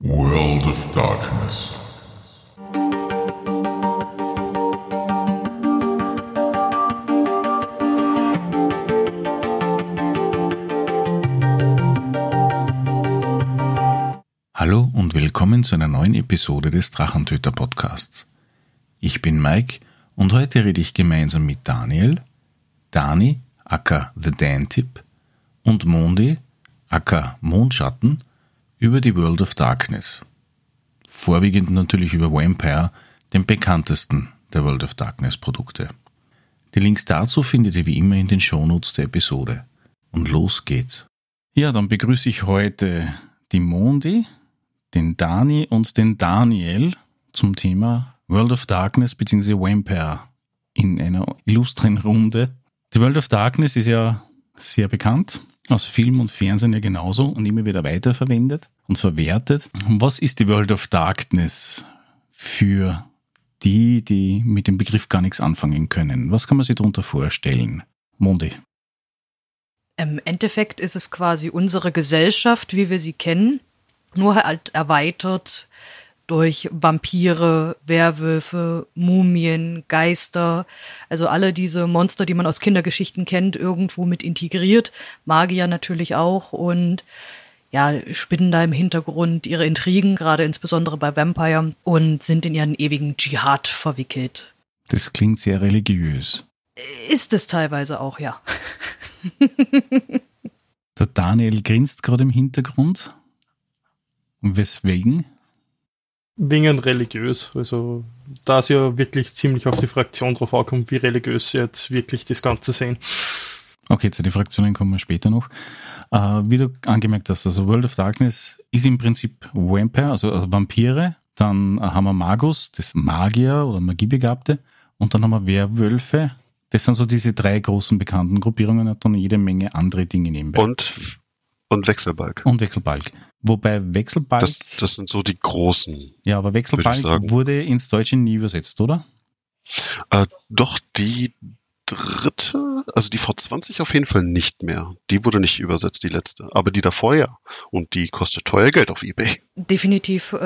World of Darkness. Hallo und willkommen zu einer neuen Episode des Drachentöter Podcasts. Ich bin Mike und heute rede ich gemeinsam mit Daniel, Dani, aka The Dan Tip und Mondi, aka Mondschatten, über die World of Darkness. Vorwiegend natürlich über Vampire, den bekanntesten der World of Darkness Produkte. Die Links dazu findet ihr wie immer in den Shownotes der Episode. Und los geht's. Ja, dann begrüße ich heute die Mondi, den Dani und den Daniel zum Thema World of Darkness bzw. Vampire in einer illustren Runde. Die World of Darkness ist ja sehr bekannt, aus Film und Fernsehen ja genauso und immer wieder weiterverwendet und verwertet. Was ist die World of Darkness für die, die mit dem Begriff gar nichts anfangen können? Was kann man sich darunter vorstellen? Mondi. Im Endeffekt ist es quasi unsere Gesellschaft, wie wir sie kennen, nur halt erweitert durch Vampire, Werwölfe, Mumien, Geister, also alle diese Monster, die man aus Kindergeschichten kennt, irgendwo mit integriert, Magier natürlich auch und ja, spinnen da im Hintergrund ihre Intrigen, gerade insbesondere bei Vampire und sind in ihren ewigen Dschihad verwickelt. Das klingt sehr religiös. Ist es teilweise auch, ja. Der Daniel grinst gerade im Hintergrund. Und weswegen? Wegen religiös. Also, da es ja wirklich ziemlich auf die Fraktion drauf ankommt, wie religiös sie jetzt wirklich das Ganze sehen. Okay, zu den Fraktionen kommen wir später noch. Äh, wie du angemerkt hast, also World of Darkness ist im Prinzip Vampire, also, also Vampire. Dann haben wir Magus, das Magier oder Magiebegabte. Und dann haben wir Werwölfe. Das sind so diese drei großen bekannten Gruppierungen und dann jede Menge andere Dinge nebenbei. Und, und Wechselbalg. Und Wechselbalg. Wobei Wechselbalg. Das, das sind so die großen. ja, aber Wechselbalg wurde ins Deutsche nie übersetzt, oder? Äh, doch die dritte, also die V20 auf jeden Fall nicht mehr. Die wurde nicht übersetzt, die letzte. Aber die davor ja. Und die kostet teuer Geld auf Ebay. Definitiv äh,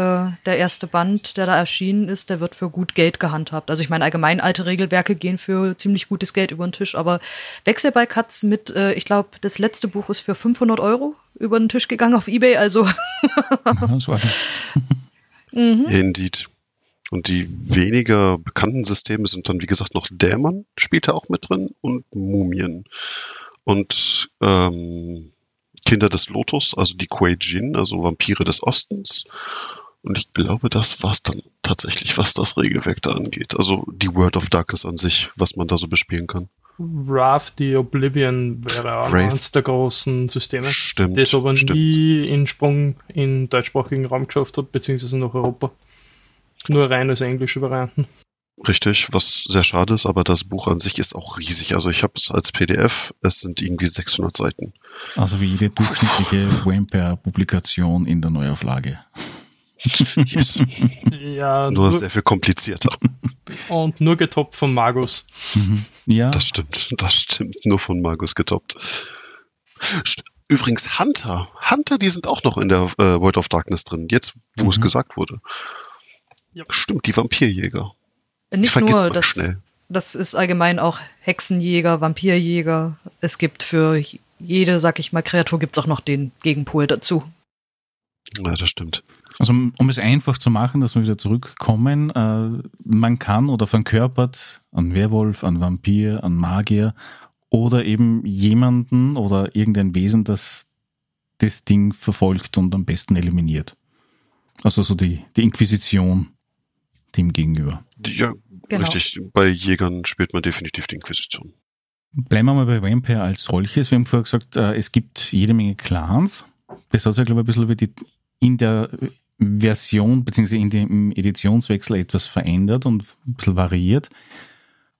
der erste Band, der da erschienen ist, der wird für gut Geld gehandhabt. Also ich meine, allgemein alte Regelwerke gehen für ziemlich gutes Geld über den Tisch, aber Wechselbalg hat's mit, äh, ich glaube, das letzte Buch ist für 500 Euro über den Tisch gegangen auf Ebay, also Ja, so eine- Indeed. Und die weniger bekannten Systeme sind dann, wie gesagt, noch Dämon spielt da auch mit drin und Mumien. Und ähm, Kinder des Lotus, also die Kuei Jin, also Vampire des Ostens. Und ich glaube, das war's dann tatsächlich, was das Regelwerk da angeht. Also die World of Darkness an sich, was man da so bespielen kann. Wrath the Oblivion wäre auch eines der großen Systeme. Stimmt. Das aber stimmt. nie in Sprung in deutschsprachigen Raum geschafft hat, beziehungsweise nach Europa. Nur rein als englische Varianten. Richtig, was sehr schade ist, aber das Buch an sich ist auch riesig. Also ich habe es als PDF, es sind irgendwie 600 Seiten. Also wie jede durchschnittliche Vampire-Publikation in der Neuauflage. Yes. Ja, Nur nur, sehr viel komplizierter. und nur getoppt von Magus. Mhm. Ja, Das stimmt, das stimmt. Nur von Magus getoppt. Übrigens Hunter. Hunter, die sind auch noch in der äh, World of Darkness drin, jetzt wo es Mhm. gesagt wurde. Ja. Stimmt, die Vampirjäger. nicht vergisst nur, das, schnell. das ist allgemein auch Hexenjäger, Vampirjäger. Es gibt für jede, sag ich mal, Kreatur gibt's auch noch den Gegenpol dazu. Ja, das stimmt. Also um um es einfach zu machen, dass wir wieder zurückkommen, äh, man kann oder verkörpert einen Werwolf, einen Vampir, einen Magier oder eben jemanden oder irgendein Wesen, das das Ding verfolgt und am besten eliminiert. Also so die, die Inquisition dem gegenüber. Ja, Genau. richtig. Bei Jägern spielt man definitiv die Inquisition. Bleiben wir mal bei Vampire als solches. Wir haben vorher gesagt, äh, es gibt jede Menge Clans. Das hat sich, glaube ich, ein bisschen wie die, in der Version bzw. in dem Editionswechsel etwas verändert und ein bisschen variiert.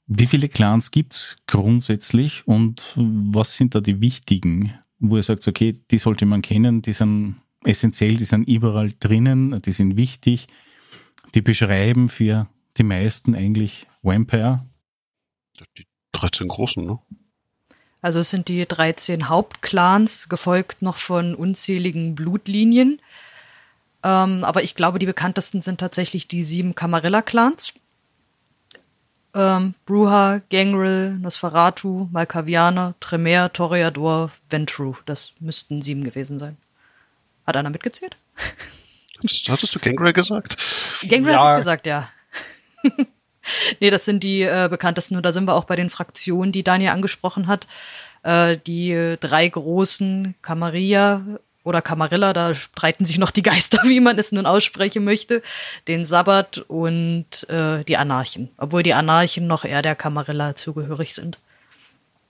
Wie viele Clans gibt es grundsätzlich und was sind da die wichtigen, wo ihr sagt, okay, die sollte man kennen, die sind essentiell, die sind überall drinnen, die sind wichtig, die beschreiben für die meisten eigentlich Vampire. Die 13 großen, ne? Also es sind die 13 Hauptclans, gefolgt noch von unzähligen Blutlinien. Ähm, aber ich glaube, die bekanntesten sind tatsächlich die sieben Camarilla-Clans. Ähm, Bruja, Gangrel, Nosferatu, Malkavianer, Tremere, Toreador, Ventru. Das müssten sieben gewesen sein. Hat einer mitgezählt? Hattest, hattest du Gangrel gesagt? Gangrel Ja. ich gesagt, ja. nee, das sind die äh, bekanntesten. Und da sind wir auch bei den Fraktionen, die Daniel angesprochen hat. Äh, die äh, drei großen Camarilla oder Camarilla, da streiten sich noch die Geister, wie man es nun aussprechen möchte. Den Sabbat und äh, die Anarchen. Obwohl die Anarchen noch eher der Camarilla zugehörig sind.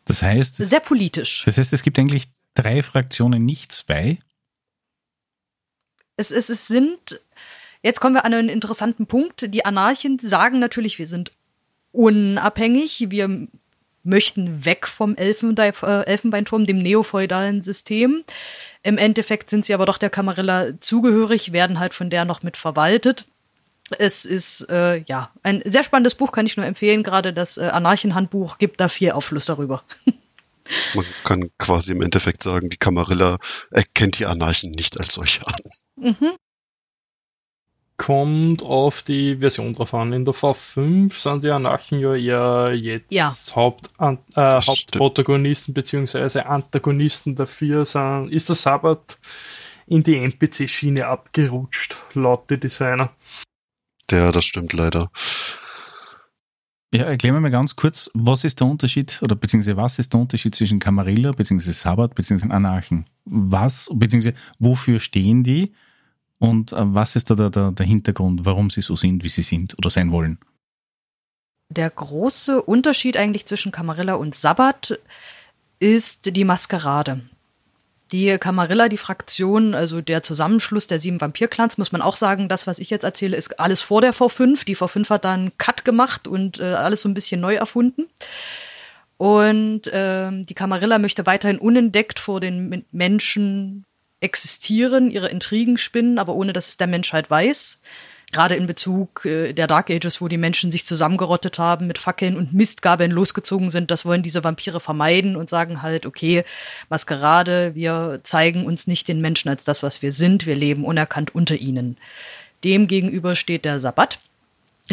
Das heißt, Sehr politisch. das heißt, es gibt eigentlich drei Fraktionen, nicht zwei. es, es, es sind, jetzt kommen wir an einen interessanten Punkt. Die Anarchen sagen natürlich, wir sind unabhängig, wir möchten weg vom Elfenbein, äh, Elfenbeinturm, dem neofeudalen System. Im Endeffekt sind sie aber doch der Camarilla zugehörig, werden halt von der noch mit verwaltet. Es ist äh, ja ein sehr spannendes Buch, kann ich nur empfehlen. Gerade das äh, Anarchenhandbuch gibt da viel Aufschluss darüber. Man kann quasi im Endeffekt sagen, die Camarilla erkennt die Anarchen nicht als solche an. Kommt auf die Version drauf an. In der V5 sind die Anarchen ja eher jetzt Ja. Haupt, äh, Hauptprotagonisten beziehungsweise Antagonisten. Dafür sind, ist der Sabbat in die NPC-Schiene abgerutscht, laut die Designer. Der, das stimmt leider. Ja, erklären wir mal ganz kurz, was ist der Unterschied oder beziehungsweise was ist der Unterschied zwischen Camarilla beziehungsweise Sabbat beziehungsweise Anarchen? Was beziehungsweise wofür stehen die und äh, was ist da der, der, der Hintergrund, warum sie so sind, wie sie sind oder sein wollen? Der große Unterschied eigentlich zwischen Camarilla und Sabbat ist die Maskerade. Die Camarilla, die Fraktion, also der Zusammenschluss der sieben Vampirclans, muss man auch sagen, das, was ich jetzt erzähle, ist alles vor der V5. Die V5 hat dann Cut gemacht und äh, alles so ein bisschen neu erfunden. Und ähm, die Camarilla möchte weiterhin unentdeckt vor den Men- Menschen existieren, ihre Intrigen spinnen, aber ohne dass es der Mensch halt weiß. Gerade in Bezug äh, der Dark Ages, wo die Menschen sich zusammengerottet haben, mit Fackeln und Mistgabeln losgezogen sind, das wollen diese Vampire vermeiden und sagen halt, okay, Maskerade, wir zeigen uns nicht den Menschen als das, was wir sind, wir leben unerkannt unter ihnen. Demgegenüber steht der Sabbat,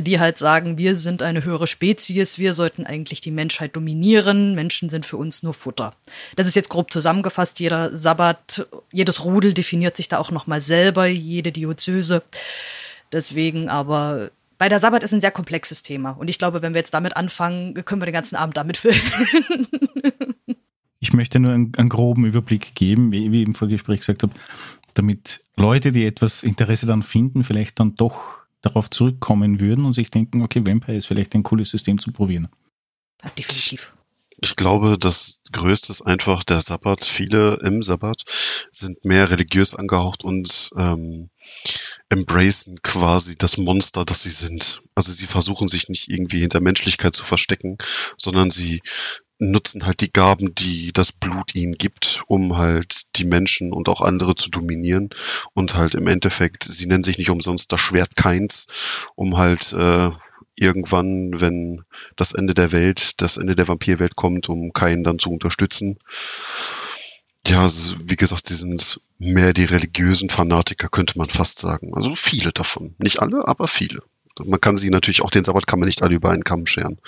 die halt sagen, wir sind eine höhere Spezies, wir sollten eigentlich die Menschheit dominieren, Menschen sind für uns nur Futter. Das ist jetzt grob zusammengefasst, jeder Sabbat, jedes Rudel definiert sich da auch nochmal selber, jede Diözese. Deswegen aber, bei der Sabbat ist ein sehr komplexes Thema und ich glaube, wenn wir jetzt damit anfangen, können wir den ganzen Abend damit füllen. Ich möchte nur einen, einen groben Überblick geben, wie, wie ich im Vorgespräch gesagt habe, damit Leute, die etwas Interesse dann finden, vielleicht dann doch darauf zurückkommen würden und sich denken, okay, Vampire ist vielleicht ein cooles System zu probieren. Ja, definitiv. Ich glaube, das Größte ist einfach der Sabbat. Viele im Sabbat sind mehr religiös angehaucht und ähm, embracen quasi das Monster, das sie sind. Also sie versuchen sich nicht irgendwie hinter Menschlichkeit zu verstecken, sondern sie nutzen halt die Gaben, die das Blut ihnen gibt, um halt die Menschen und auch andere zu dominieren und halt im Endeffekt, sie nennen sich nicht umsonst das Schwert Keins, um halt äh, irgendwann, wenn das Ende der Welt, das Ende der Vampirwelt kommt, um Kain dann zu unterstützen. Ja, wie gesagt, die sind mehr die religiösen Fanatiker, könnte man fast sagen. Also viele davon. Nicht alle, aber viele. Man kann sie natürlich, auch den Sabbat kann man nicht alle über einen Kamm scheren.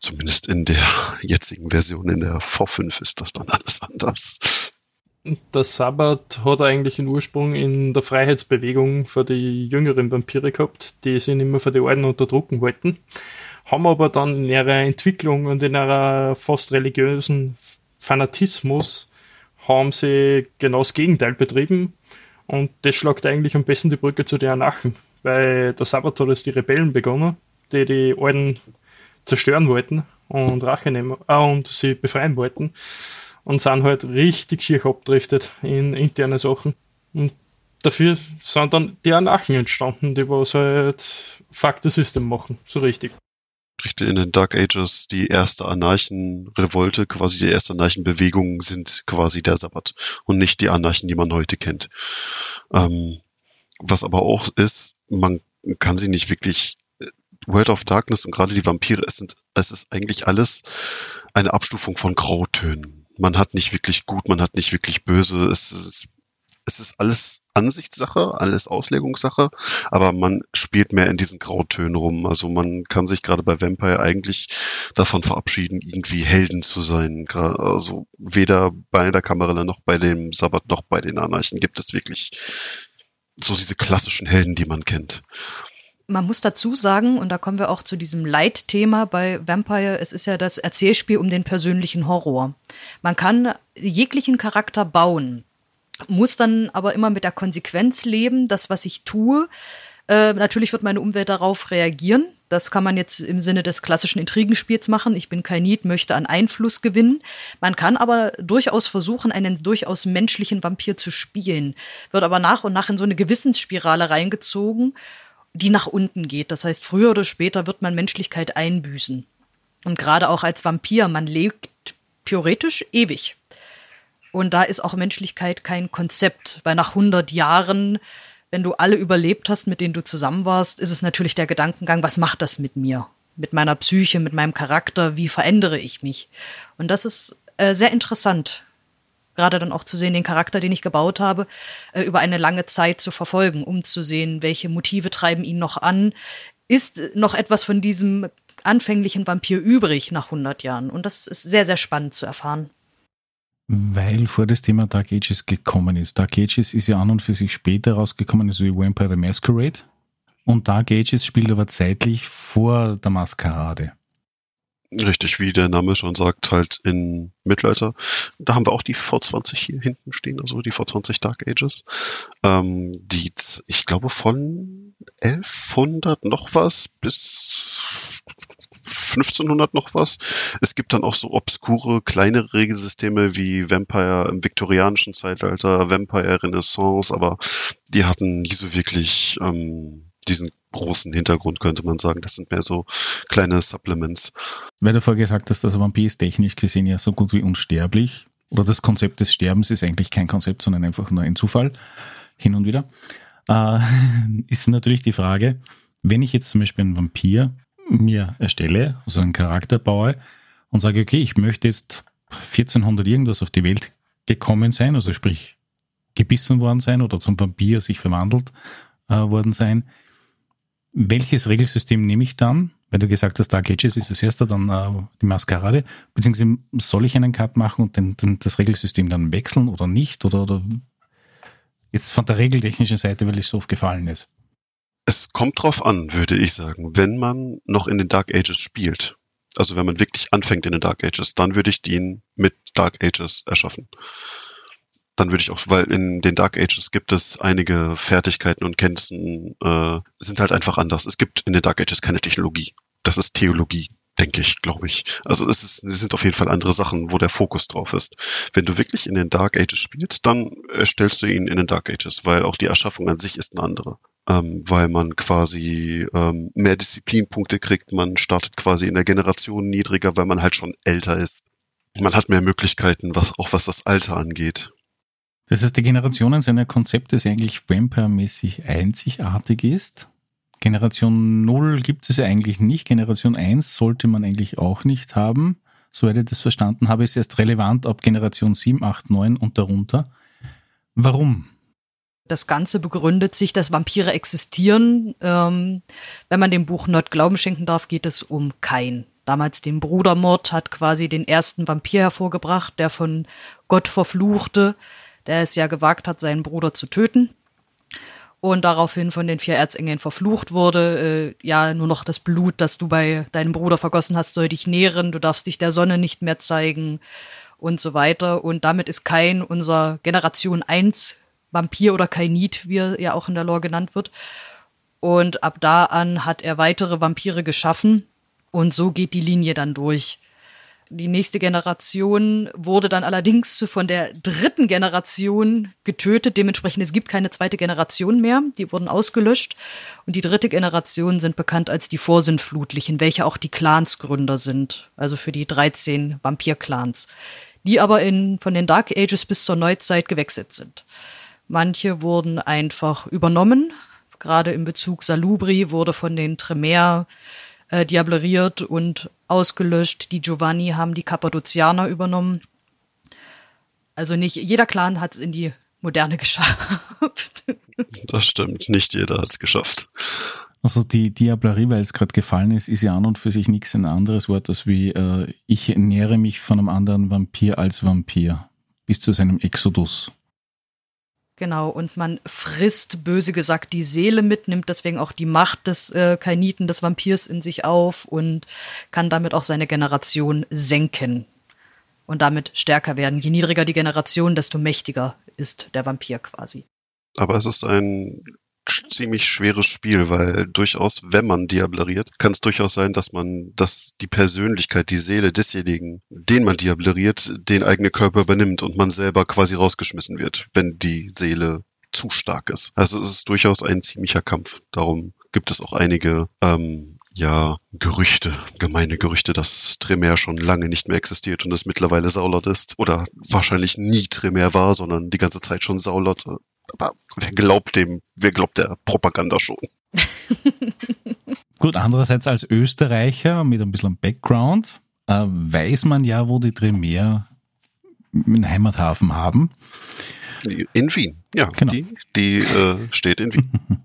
Zumindest in der jetzigen Version, in der V5 ist das dann alles anders. Der Sabbat hat eigentlich einen Ursprung in der Freiheitsbewegung für die jüngeren Vampire gehabt, die sich immer für die Alten unterdrücken wollten, haben aber dann in ihrer Entwicklung und in ihrer fast religiösen Fanatismus haben sie genau das Gegenteil betrieben und das schlagt eigentlich am besten die Brücke zu den Anarchen, weil der hat als die Rebellen begonnen, die die Alten zerstören wollten und Rache nehmen äh, und sie befreien wollten und sind halt richtig schier abdriftet in interne Sachen. Und dafür sind dann die Anarchen entstanden, die was halt Fuck the System machen, so richtig. Richtig in den Dark Ages die erste Anarchenrevolte, quasi die erste Anarchenbewegung sind quasi der Sabbat und nicht die Anarchen, die man heute kennt. Ähm, was aber auch ist, man kann sie nicht wirklich World of Darkness und gerade die Vampire, es sind, es ist eigentlich alles eine Abstufung von Grautönen. Man hat nicht wirklich gut, man hat nicht wirklich böse. Es ist, es ist alles Ansichtssache, alles Auslegungssache, aber man spielt mehr in diesen Grautönen rum. Also man kann sich gerade bei Vampire eigentlich davon verabschieden, irgendwie Helden zu sein. Also weder bei der Kamerilla noch bei dem Sabbat noch bei den Anarchen gibt es wirklich so diese klassischen Helden, die man kennt. Man muss dazu sagen, und da kommen wir auch zu diesem Leitthema bei Vampire, es ist ja das Erzählspiel um den persönlichen Horror. Man kann jeglichen Charakter bauen, muss dann aber immer mit der Konsequenz leben, das, was ich tue, äh, natürlich wird meine Umwelt darauf reagieren. Das kann man jetzt im Sinne des klassischen Intrigenspiels machen. Ich bin kein Need, möchte an Einfluss gewinnen. Man kann aber durchaus versuchen, einen durchaus menschlichen Vampir zu spielen, wird aber nach und nach in so eine Gewissensspirale reingezogen die nach unten geht. Das heißt, früher oder später wird man Menschlichkeit einbüßen. Und gerade auch als Vampir, man lebt theoretisch ewig. Und da ist auch Menschlichkeit kein Konzept, weil nach 100 Jahren, wenn du alle überlebt hast, mit denen du zusammen warst, ist es natürlich der Gedankengang, was macht das mit mir? Mit meiner Psyche, mit meinem Charakter, wie verändere ich mich? Und das ist äh, sehr interessant, gerade dann auch zu sehen, den Charakter, den ich gebaut habe, äh, über eine lange Zeit zu verfolgen, um zu sehen, welche Motive treiben ihn noch an. Ist noch etwas von diesem anfänglichen Vampir übrig nach 100 Jahren? Und das ist sehr, sehr spannend zu erfahren. Weil vor das Thema Dark Ages gekommen ist. Dark Ages ist ja an und für sich später rausgekommen, also wie Vampire the Masquerade. Und Dark Ages spielt aber zeitlich vor der Maskerade. Richtig, wie der Name schon sagt, halt in Mittelalter. Da haben wir auch die V20 hier hinten stehen, also die V20 Dark Ages. Ähm, die, ich glaube, von 1100 noch was bis 1500 noch was. Es gibt dann auch so obskure, kleine Regelsysteme wie Vampire im viktorianischen Zeitalter, Vampire Renaissance, aber die hatten nie so wirklich ähm, diesen großen Hintergrund, könnte man sagen. Das sind mehr so kleine Supplements. Weil du vorher gesagt hast, dass Vampir ist technisch gesehen ja so gut wie unsterblich. Oder das Konzept des Sterbens ist eigentlich kein Konzept, sondern einfach nur ein Zufall. Hin und wieder. Äh, ist natürlich die Frage, wenn ich jetzt zum Beispiel einen Vampir mir erstelle, also einen Charakter baue und sage, okay, ich möchte jetzt 1400 irgendwas auf die Welt gekommen sein, also sprich gebissen worden sein oder zum Vampir sich verwandelt äh, worden sein, welches Regelsystem nehme ich dann? Weil du gesagt hast, Dark Ages ist das erste, dann äh, die Maskerade. Beziehungsweise soll ich einen Cut machen und den, den, das Regelsystem dann wechseln oder nicht? Oder, oder jetzt von der regeltechnischen Seite, weil es so oft gefallen ist. Es kommt drauf an, würde ich sagen. Wenn man noch in den Dark Ages spielt, also wenn man wirklich anfängt in den Dark Ages, dann würde ich den mit Dark Ages erschaffen dann würde ich auch, weil in den Dark Ages gibt es einige Fertigkeiten und Kenntnissen, äh, sind halt einfach anders. Es gibt in den Dark Ages keine Technologie. Das ist Theologie, denke ich, glaube ich. Also es, ist, es sind auf jeden Fall andere Sachen, wo der Fokus drauf ist. Wenn du wirklich in den Dark Ages spielst, dann erstellst du ihn in den Dark Ages, weil auch die Erschaffung an sich ist eine andere. Ähm, weil man quasi ähm, mehr Disziplinpunkte kriegt, man startet quasi in der Generation niedriger, weil man halt schon älter ist. Man hat mehr Möglichkeiten, was auch was das Alter angeht. Das heißt, die Generationen sind ein Konzept, das eigentlich Vampire-mäßig einzigartig ist. Generation 0 gibt es ja eigentlich nicht. Generation 1 sollte man eigentlich auch nicht haben. Soweit ich das verstanden habe, ist erst relevant ab Generation 7, 8, 9 und darunter. Warum? Das Ganze begründet sich, dass Vampire existieren. Ähm, wenn man dem Buch Nord Glauben schenken darf, geht es um Kain. Damals den Brudermord hat quasi den ersten Vampir hervorgebracht, der von Gott verfluchte der es ja gewagt hat, seinen Bruder zu töten und daraufhin von den vier Erzengeln verflucht wurde. Äh, ja, nur noch das Blut, das du bei deinem Bruder vergossen hast, soll dich nähren, du darfst dich der Sonne nicht mehr zeigen und so weiter. Und damit ist kein unser Generation 1 Vampir oder Kainit, wie er ja auch in der Lore genannt wird. Und ab da an hat er weitere Vampire geschaffen und so geht die Linie dann durch. Die nächste Generation wurde dann allerdings von der dritten Generation getötet. Dementsprechend es gibt keine zweite Generation mehr. Die wurden ausgelöscht. Und die dritte Generation sind bekannt als die Vorsintflutlichen, welche auch die Clansgründer sind. Also für die 13 Vampir-Clans. Die aber in, von den Dark Ages bis zur Neuzeit gewechselt sind. Manche wurden einfach übernommen. Gerade in Bezug Salubri wurde von den Tremere äh, diableriert und ausgelöscht. Die Giovanni haben die Kappadozianer übernommen. Also nicht jeder Clan hat es in die Moderne geschafft. Das stimmt, nicht jeder hat es geschafft. Also die Diablerie, weil es gerade gefallen ist, ist ja an und für sich nichts ein anderes Wort als wie äh, ich ernähre mich von einem anderen Vampir als Vampir bis zu seinem Exodus. Genau, und man frisst, böse gesagt, die Seele mit, nimmt deswegen auch die Macht des äh, Kainiten, des Vampirs in sich auf und kann damit auch seine Generation senken und damit stärker werden. Je niedriger die Generation, desto mächtiger ist der Vampir quasi. Aber es ist ein ziemlich schweres Spiel, weil durchaus, wenn man diableriert, kann es durchaus sein, dass man, dass die Persönlichkeit, die Seele desjenigen, den man diableriert, den eigenen Körper übernimmt und man selber quasi rausgeschmissen wird, wenn die Seele zu stark ist. Also es ist durchaus ein ziemlicher Kampf. Darum gibt es auch einige ähm, ja, Gerüchte, gemeine Gerüchte, dass Tremere schon lange nicht mehr existiert und es mittlerweile Saulot ist. Oder wahrscheinlich nie Tremere war, sondern die ganze Zeit schon Saulot. Aber wer glaubt dem, wer glaubt der Propaganda schon? Gut, andererseits als Österreicher mit ein bisschen Background äh, weiß man ja, wo die Tremere einen Heimathafen haben. In Wien, ja. Genau. Die, die äh, steht in Wien.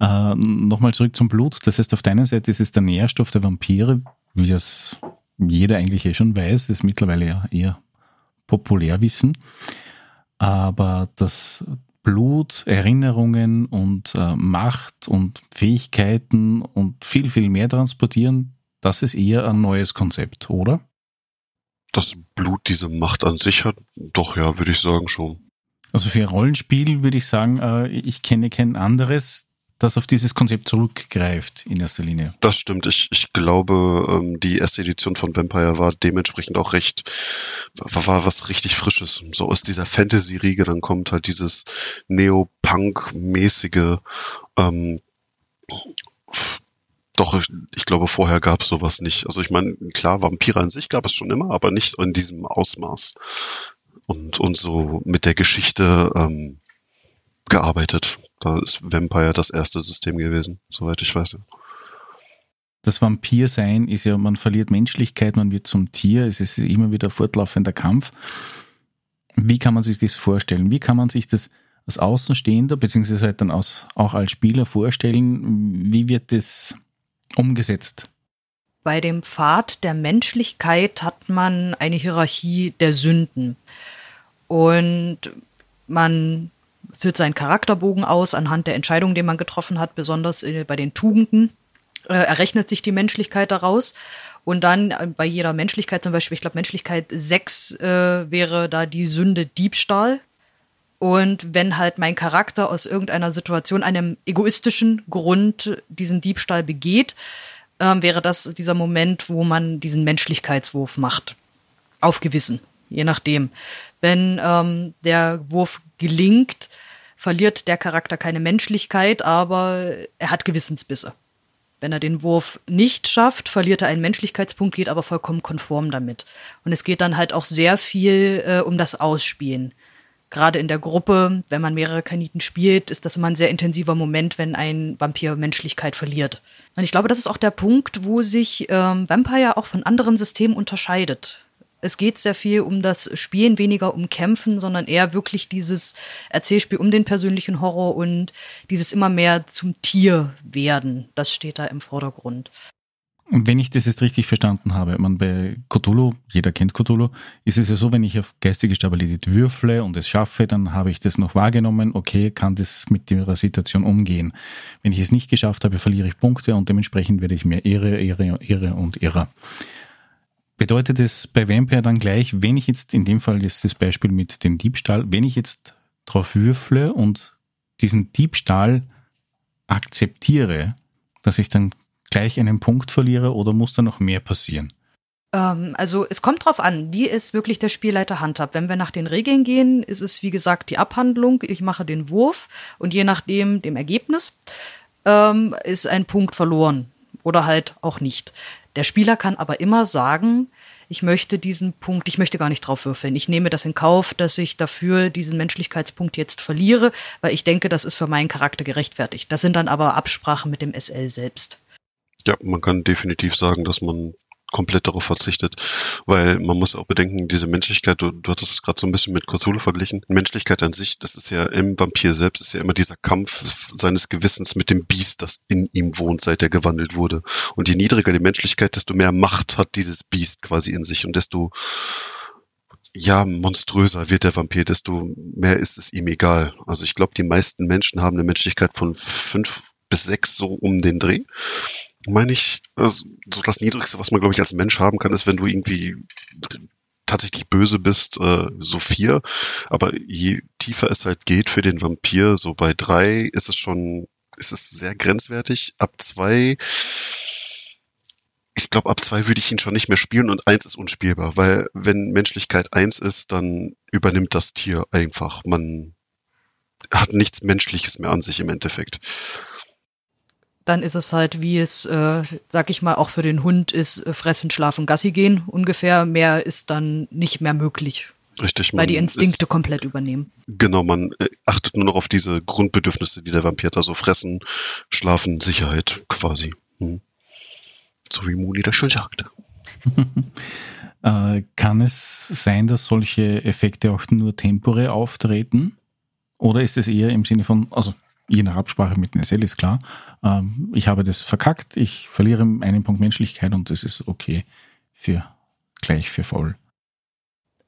äh, Nochmal zurück zum Blut. Das heißt, auf deiner Seite ist es der Nährstoff der Vampire, wie das jeder eigentlich eh schon weiß, ist mittlerweile ja eher Populärwissen. Aber das Blut, Erinnerungen und äh, Macht und Fähigkeiten und viel, viel mehr transportieren, das ist eher ein neues Konzept, oder? Das Blut diese Macht an sich hat, doch ja, würde ich sagen schon. Also für Rollenspiel würde ich sagen, äh, ich kenne kein anderes, das auf dieses Konzept zurückgreift in erster Linie. Das stimmt. Ich, ich glaube, ähm, die erste Edition von Vampire war dementsprechend auch recht, war, war was richtig Frisches. So aus dieser Fantasy-Riege, dann kommt halt dieses Neo-Punk-mäßige, ähm, doch, ich, glaube, vorher gab es sowas nicht. Also ich meine, klar, Vampire an sich gab es schon immer, aber nicht in diesem Ausmaß und, und so mit der Geschichte ähm, gearbeitet. Da ist Vampire das erste System gewesen, soweit ich weiß. Das Vampirsein ist ja, man verliert Menschlichkeit, man wird zum Tier, es ist immer wieder fortlaufender Kampf. Wie kann man sich das vorstellen? Wie kann man sich das als Außenstehender, beziehungsweise halt dann aus, auch als Spieler vorstellen? Wie wird das umgesetzt? Bei dem Pfad der Menschlichkeit hat man eine Hierarchie der Sünden. Und man führt seinen Charakterbogen aus anhand der Entscheidungen, die man getroffen hat, besonders äh, bei den Tugenden. Äh, errechnet sich die Menschlichkeit daraus. Und dann äh, bei jeder Menschlichkeit, zum Beispiel, ich glaube, Menschlichkeit 6 äh, wäre da die Sünde Diebstahl. Und wenn halt mein Charakter aus irgendeiner Situation, einem egoistischen Grund diesen Diebstahl begeht, ähm, wäre das dieser Moment, wo man diesen Menschlichkeitswurf macht. Auf Gewissen, je nachdem. Wenn ähm, der Wurf gelingt, verliert der Charakter keine Menschlichkeit, aber er hat Gewissensbisse. Wenn er den Wurf nicht schafft, verliert er einen Menschlichkeitspunkt, geht aber vollkommen konform damit. Und es geht dann halt auch sehr viel äh, um das Ausspielen gerade in der Gruppe, wenn man mehrere Kaniten spielt, ist das immer ein sehr intensiver Moment, wenn ein Vampir Menschlichkeit verliert. Und ich glaube, das ist auch der Punkt, wo sich ähm, Vampire auch von anderen Systemen unterscheidet. Es geht sehr viel um das Spielen, weniger um Kämpfen, sondern eher wirklich dieses Erzählspiel um den persönlichen Horror und dieses immer mehr zum Tier werden. Das steht da im Vordergrund. Und wenn ich das jetzt richtig verstanden habe, man bei Cthulhu, jeder kennt Cthulhu, ist es ja so, wenn ich auf geistige Stabilität würfle und es schaffe, dann habe ich das noch wahrgenommen, okay, kann das mit der Situation umgehen. Wenn ich es nicht geschafft habe, verliere ich Punkte und dementsprechend werde ich mehr Ehre, Ehre, Ehre und Irrer. Bedeutet es bei Vampire dann gleich, wenn ich jetzt in dem Fall jetzt das Beispiel mit dem Diebstahl, wenn ich jetzt drauf würfle und diesen Diebstahl akzeptiere, dass ich dann gleich einen Punkt verliere oder muss da noch mehr passieren? Ähm, also es kommt drauf an, wie es wirklich der Spielleiter handhabt. Wenn wir nach den Regeln gehen, ist es wie gesagt die Abhandlung. Ich mache den Wurf und je nachdem dem Ergebnis ähm, ist ein Punkt verloren oder halt auch nicht. Der Spieler kann aber immer sagen, ich möchte diesen Punkt, ich möchte gar nicht drauf würfeln. Ich nehme das in Kauf, dass ich dafür diesen Menschlichkeitspunkt jetzt verliere, weil ich denke, das ist für meinen Charakter gerechtfertigt. Das sind dann aber Absprachen mit dem SL selbst. Ja, man kann definitiv sagen, dass man komplett darauf verzichtet. Weil man muss auch bedenken, diese Menschlichkeit, du, du hattest es gerade so ein bisschen mit Cthulhu verglichen, Menschlichkeit an sich, das ist ja im Vampir selbst, ist ja immer dieser Kampf seines Gewissens mit dem Biest, das in ihm wohnt, seit er gewandelt wurde. Und je niedriger die Menschlichkeit, desto mehr Macht hat dieses Biest quasi in sich und desto ja, monströser wird der Vampir, desto mehr ist es ihm egal. Also ich glaube, die meisten Menschen haben eine Menschlichkeit von fünf bis sechs so um den Dreh meine ich, also so das Niedrigste, was man, glaube ich, als Mensch haben kann, ist, wenn du irgendwie tatsächlich böse bist, äh, so vier. Aber je tiefer es halt geht für den Vampir, so bei drei ist es schon, ist es sehr grenzwertig. Ab zwei, ich glaube, ab zwei würde ich ihn schon nicht mehr spielen und eins ist unspielbar, weil wenn Menschlichkeit eins ist, dann übernimmt das Tier einfach. Man hat nichts Menschliches mehr an sich im Endeffekt dann ist es halt, wie es, äh, sag ich mal, auch für den Hund ist, äh, fressen, schlafen, Gassi gehen ungefähr. Mehr ist dann nicht mehr möglich. Richtig. Weil die Instinkte ist, komplett übernehmen. Genau, man äh, achtet nur noch auf diese Grundbedürfnisse, die der Vampir hat. Also fressen, schlafen, Sicherheit quasi. Hm. So wie Muni das schon sagte. äh, kann es sein, dass solche Effekte auch nur temporär auftreten? Oder ist es eher im Sinne von, also je nach Absprache mit Nessel ist klar, ähm, ich habe das verkackt, ich verliere einen Punkt Menschlichkeit und das ist okay für gleich für voll.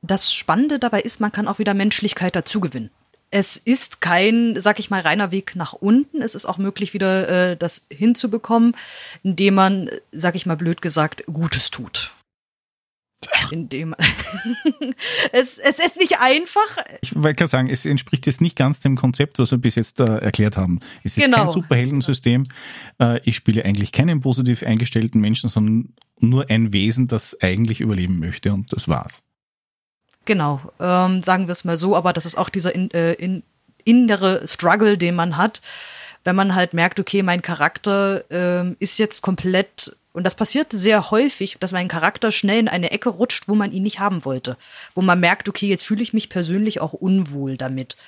Das Spannende dabei ist, man kann auch wieder Menschlichkeit dazugewinnen. Es ist kein, sag ich mal, reiner Weg nach unten. Es ist auch möglich, wieder äh, das hinzubekommen, indem man, sag ich mal blöd gesagt, Gutes tut indem es, es ist nicht einfach. Ich wollte gerade sagen, es entspricht jetzt nicht ganz dem Konzept, was wir bis jetzt äh, erklärt haben. Es ist genau. kein Superheldensystem. Äh, ich spiele eigentlich keinen positiv eingestellten Menschen, sondern nur ein Wesen, das eigentlich überleben möchte und das war's. Genau, ähm, sagen wir es mal so, aber das ist auch dieser in, äh, in, innere Struggle, den man hat, wenn man halt merkt, okay, mein Charakter ähm, ist jetzt komplett und das passiert sehr häufig, dass mein Charakter schnell in eine Ecke rutscht, wo man ihn nicht haben wollte. Wo man merkt, okay, jetzt fühle ich mich persönlich auch unwohl damit.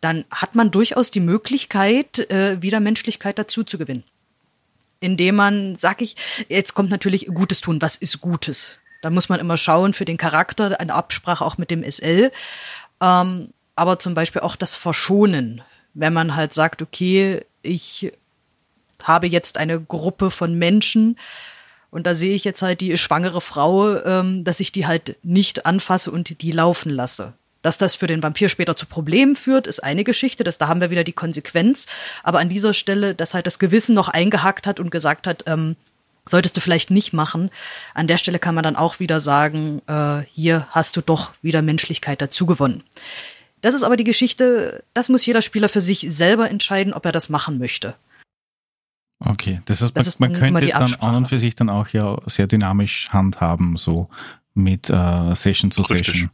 Dann hat man durchaus die Möglichkeit, äh, wieder Menschlichkeit dazu zu gewinnen. Indem man, sag ich, jetzt kommt natürlich Gutes tun. Was ist Gutes? Da muss man immer schauen für den Charakter, eine Absprache auch mit dem SL. Ähm, aber zum Beispiel auch das Verschonen. Wenn man halt sagt, okay, ich habe jetzt eine Gruppe von Menschen und da sehe ich jetzt halt die schwangere Frau, ähm, dass ich die halt nicht anfasse und die laufen lasse. Dass das für den Vampir später zu Problemen führt, ist eine Geschichte. Das, da haben wir wieder die Konsequenz. Aber an dieser Stelle, dass halt das Gewissen noch eingehakt hat und gesagt hat, ähm, solltest du vielleicht nicht machen. An der Stelle kann man dann auch wieder sagen, äh, hier hast du doch wieder Menschlichkeit dazu gewonnen. Das ist aber die Geschichte, das muss jeder Spieler für sich selber entscheiden, ob er das machen möchte. Okay, das heißt, das man, man könnte es dann an und für sich dann auch ja sehr dynamisch handhaben, so mit äh, Session zu Richtig. Session.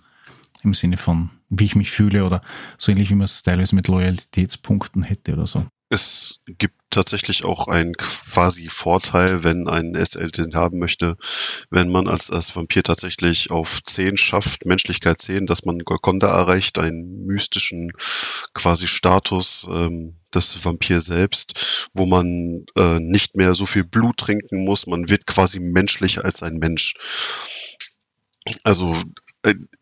Im Sinne von, wie ich mich fühle oder so ähnlich wie man es teilweise mit Loyalitätspunkten hätte oder so. Es gibt tatsächlich auch einen quasi Vorteil, wenn ein SL den haben möchte, wenn man als, als Vampir tatsächlich auf 10 schafft, Menschlichkeit 10, dass man Golconda erreicht, einen mystischen quasi Status ähm, des Vampir selbst, wo man äh, nicht mehr so viel Blut trinken muss, man wird quasi menschlicher als ein Mensch. Also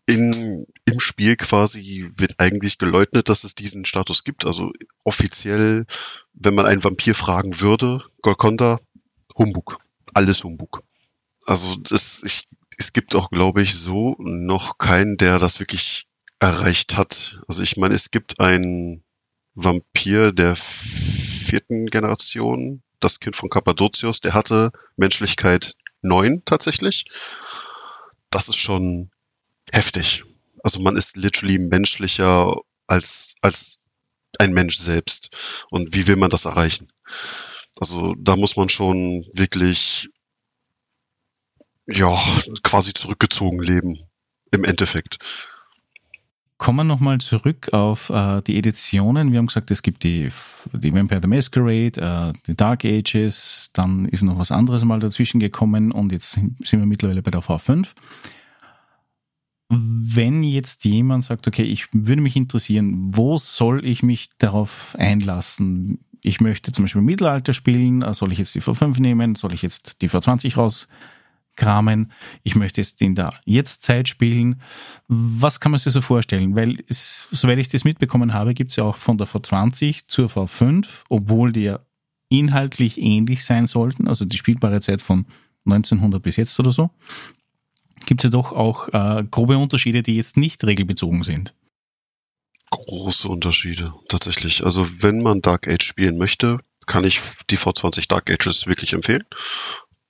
in, im Spiel quasi wird eigentlich geleugnet, dass es diesen Status gibt. Also offiziell, wenn man einen Vampir fragen würde, Golconda, Humbug. Alles Humbug. Also das, ich, es gibt auch, glaube ich, so noch keinen, der das wirklich erreicht hat. Also ich meine, es gibt einen Vampir der vierten Generation, das Kind von Kappadozius, der hatte Menschlichkeit neun tatsächlich. Das ist schon heftig. Also man ist literally menschlicher als, als ein Mensch selbst. Und wie will man das erreichen? Also da muss man schon wirklich, ja, quasi zurückgezogen leben. Im Endeffekt. Kommen wir nochmal zurück auf äh, die Editionen. Wir haben gesagt, es gibt die, die Vampire the Masquerade, äh, die Dark Ages, dann ist noch was anderes mal dazwischen gekommen und jetzt sind wir mittlerweile bei der V5 wenn jetzt jemand sagt, okay, ich würde mich interessieren, wo soll ich mich darauf einlassen? Ich möchte zum Beispiel Mittelalter spielen, soll ich jetzt die V5 nehmen? Soll ich jetzt die V20 raus kramen, ich möchte jetzt in der Jetztzeit spielen. Was kann man sich so vorstellen? Weil, es, soweit ich das mitbekommen habe, gibt es ja auch von der V20 zur V5, obwohl die ja inhaltlich ähnlich sein sollten, also die spielbare Zeit von 1900 bis jetzt oder so, gibt es ja doch auch äh, grobe Unterschiede, die jetzt nicht regelbezogen sind. Große Unterschiede, tatsächlich. Also wenn man Dark Age spielen möchte, kann ich die V20 Dark Ages wirklich empfehlen.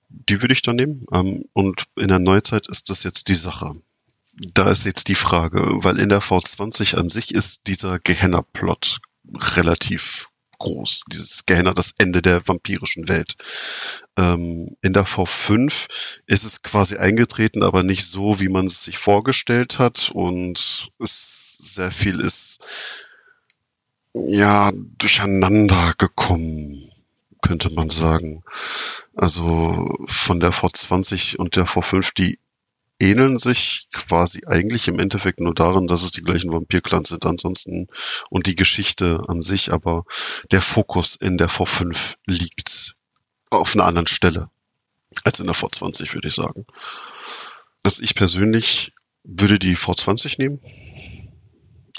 Die würde ich dann nehmen. Ähm, und in der Neuzeit ist das jetzt die Sache. Da ist jetzt die Frage, weil in der V20 an sich ist dieser Gehenna-Plot relativ groß. Dieses Gehenna, das Ende der vampirischen Welt. Ähm, in der V5 ist es quasi eingetreten, aber nicht so, wie man es sich vorgestellt hat. Und es sehr viel ist ja durcheinander gekommen, könnte man sagen. Also von der V20 und der V5, die ähneln sich quasi eigentlich im Endeffekt nur darin, dass es die gleichen Vampirclans sind ansonsten und die Geschichte an sich, aber der Fokus in der V5 liegt auf einer anderen Stelle als in der V20, würde ich sagen. Also ich persönlich würde die V20 nehmen,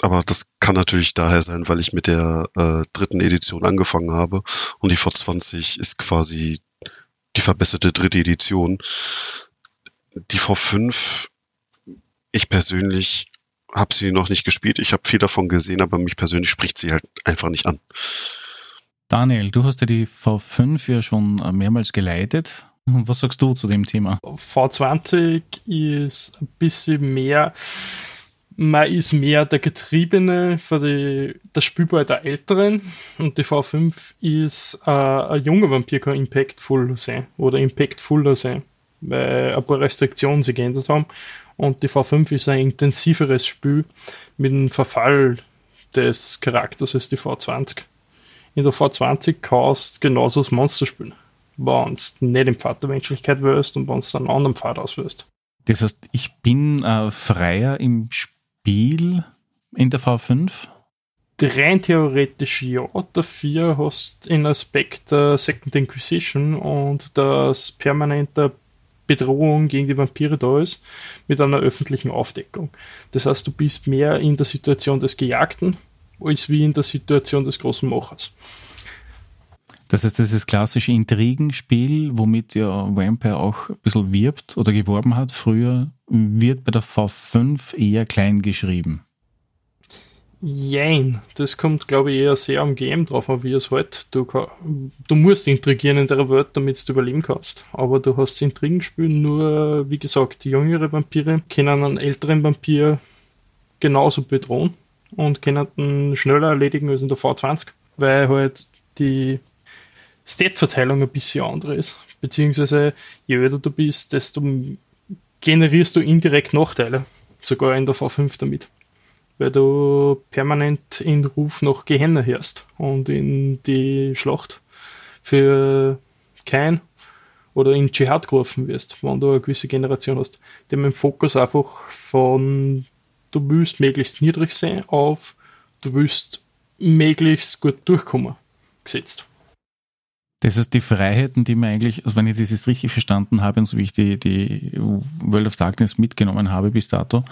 aber das kann natürlich daher sein, weil ich mit der äh, dritten Edition angefangen habe und die V20 ist quasi die verbesserte dritte Edition. Die V5, ich persönlich habe sie noch nicht gespielt. Ich habe viel davon gesehen, aber mich persönlich spricht sie halt einfach nicht an. Daniel, du hast ja die V5 ja schon mehrmals geleitet. Was sagst du zu dem Thema? V20 ist ein bisschen mehr man ist mehr der Getriebene für die, das Spielball der Älteren und die V5 ist äh, ein junger Vampir kann impactful sein oder impactfuller sein, weil ein paar Restriktionen sich geändert haben und die V5 ist ein intensiveres Spiel mit dem Verfall des Charakters als die V20. In der V20 kannst du genauso das Monster spielen, wenn du nicht im Pfad der Menschlichkeit wirst und wenn du einen anderen Pfad auswählst. Das heißt, ich bin äh, freier im Spiel in der V5? Rein theoretisch ja. Dafür hast du in Aspekt der Second Inquisition und dass permanente Bedrohung gegen die Vampire da ist, mit einer öffentlichen Aufdeckung. Das heißt, du bist mehr in der Situation des Gejagten als wie in der Situation des großen Machers. Das ist das klassische Intrigenspiel, womit ja Vampire auch ein bisschen wirbt oder geworben hat früher, wird bei der V5 eher klein geschrieben. Jein, das kommt, glaube ich, eher sehr am Game drauf an, wie es halt. Du, du musst intrigieren in der Welt, damit du überleben kannst. Aber du hast Intrigenspiel nur, wie gesagt, die jüngere Vampire können einen älteren Vampir genauso bedrohen und können ihn schneller erledigen als in der V20, weil halt die Stat-Verteilung ein bisschen andere ist. Beziehungsweise je älter du bist, desto generierst du indirekt Nachteile. Sogar in der V5 damit. Weil du permanent in Ruf nach Gehenna hörst und in die Schlacht für kein oder in Dschihad gerufen wirst, wenn du eine gewisse Generation hast. Haben den Fokus einfach von du willst möglichst niedrig sein auf du willst möglichst gut durchkommen gesetzt. Das heißt, die Freiheiten, die man eigentlich, also wenn ich das jetzt richtig verstanden habe und so wie ich die, die World of Darkness mitgenommen habe bis dato,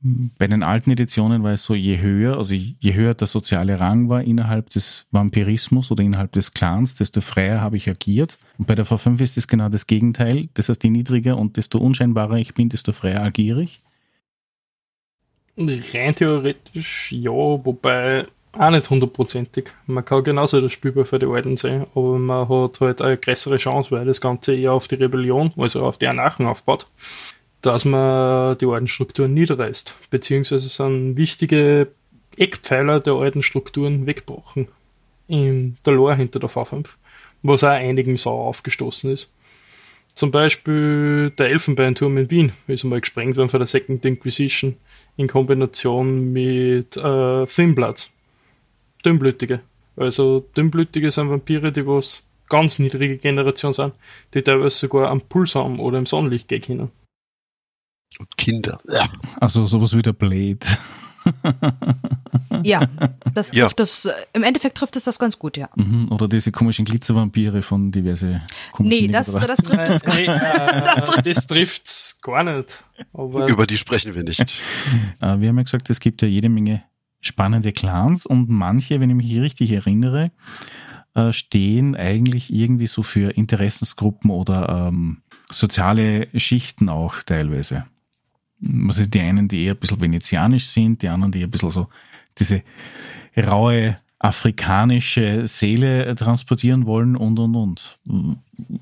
bei den alten Editionen war es so, je höher, also je höher der soziale Rang war innerhalb des Vampirismus oder innerhalb des Clans, desto freier habe ich agiert. Und bei der V5 ist es genau das Gegenteil. Das heißt, je niedriger und desto unscheinbarer ich bin, desto freier agiere ich. Rein theoretisch ja, wobei auch nicht hundertprozentig. Man kann genauso das Spielball für die Alten sein, aber man hat halt eine größere Chance, weil das Ganze eher auf die Rebellion, also auf die Anarchen aufbaut, dass man die alten Strukturen niederreißt, beziehungsweise sind wichtige Eckpfeiler der alten Strukturen weggebrochen in der Lore hinter der V5, was auch einigen sauer aufgestoßen ist. Zum Beispiel der Elfenbeinturm in Wien ist einmal gesprengt worden von der Second Inquisition in Kombination mit äh, Thin Blood Dünnblütige. Also Dünnblütige sind Vampire, die was ganz niedrige Generation sind, die teilweise sogar am Puls haben oder im Sonnenlicht gehen können. Und Kinder. Ja. Also sowas wie der Blade. Ja, das Ja. trifft das, im Endeffekt trifft es das ganz gut, ja. Mhm, Oder diese komischen Glitzervampire von diverse komischen Nee, das, das trifft es Äh, nee, äh, das trifft gar nicht. Aber Über die sprechen wir nicht. Äh, Wir haben ja gesagt, es gibt ja jede Menge spannende Clans und manche, wenn ich mich richtig erinnere, äh, stehen eigentlich irgendwie so für Interessensgruppen oder ähm, soziale Schichten auch teilweise. Was ist die einen, die eher ein bisschen venezianisch sind, die anderen, die ein bisschen so diese raue afrikanische Seele transportieren wollen und, und, und.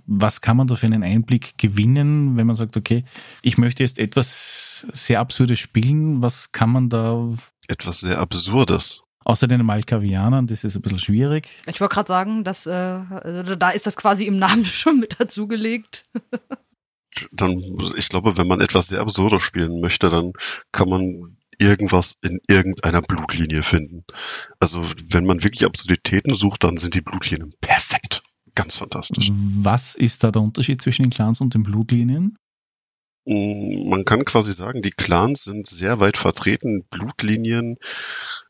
Was kann man da für einen Einblick gewinnen, wenn man sagt, okay, ich möchte jetzt etwas sehr Absurdes spielen, was kann man da, Etwas sehr Absurdes. außer den Malkavianern, das ist ein bisschen schwierig. Ich wollte gerade sagen, dass, äh, also da ist das quasi im Namen schon mit dazugelegt. Dann, ich glaube, wenn man etwas sehr Absurdes spielen möchte, dann kann man irgendwas in irgendeiner Blutlinie finden. Also, wenn man wirklich Absurditäten sucht, dann sind die Blutlinien perfekt. Ganz fantastisch. Was ist da der Unterschied zwischen den Clans und den Blutlinien? Mm, Man kann quasi sagen, die Clans sind sehr weit vertreten. Blutlinien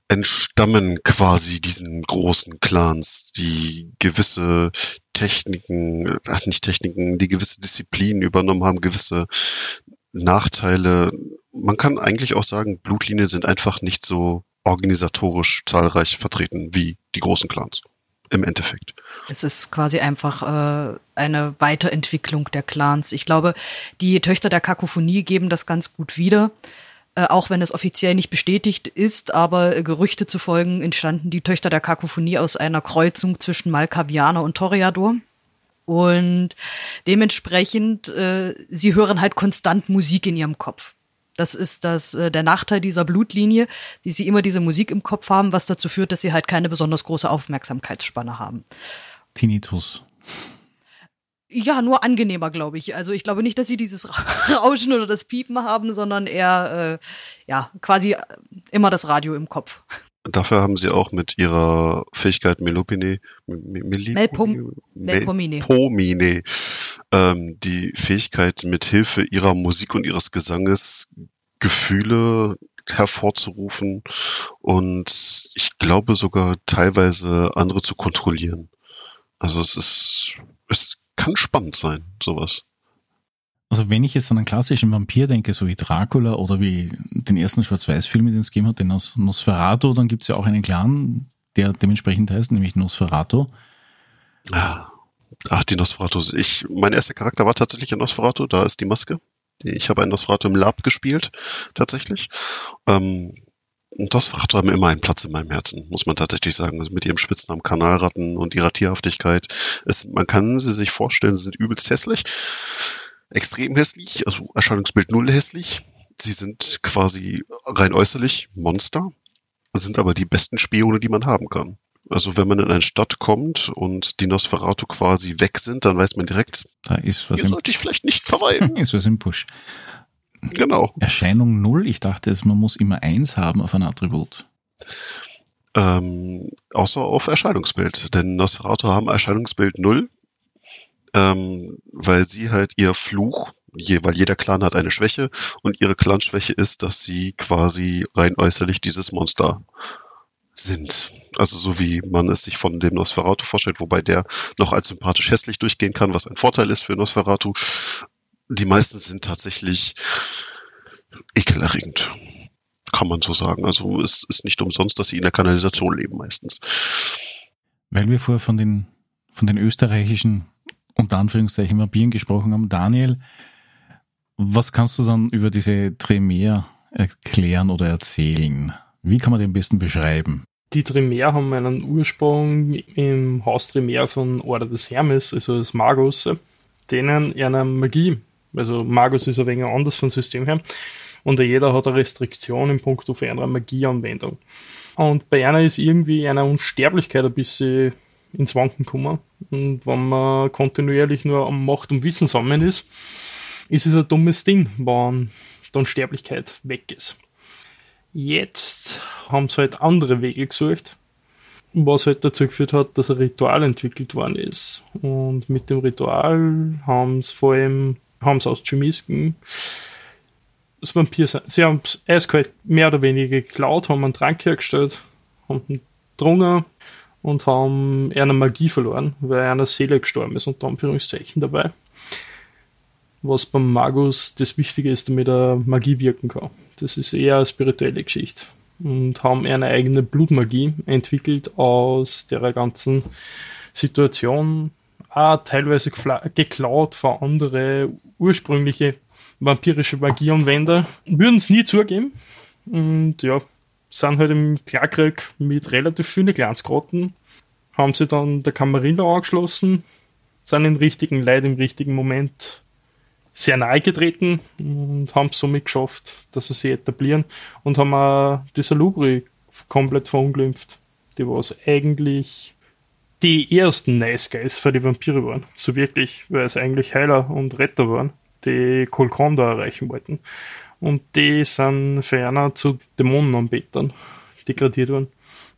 entstammen quasi diesen großen Clans, die gewisse Techniken, ach nicht Techniken, die gewisse Disziplinen übernommen haben, gewisse Nachteile. Man kann eigentlich auch sagen, Blutlinien sind einfach nicht so organisatorisch zahlreich vertreten wie die großen Clans. Im Endeffekt. Es ist quasi einfach äh, eine Weiterentwicklung der Clans. Ich glaube, die Töchter der Kakophonie geben das ganz gut wieder. Äh, auch wenn es offiziell nicht bestätigt ist, aber äh, Gerüchte zu folgen entstanden die Töchter der Kakophonie aus einer Kreuzung zwischen Malkavianer und Toreador. Und dementsprechend, äh, sie hören halt konstant Musik in ihrem Kopf. Das ist das, äh, der Nachteil dieser Blutlinie, die sie immer diese Musik im Kopf haben, was dazu führt, dass sie halt keine besonders große Aufmerksamkeitsspanne haben. Tinnitus. Ja, nur angenehmer, glaube ich. Also ich glaube nicht, dass sie dieses Rauschen oder das Piepen haben, sondern eher, äh, ja, quasi äh, immer das Radio im Kopf. Dafür haben sie auch mit ihrer Fähigkeit Melopine, Melpom- Melpomene. Melpomene, ähm, die Fähigkeit, mit Hilfe ihrer Musik und ihres Gesanges Gefühle hervorzurufen und ich glaube sogar teilweise andere zu kontrollieren. Also es ist, es kann spannend sein, sowas. Also wenn ich jetzt an einen klassischen Vampir denke, so wie Dracula oder wie den ersten Schwarz-Weiß-Film, den es gegeben hat, den aus Nosferatu, dann gibt es ja auch einen Clan, der dementsprechend heißt, nämlich Nosferatu. Ah, Ach, die Nosferatu. Ich, mein erster Charakter war tatsächlich ein Nosferatu, da ist die Maske. Ich habe einen Nosferatu im Lab gespielt, tatsächlich. Ähm, und Nosferatu haben immer einen Platz in meinem Herzen, muss man tatsächlich sagen. Also mit ihrem Spitznamen Kanalratten und ihrer Tierhaftigkeit. Es, man kann sie sich vorstellen, sie sind übelst hässlich. Extrem hässlich, also Erscheinungsbild null hässlich. Sie sind quasi rein äußerlich Monster, sind aber die besten Spione, die man haben kann. Also wenn man in eine Stadt kommt und die Nosferatu quasi weg sind, dann weiß man direkt, Da ist was, hier im, sollte ich vielleicht nicht verweilen. ist was im Push. Genau. Erscheinung 0, ich dachte, man muss immer 1 haben auf ein Attribut. Ähm, außer auf Erscheinungsbild. Denn Nosferatu haben Erscheinungsbild null, ähm, weil sie halt ihr Fluch, je, weil jeder Clan hat eine Schwäche und ihre Clanschwäche ist, dass sie quasi rein äußerlich dieses Monster sind. Also so wie man es sich von dem Nosferatu vorstellt, wobei der noch als sympathisch hässlich durchgehen kann, was ein Vorteil ist für Nosferatu. Die meisten sind tatsächlich ekelerregend. Kann man so sagen. Also es ist nicht umsonst, dass sie in der Kanalisation leben meistens. Weil wir vorher von den, von den österreichischen, unter Anführungszeichen, Vampiren gesprochen haben. Daniel, was kannst du dann über diese Tremere erklären oder erzählen? Wie kann man den am besten beschreiben? Die Tremere haben einen Ursprung im Haus Tremere von Order des Hermes, also des Magus, denen einer Magie, also Magus ist ein wenig anders vom System her, und jeder hat eine Restriktion in puncto eine Magieanwendung. Und bei einer ist irgendwie eine Unsterblichkeit ein bisschen ins Wanken gekommen. Und wenn man kontinuierlich nur am Macht und Wissen sammeln ist, ist es ein dummes Ding, wenn dann Sterblichkeit weg ist. Jetzt haben sie halt andere Wege gesucht, was halt dazu geführt hat, dass ein Ritual entwickelt worden ist. Und mit dem Ritual haben sie vor allem, haben sie aus Chemisken das Vampir sein. Sie haben es eiskalt mehr oder weniger geklaut, haben einen Trank hergestellt, haben einen drungen und haben eine Magie verloren, weil einer Seele gestorben ist, unter Anführungszeichen dabei. Was beim Magus das Wichtige ist, damit er Magie wirken kann. Das ist eher eine spirituelle Geschichte. Und haben eine eigene Blutmagie entwickelt aus der ganzen Situation, auch teilweise geklaut von anderen ursprüngliche vampirische Magieanwender. Würden es nie zugeben. Und ja, sind halt im Klarkrieg mit relativ vielen Glanzgrotten, haben sie dann der Camarilla angeschlossen, sind den richtigen Leid im richtigen Moment sehr nahe getreten und haben es somit geschafft, dass sie sich etablieren und haben auch die Salubri komplett verunglimpft. Die war eigentlich die ersten Nice Guys für die Vampire waren. So wirklich, weil es eigentlich Heiler und Retter waren, die Kolkon da erreichen wollten. Und die sind ferner zu Dämonenanbetern degradiert worden.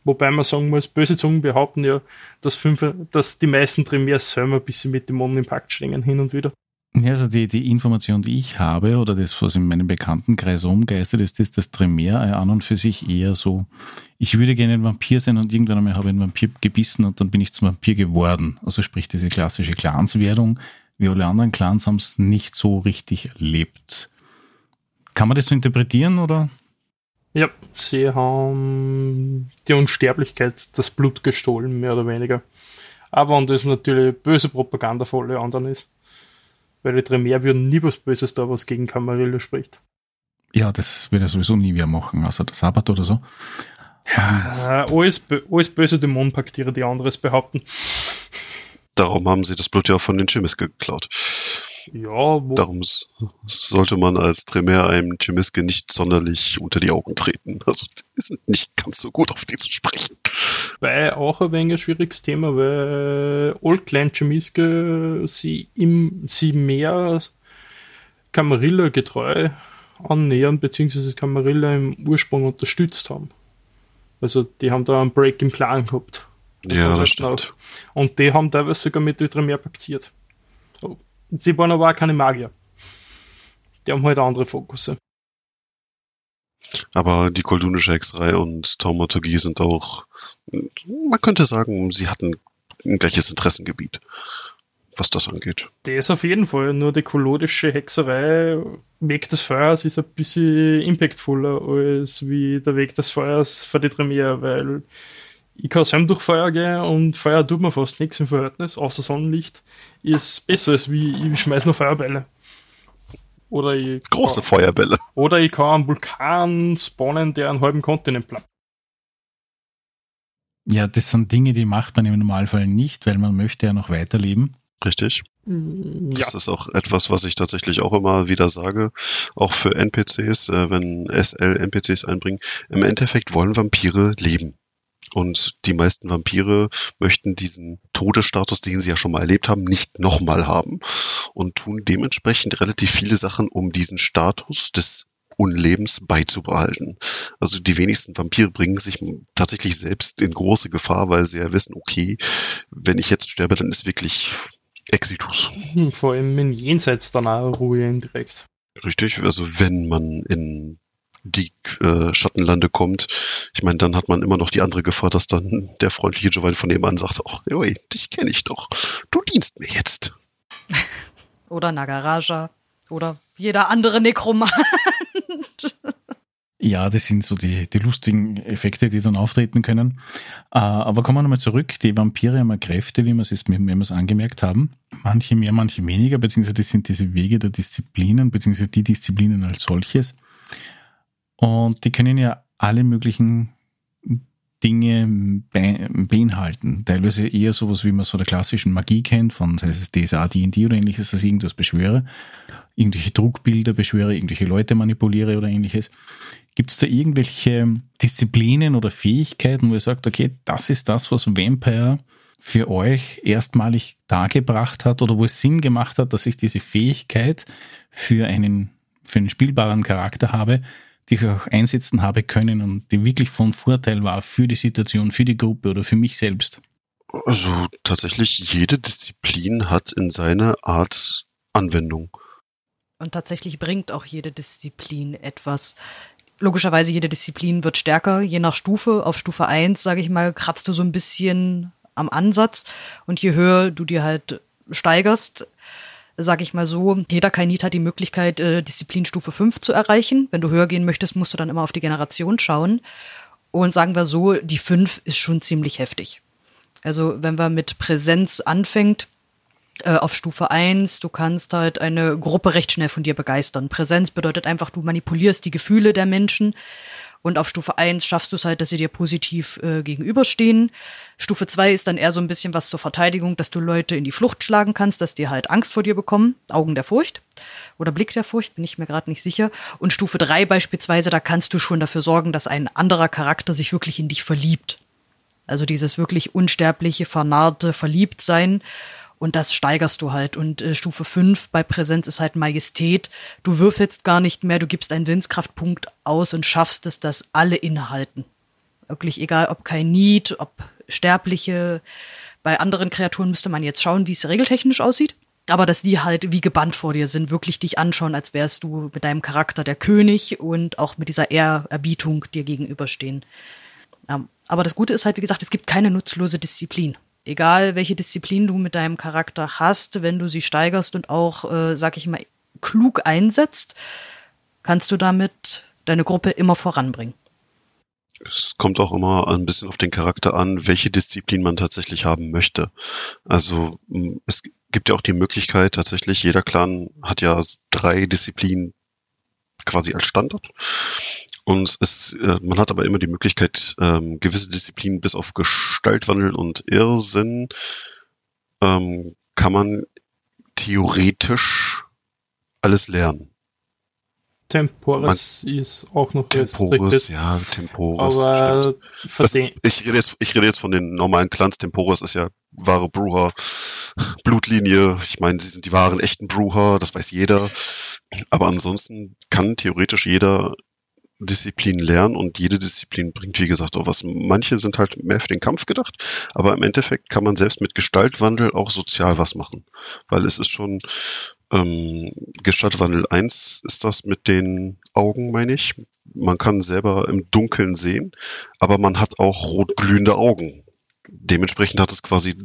Wobei man sagen muss, böse Zungen behaupten ja, dass, fünf, dass die meisten Tremers selber ein bisschen mit Dämonen im Pakt stehen, hin und wieder. Ja, also die, die Information, die ich habe, oder das, was in meinem Bekanntenkreis rumgeistert, ist, dass das Tremere an und für sich eher so, ich würde gerne ein Vampir sein und irgendwann einmal habe ich einen Vampir gebissen und dann bin ich zum Vampir geworden. Also sprich diese klassische Clanswerdung. Wie alle anderen Clans haben es nicht so richtig erlebt. Kann man das so interpretieren, oder? Ja, sie haben die Unsterblichkeit, das Blut gestohlen, mehr oder weniger. Aber und das natürlich böse Propaganda für alle anderen ist. Weil die Tremere würden nie was Böses da, was gegen Camarillo spricht. Ja, das wird er sowieso nie wieder machen, außer der Sabbat oder so. Ja. Äh, alles, alles böse Dämonenpaktiere, die anderes behaupten. Darum haben sie das Blut ja von den Chimis geklaut. Ja, Darum sollte man als Tremere einem Chemiske nicht sonderlich unter die Augen treten. Also sind nicht ganz so gut auf die zu sprechen. Weil auch ein wenig ein schwieriges Thema, weil Old Clan Chemiske sie, im, sie mehr Camarilla getreu annähern, beziehungsweise Camarilla im Ursprung unterstützt haben. Also die haben da einen Break im Plan gehabt. Ja, das stimmt. Und die haben teilweise sogar mit Tremere paktiert. Sie waren aber auch keine Magier. Die haben halt andere Fokusse. Aber die koldunische Hexerei und Taumaturgie sind auch, man könnte sagen, sie hatten ein gleiches Interessengebiet, was das angeht. Das auf jeden Fall. Nur die kolodische Hexerei, Weg des Feuers, ist ein bisschen impactvoller als wie der Weg des Feuers für die Tremere, weil ich kann selber durch Feuer gehen und Feuer tut mir fast nichts im Verhältnis, außer Sonnenlicht, ist besser als wie ich schmeiß nur Feuerbälle. Oder ich Große kann, Feuerbälle. Oder ich kann einen Vulkan spawnen, der einen halben Kontinent bleibt. Ja, das sind Dinge, die macht man im Normalfall nicht, weil man möchte ja noch weiterleben. Richtig. Mm, ja. Das ist auch etwas, was ich tatsächlich auch immer wieder sage, auch für NPCs, äh, wenn SL NPCs einbringen. Im Endeffekt wollen Vampire leben. Und die meisten Vampire möchten diesen Todesstatus, den sie ja schon mal erlebt haben, nicht nochmal haben und tun dementsprechend relativ viele Sachen, um diesen Status des Unlebens beizubehalten. Also die wenigsten Vampire bringen sich tatsächlich selbst in große Gefahr, weil sie ja wissen, okay, wenn ich jetzt sterbe, dann ist wirklich Exitus. Hm, vor allem in Jenseits danach Ruhe indirekt. Richtig, also wenn man in die äh, Schattenlande kommt, ich meine, dann hat man immer noch die andere Gefahr, dass dann der freundliche Giovanni von nebenan sagt, oh, oi, dich kenne ich doch. Du dienst mir jetzt. oder Nagaraja oder jeder andere Nekromant. Ja, das sind so die, die lustigen Effekte, die dann auftreten können. Äh, aber kommen wir nochmal zurück. Die Vampire haben ja Kräfte, wie wir es, wie wir es angemerkt haben. Manche mehr, manche weniger, beziehungsweise das sind diese Wege der Disziplinen, beziehungsweise die Disziplinen als solches. Und die können ja alle möglichen Dinge beinhalten. Teilweise eher sowas, wie man so der klassischen Magie kennt, von sei es DSA, D&D oder ähnliches, dass ich irgendwas beschwöre, irgendwelche Druckbilder beschwöre, irgendwelche Leute manipuliere oder ähnliches. Gibt es da irgendwelche Disziplinen oder Fähigkeiten, wo ihr sagt, okay, das ist das, was Vampire für euch erstmalig dargebracht hat oder wo es Sinn gemacht hat, dass ich diese Fähigkeit für einen, für einen spielbaren Charakter habe, die ich auch einsetzen habe können und die wirklich von Vorteil war für die Situation, für die Gruppe oder für mich selbst? Also tatsächlich jede Disziplin hat in seiner Art Anwendung. Und tatsächlich bringt auch jede Disziplin etwas. Logischerweise, jede Disziplin wird stärker, je nach Stufe. Auf Stufe 1, sage ich mal, kratzt du so ein bisschen am Ansatz. Und je höher du dir halt steigerst, sage ich mal so, jeder Kainit hat die Möglichkeit, äh, Disziplinstufe 5 zu erreichen. Wenn du höher gehen möchtest, musst du dann immer auf die Generation schauen. Und sagen wir so, die 5 ist schon ziemlich heftig. Also wenn wir mit Präsenz anfängt, äh, auf Stufe 1, du kannst halt eine Gruppe recht schnell von dir begeistern. Präsenz bedeutet einfach, du manipulierst die Gefühle der Menschen. Und auf Stufe 1 schaffst du es halt, dass sie dir positiv äh, gegenüberstehen. Stufe 2 ist dann eher so ein bisschen was zur Verteidigung, dass du Leute in die Flucht schlagen kannst, dass die halt Angst vor dir bekommen. Augen der Furcht oder Blick der Furcht, bin ich mir gerade nicht sicher. Und Stufe 3 beispielsweise, da kannst du schon dafür sorgen, dass ein anderer Charakter sich wirklich in dich verliebt. Also dieses wirklich unsterbliche, vernarrte Verliebtsein. Und das steigerst du halt. Und äh, Stufe 5 bei Präsenz ist halt Majestät. Du würfelst gar nicht mehr, du gibst einen Willenskraftpunkt aus und schaffst es, dass alle innehalten. Wirklich egal, ob kein Need, ob Sterbliche. Bei anderen Kreaturen müsste man jetzt schauen, wie es regeltechnisch aussieht. Aber dass die halt wie gebannt vor dir sind, wirklich dich anschauen, als wärst du mit deinem Charakter der König und auch mit dieser Ehrerbietung dir gegenüberstehen. Aber das Gute ist halt, wie gesagt, es gibt keine nutzlose Disziplin egal welche Disziplin du mit deinem Charakter hast, wenn du sie steigerst und auch, äh, sag ich mal, klug einsetzt, kannst du damit deine Gruppe immer voranbringen. Es kommt auch immer ein bisschen auf den Charakter an, welche Disziplin man tatsächlich haben möchte. Also es gibt ja auch die Möglichkeit, tatsächlich, jeder Clan hat ja drei Disziplinen quasi als Standard. Und es, äh, man hat aber immer die Möglichkeit, ähm, gewisse Disziplinen bis auf Gestaltwandel und Irrsinn ähm, kann man theoretisch alles lernen. Temporis man, ist auch noch Temporis, ja, Temporis. Aber das, ich, rede jetzt, ich rede jetzt von den normalen Clans. Temporis ist ja wahre Brucher, Blutlinie. Ich meine, sie sind die wahren, echten Brucher, das weiß jeder. Aber ansonsten kann theoretisch jeder Disziplin lernen und jede Disziplin bringt, wie gesagt, auch was. Manche sind halt mehr für den Kampf gedacht, aber im Endeffekt kann man selbst mit Gestaltwandel auch sozial was machen, weil es ist schon ähm, Gestaltwandel 1 ist das mit den Augen, meine ich. Man kann selber im Dunkeln sehen, aber man hat auch rotglühende Augen. Dementsprechend hat es quasi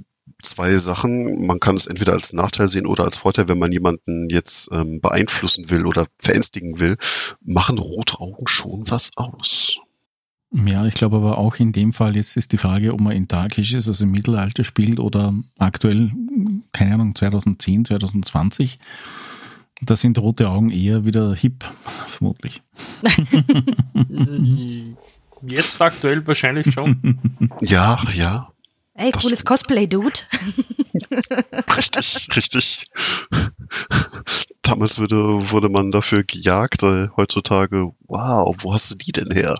zwei Sachen. Man kann es entweder als Nachteil sehen oder als Vorteil, wenn man jemanden jetzt ähm, beeinflussen will oder verängstigen will, machen rote Augen schon was aus. Ja, ich glaube aber auch in dem Fall jetzt ist die Frage, ob man in Dark Ages, also im Mittelalter spielt oder aktuell, keine Ahnung, 2010, 2020. Da sind rote Augen eher wieder hip, vermutlich. Jetzt aktuell wahrscheinlich schon. Ja, ja. Ey, das cooles Cosplay, Dude. richtig, richtig. Damals wurde, wurde man dafür gejagt, heutzutage, wow, wo hast du die denn her?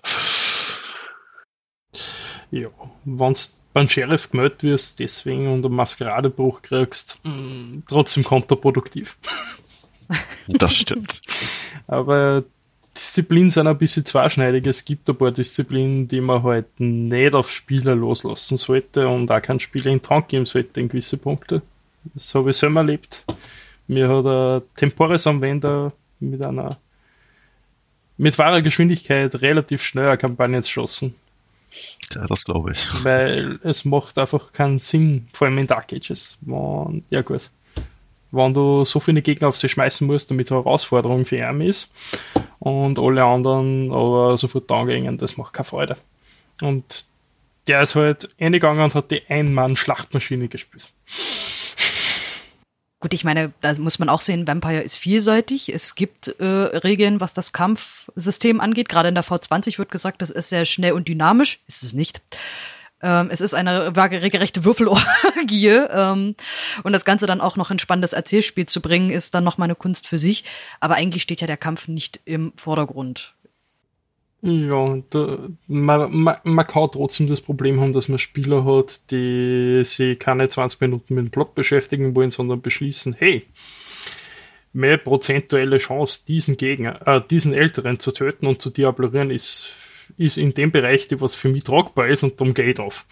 Ja, wenn du beim Sheriff gemeldet wirst, deswegen und einen Maskeradebruch kriegst, mh, mm, trotzdem kontraproduktiv. Das stimmt. Aber Disziplinen sind ein bisschen zweischneidig. Es gibt ein paar Disziplinen, die man halt nicht auf Spieler loslassen sollte und auch kein Spieler in Tank geben sollte in gewisse Punkte. Das habe ich selber erlebt. Mir hat ein Temporis-Anwender mit einer mit wahrer Geschwindigkeit relativ schnell eine Kampagne geschossen. Ja, das glaube ich. Weil es macht einfach keinen Sinn, vor allem in Dark Ages. ja gut. Wenn du so viele Gegner auf sie schmeißen musst, damit eine Herausforderung für ihn ist, und alle anderen aber sofort angehen, das macht keine Freude. Und der ist halt eingegangen und hat die Ein-Mann-Schlachtmaschine gespielt. Gut, ich meine, da muss man auch sehen, Vampire ist vielseitig. Es gibt äh, Regeln, was das Kampfsystem angeht. Gerade in der V20 wird gesagt, das ist sehr schnell und dynamisch. Ist es nicht. Ähm, es ist eine regelrechte Würfelorgie. Ähm, und das Ganze dann auch noch in spannendes Erzählspiel zu bringen, ist dann noch mal eine Kunst für sich. Aber eigentlich steht ja der Kampf nicht im Vordergrund. Ja, da, man, man, man kann trotzdem das Problem haben, dass man Spieler hat, die sich keine 20 Minuten mit dem Plot beschäftigen wollen, sondern beschließen, hey, mehr prozentuelle Chance, diesen Gegner, äh, diesen Älteren zu töten und zu diablerieren, ist ist in dem Bereich, die was für mich tragbar ist und darum geht auf.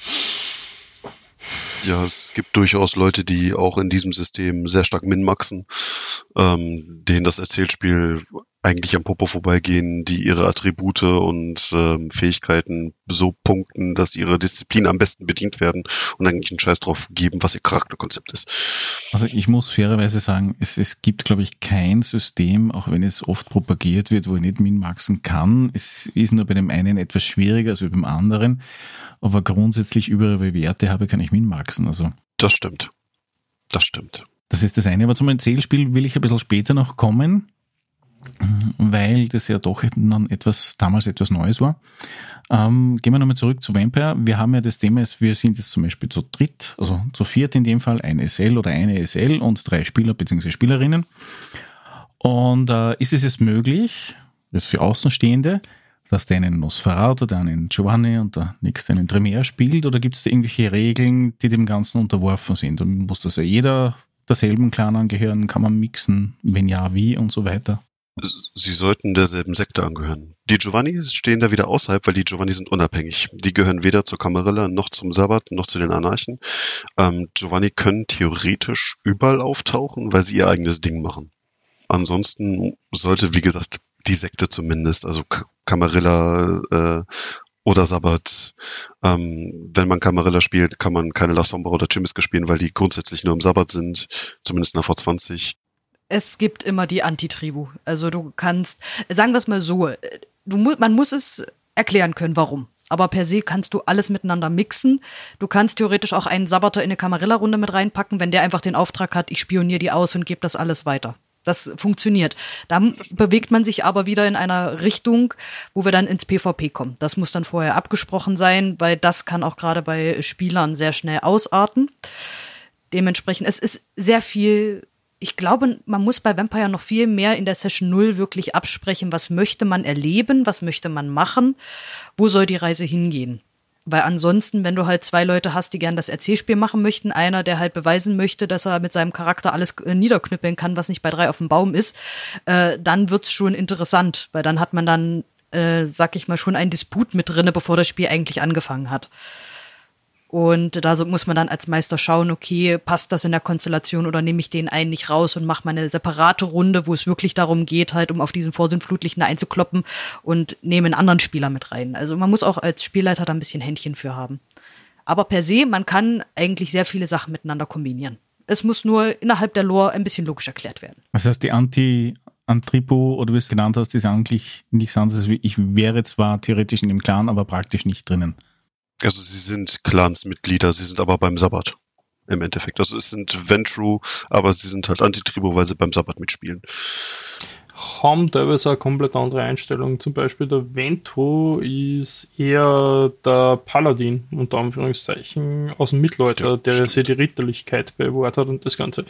Ja, es gibt durchaus Leute, die auch in diesem System sehr stark minmaxen, ähm, denen das Erzählspiel eigentlich am Popo vorbeigehen, die ihre Attribute und ähm, Fähigkeiten so punkten, dass ihre Disziplin am besten bedient werden und eigentlich einen Scheiß drauf geben, was ihr Charakterkonzept ist. Also ich muss fairerweise sagen, es, es gibt, glaube ich, kein System, auch wenn es oft propagiert wird, wo ich nicht minmaxen kann. Es ist nur bei dem einen etwas schwieriger als beim anderen, aber grundsätzlich überall, wo ich Werte habe, kann ich minmaxen. Also Das stimmt. Das stimmt. das ist das eine, aber zum Erzählspiel will ich ein bisschen später noch kommen, weil das ja doch dann etwas, damals etwas Neues war. Ähm, gehen wir nochmal zurück zu Vampire. Wir haben ja das Thema, wir sind jetzt zum Beispiel zu dritt, also zu viert in dem Fall, ein SL oder eine SL und drei Spieler bzw. Spielerinnen. Und äh, ist es jetzt möglich, das für Außenstehende, dass der einen Nosferatu, der einen Giovanni und der nächste einen Tremere spielt? Oder gibt es da irgendwelche Regeln, die dem Ganzen unterworfen sind? Und muss das ja jeder derselben Clan angehören? Kann man mixen? Wenn ja, wie und so weiter? Sie sollten derselben Sekte angehören. Die Giovanni stehen da wieder außerhalb, weil die Giovanni sind unabhängig. Die gehören weder zur Camarilla noch zum Sabbat noch zu den Anarchen. Ähm, Giovanni können theoretisch überall auftauchen, weil sie ihr eigenes Ding machen. Ansonsten sollte, wie gesagt, die Sekte zumindest, also Camarilla äh, oder Sabbat. Ähm, wenn man Camarilla spielt, kann man keine La Sombra oder Chimiske spielen, weil die grundsätzlich nur im Sabbat sind, zumindest nach V20. Es gibt immer die Antitribu. Also du kannst, sagen wir es mal so, du, mu- man muss es erklären können, warum. Aber per se kannst du alles miteinander mixen. Du kannst theoretisch auch einen Sabbater in eine Camarilla-Runde mit reinpacken, wenn der einfach den Auftrag hat, ich spioniere die aus und gebe das alles weiter. Das funktioniert. Dann bewegt man sich aber wieder in einer Richtung, wo wir dann ins PvP kommen. Das muss dann vorher abgesprochen sein, weil das kann auch gerade bei Spielern sehr schnell ausarten. Dementsprechend, es ist sehr viel. Ich glaube, man muss bei Vampire noch viel mehr in der Session 0 wirklich absprechen, was möchte man erleben, was möchte man machen, wo soll die Reise hingehen. Weil ansonsten, wenn du halt zwei Leute hast, die gern das Erzählspiel machen möchten, einer, der halt beweisen möchte, dass er mit seinem Charakter alles äh, niederknüppeln kann, was nicht bei drei auf dem Baum ist, äh, dann wird's schon interessant, weil dann hat man dann, äh, sag ich mal, schon einen Disput mit drinne, bevor das Spiel eigentlich angefangen hat. Und da muss man dann als Meister schauen, okay, passt das in der Konstellation oder nehme ich den einen nicht raus und mache mal eine separate Runde, wo es wirklich darum geht, halt, um auf diesen Vorsinnflutlichen einzukloppen und nehme einen anderen Spieler mit rein. Also man muss auch als Spielleiter da ein bisschen Händchen für haben. Aber per se, man kann eigentlich sehr viele Sachen miteinander kombinieren. Es muss nur innerhalb der Lore ein bisschen logisch erklärt werden. Das heißt, die Anti- Antripo, oder wie du es genannt hast, ist eigentlich nichts anderes. wie Ich wäre zwar theoretisch in dem Clan, aber praktisch nicht drinnen. Also sie sind Clansmitglieder, sie sind aber beim Sabbat. Im Endeffekt. Also es sind Ventru, aber sie sind halt Antitribo, weil sie beim Sabbat mitspielen. haben teilweise eine komplett andere Einstellung. Zum Beispiel der Ventro ist eher der Paladin, unter Anführungszeichen, aus dem Mittelalter, Ja, der stimmt. sich die Ritterlichkeit bewahrt hat und das Ganze.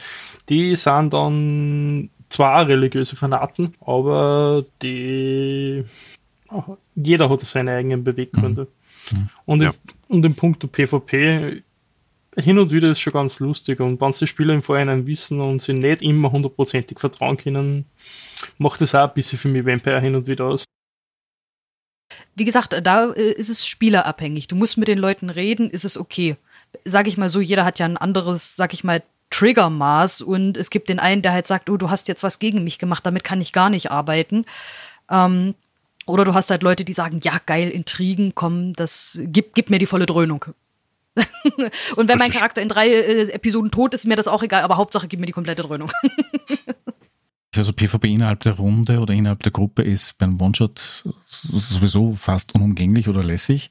Die sind dann zwar religiöse Fanaten, aber die jeder hat seine eigenen Beweggründe. Und, Ja. im, und im Punkt PvP hin und wieder ist schon ganz lustig und wenn die Spieler im Vorhinein wissen und sie nicht immer hundertprozentig vertrauen können, macht es auch ein bisschen für mich Vampire hin und wieder aus. Wie gesagt, da äh, ist es spielerabhängig. Du musst mit den Leuten reden, ist es okay. Sag ich mal so, jeder hat ja ein anderes, sag ich mal, Triggermaß und es gibt den einen, der halt sagt, oh, du hast jetzt was gegen mich gemacht, damit kann ich gar nicht arbeiten. Ähm, oder du hast halt Leute, die sagen, ja, geil, Intrigen, komm, das gib, gib mir die volle Dröhnung. und wenn mein. Charakter in drei äh, Episoden tot ist, ist mir das auch egal, aber Hauptsache gib mir die komplette Dröhnung. Also PvP innerhalb der Runde oder innerhalb der Gruppe ist beim One-Shot sowieso fast unumgänglich oder lässig.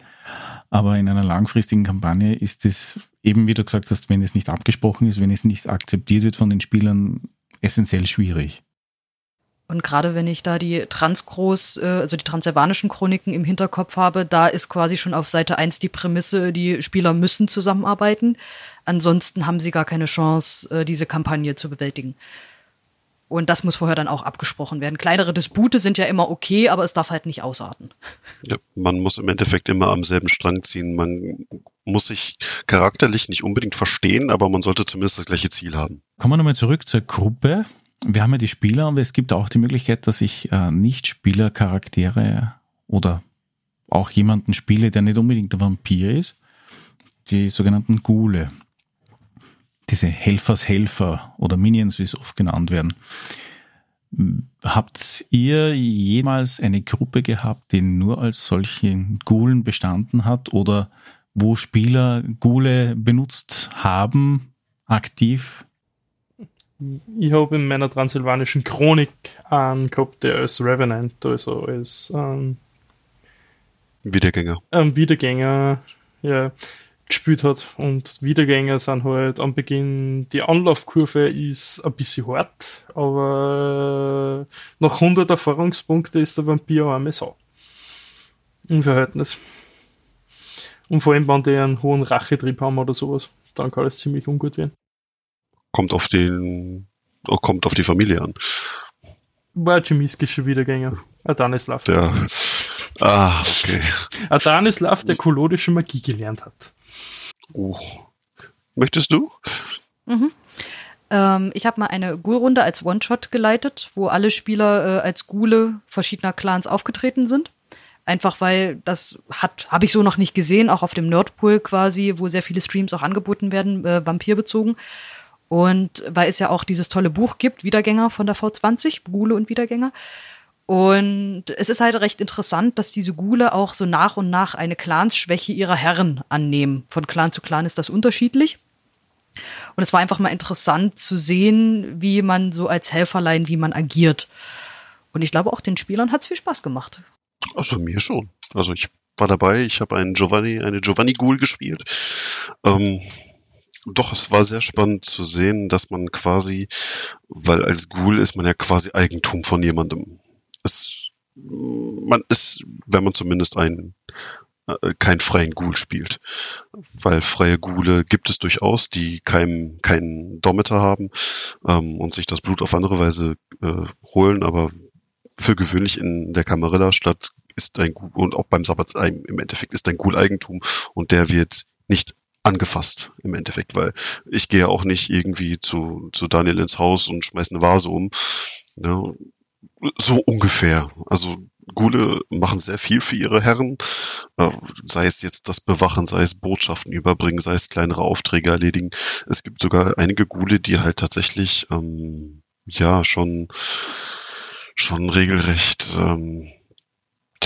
Aber in einer langfristigen Kampagne ist es eben, wie du gesagt hast, wenn es nicht abgesprochen ist, wenn es nicht akzeptiert wird von den Spielern, essentiell schwierig. Und gerade wenn ich da die Transgros, äh, also die transilvanischen Chroniken im Hinterkopf habe, da ist quasi schon auf Seite 1 die Prämisse, die Spieler müssen zusammenarbeiten. Ansonsten haben sie gar keine Chance, äh, diese Kampagne zu bewältigen. Und das muss vorher dann auch abgesprochen werden. Kleinere Dispute sind ja immer okay, aber es darf halt nicht ausarten. Ja, man muss im Endeffekt immer am selben Strang ziehen. Man muss sich charakterlich nicht unbedingt verstehen, aber man sollte zumindest das gleiche Ziel haben. Kommen wir nochmal zurück zur Gruppe. Wir haben ja die Spieler, aber es gibt auch die Möglichkeit, dass ich äh, Nicht-Spieler-Charaktere oder auch jemanden spiele, der nicht unbedingt der Vampir ist. Die sogenannten Ghule. diese Helfershelfer oder Minions, wie es oft genannt werden. Habt ihr jemals eine Gruppe gehabt, die nur als solchen Gulen bestanden hat oder wo Spieler Gule benutzt haben, aktiv? Ich habe in meiner transsilvanischen Chronik einen gehabt, der als Revenant, also als ähm, Wiedergänger. Ähm, Wiedergänger, ja, gespielt hat. Und Wiedergänger sind halt am Beginn, die Anlaufkurve ist ein bisschen hart, aber nach 100 Erfahrungspunkte ist der Vampir auch einmal so. Im Verhältnis. Und vor allem, wenn die einen hohen Rachetrieb haben oder sowas, dann kann es ziemlich ungut werden. Kommt auf den, oh, kommt auf die Familie an. Chemiskischer Wiedergänger. Adanislav. Der, ah, okay. Adanislav, der kolodische Magie gelernt hat. Oh. Möchtest du? Mhm. Ähm, ich habe mal eine Ghoul-Runde als One-Shot geleitet, wo alle Spieler äh, als Ghule verschiedener Clans aufgetreten sind. Einfach weil das hat, habe ich so noch nicht gesehen, auch auf dem Nerdpool quasi, wo sehr viele Streams auch angeboten werden, äh, vampirbezogen. Und weil es ja auch dieses tolle Buch gibt, Wiedergänger von der V20, Gule und Wiedergänger. Und es ist halt recht interessant, dass diese Gule auch so nach und nach eine Clansschwäche ihrer Herren annehmen. Von Clan zu Clan ist das unterschiedlich. Und es war einfach mal interessant zu sehen, wie man so als Helferlein, wie man agiert. Und ich glaube, auch den Spielern hat es viel Spaß gemacht. Also mir schon. Also ich war dabei, ich habe einen Giovanni, eine Giovanni Ghoul gespielt. Ähm, doch, es war sehr spannend zu sehen, dass man quasi, weil als Ghoul ist man ja quasi Eigentum von jemandem es, man ist, wenn man zumindest ein äh, keinen freien Ghoul spielt. Weil freie Ghule gibt es durchaus, die keinen keinen Dometer haben ähm, und sich das Blut auf andere Weise äh, holen, aber für gewöhnlich in der Camarilla-Stadt ist ein Ghoul, und auch beim Sabbat im Endeffekt ist ein Ghoul Eigentum und der wird nicht angefasst im Endeffekt, weil ich gehe auch nicht irgendwie zu, zu Daniel ins Haus und schmeiß eine Vase um. Ne? so ungefähr. Also Gule machen sehr viel für ihre Herren, äh, sei es jetzt das Bewachen, sei es Botschaften überbringen, sei es kleinere Aufträge erledigen. Es gibt sogar einige Gule, die halt tatsächlich ähm, ja schon schon regelrecht, ähm,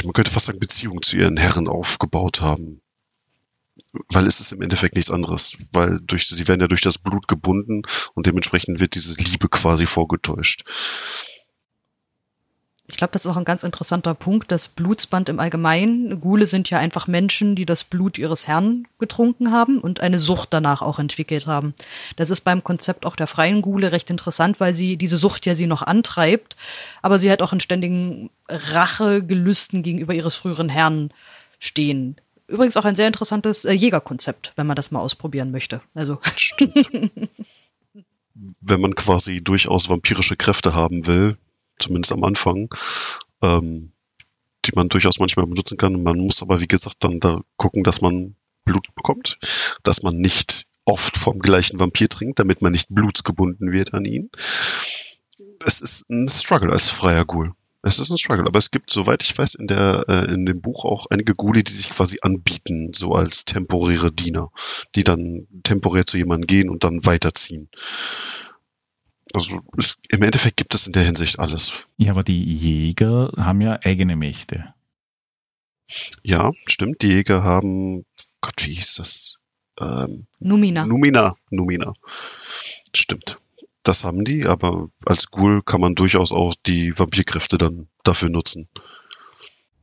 man könnte fast sagen, Beziehungen zu ihren Herren aufgebaut haben. Weil es ist im Endeffekt nichts anderes, weil durch, sie werden ja durch das Blut gebunden und dementsprechend wird diese Liebe quasi vorgetäuscht ich glaube, das ist auch ein ganz interessanter Punkt, das Blutsband im Allgemeinen. Gule sind ja einfach Menschen, die das Blut ihres Herrn getrunken haben und eine Sucht danach auch entwickelt haben. Das ist beim Konzept auch der freien Gule recht interessant, weil sie diese Sucht ja sie noch antreibt, aber sie hat auch in ständigen Rachegelüsten gegenüber ihres früheren Herrn stehen. Übrigens auch ein sehr interessantes äh, Jägerkonzept, wenn man das mal ausprobieren möchte. Also. wenn man quasi durchaus vampirische Kräfte haben will, zumindest am Anfang, ähm, die man durchaus manchmal benutzen kann. Man muss aber, wie gesagt, dann da gucken, dass man Blut bekommt, dass man nicht oft vom gleichen Vampir trinkt, damit man nicht blutsgebunden wird an ihn. Es ist ein Struggle als freier Ghoul. Es ist ein Struggle, aber es gibt, soweit ich weiß, in der äh, in dem Buch auch einige Ghuli, die sich quasi anbieten, so als temporäre Diener, die dann temporär zu jemandem gehen und dann weiterziehen. Also es, im Endeffekt gibt es in der Hinsicht alles. Ja, aber die Jäger haben ja eigene Mächte. Ja, stimmt. Die Jäger haben, Gott, wie hieß das? Ähm, Numina. Numina. Numina. Stimmt. Das haben die, aber als Ghoul kann man durchaus auch die Vampirkräfte dann dafür nutzen.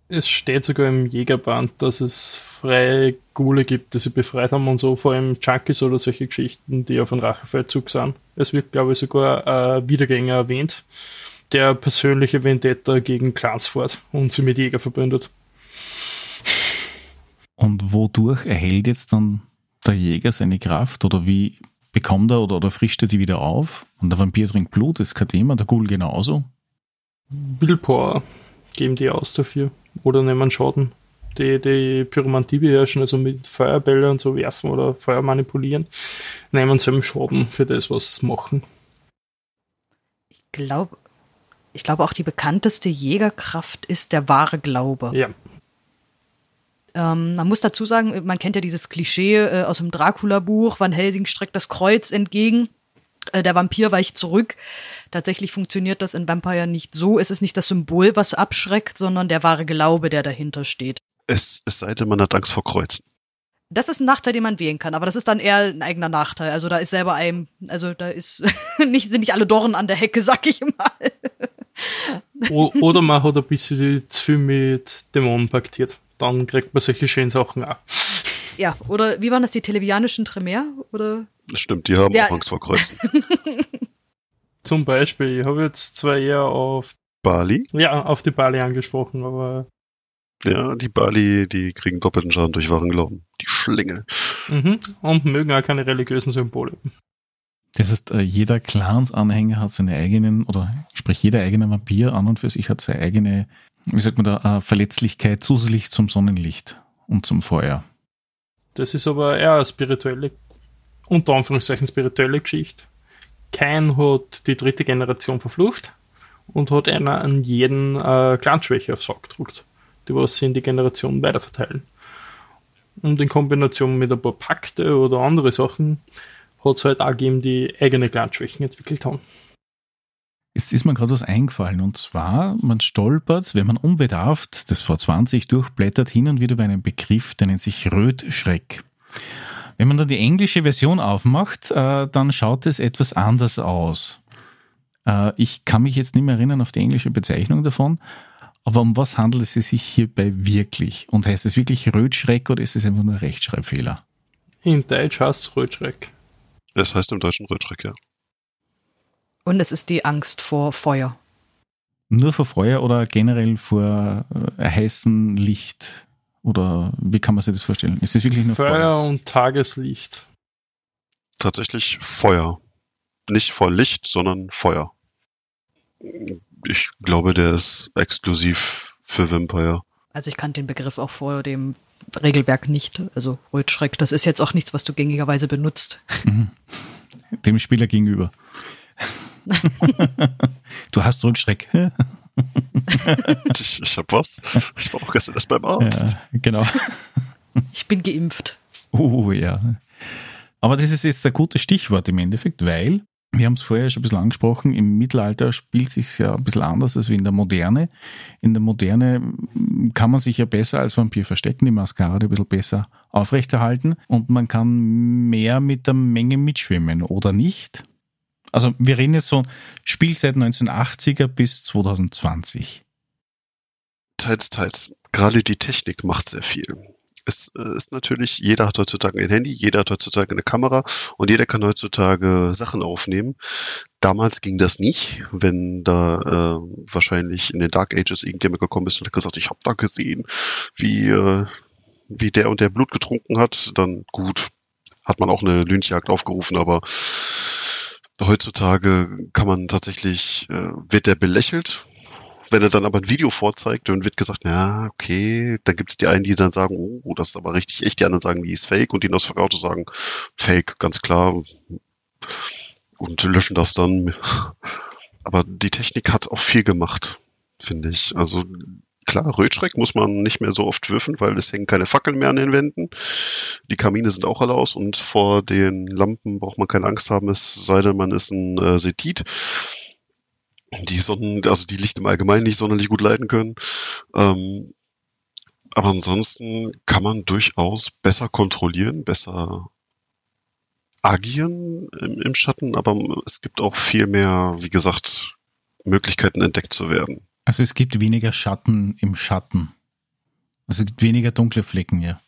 Es steht sogar im Jägerband, dass es freie Gule gibt, die sie befreit haben und so, vor allem Junkies oder solche Geschichten, die auf einen Rachefeldzug sind. Es wird, glaube ich, sogar ein Wiedergänger erwähnt, der persönliche Vendetta gegen Clans fährt und sie mit Jäger verbündet. Und wodurch erhält jetzt dann der Jäger seine Kraft oder wie bekommt er oder, oder frischt er die wieder auf? Und der Vampir trinkt Blut, das ist kein Thema, der Ghoul genauso. Willpower geben die aus dafür oder nehmen Schaden die, die Pyromantie beherrschen, also mit Feuerbälle und so werfen oder Feuer manipulieren, nehmen selben Schaden für das, was sie machen. Ich glaube, ich glaube auch die bekannteste Jägerkraft ist der wahre Glaube. Ja. Ähm, man muss dazu sagen, man kennt ja dieses Klischee äh, aus dem Dracula-Buch, Van Helsing streckt das Kreuz entgegen. Äh, der Vampir weicht zurück. Tatsächlich funktioniert das in Vampire nicht so. Es ist nicht das Symbol, was abschreckt, sondern der wahre Glaube, der dahinter steht. Es, es sei denn, man hat Angst vor Kreuzen. Das ist ein Nachteil, den man wählen kann, aber das ist dann eher ein eigener Nachteil. Also da ist selber ein, also da ist nicht, sind nicht alle Dornen an der Hecke, sag ich mal. Oder man hat ein bisschen zu viel mit Dämonen paktiert. Dann kriegt man solche schönen Sachen auch. Ja, oder wie waren das, die televianischen Tremere? Oder? Das stimmt, die haben Ja. auch Angst vor Kreuzen. Zum Beispiel, ich habe jetzt zwar eher auf, Bali? ja, auf die Bali angesprochen, aber Ja, die Bali, die kriegen doppelten Schaden durch wahren Glauben. Die Schlinge. mhm. und mögen auch keine religiösen Symbole. Das heißt, äh, jeder Clans-Anhänger hat seine eigenen, oder sprich jeder eigene Vampir an und für sich hat seine eigene, wie sagt man da, äh, Verletzlichkeit zusätzlich zum Sonnenlicht und zum Feuer. Das ist aber eher eine spirituelle, unter Anführungszeichen spirituelle Geschichte. Kein hat die dritte Generation verflucht und hat einer an jeden äh, Clanschwäche aufs Sack gedruckt, die was sie in die Generation weiterverteilen. Und in Kombination mit ein paar Pakte oder andere Sachen hat es halt auch gegeben, die eigene Clanschwächen entwickelt haben. Jetzt ist mir gerade was eingefallen und zwar, man stolpert, wenn man unbedarft das V20 durchblättert, hin und wieder über einen Begriff, der nennt sich Rötschreck. Wenn man dann die englische Version aufmacht, äh, dann schaut es etwas anders aus. Äh, ich kann mich jetzt nicht mehr erinnern auf die englische Bezeichnung davon, aber um was handelt es sich hierbei wirklich? Und heißt es wirklich Rötschreck oder ist es einfach nur Rechtschreibfehler? In Deutsch heißt es Rotschreck. Das heißt im Deutschen Rötschreck, ja. Und es ist die Angst vor Feuer. Nur vor Feuer oder generell vor äh, heißem Licht? Oder wie kann man sich das vorstellen? Ist es wirklich nur Feuer, Feuer? und Tageslicht. Tatsächlich Feuer. Nicht vor Licht, sondern Feuer. Ich glaube, der ist exklusiv für Vampire. Also ich kannte den Begriff auch vor dem Regelwerk nicht. Also Rötschreck, das ist jetzt auch nichts, was du gängigerweise benutzt. Mhm. Dem Spieler gegenüber. Du hast Rückschreck. ja, Ich, ich hab was. Ich war auch gestern erst beim Arzt. genau. Ich bin geimpft. Oh ja. Aber das ist jetzt ein gutes Stichwort im Endeffekt, weil, wir haben es vorher schon ein bisschen angesprochen, im Mittelalter spielt sich ja ein bisschen anders als wie in der Moderne. In der Moderne kann man sich ja besser als Vampir verstecken, die Maskerade ein bisschen besser aufrechterhalten und man kann mehr mit der Menge mitschwimmen, oder nicht? Also wir reden jetzt so Spiel seit 1980er bis 2020. Teils, teils. Gerade die Technik macht sehr viel. Es äh, ist natürlich, jeder hat heutzutage ein Handy, jeder hat heutzutage eine Kamera und jeder kann heutzutage Sachen aufnehmen. Damals ging das nicht, wenn da äh, wahrscheinlich in den Dark Ages irgendjemand gekommen ist und hat gesagt, ich habe da gesehen, wie, äh, wie der und der Blut getrunken hat, dann gut, hat man auch eine Lynchjagd aufgerufen, aber heutzutage kann man tatsächlich, äh, wird der belächelt, wenn er dann aber ein Video vorzeigt, dann wird gesagt, ja, okay, dann gibt es die einen, die dann sagen, oh, das ist aber richtig echt, die anderen sagen, die ist fake und die Nosferatu sagen, fake, ganz klar und löschen das dann. Aber die Technik hat auch viel gemacht, finde ich. Also klar, Rötschreck muss man nicht mehr so oft würfen, weil es hängen keine Fackeln mehr an den Wänden. Die Kamine sind auch alle aus und vor den Lampen braucht man keine Angst haben, es sei denn, man ist ein äh, Setit die Sonnen, also die Licht im Allgemeinen nicht sonderlich gut leiten können. Ähm, aber ansonsten kann man durchaus besser kontrollieren, besser agieren im, im Schatten, aber es gibt auch viel mehr, wie gesagt, Möglichkeiten entdeckt zu werden. Also es gibt weniger Schatten im Schatten. Also es gibt weniger dunkle Flecken, ja.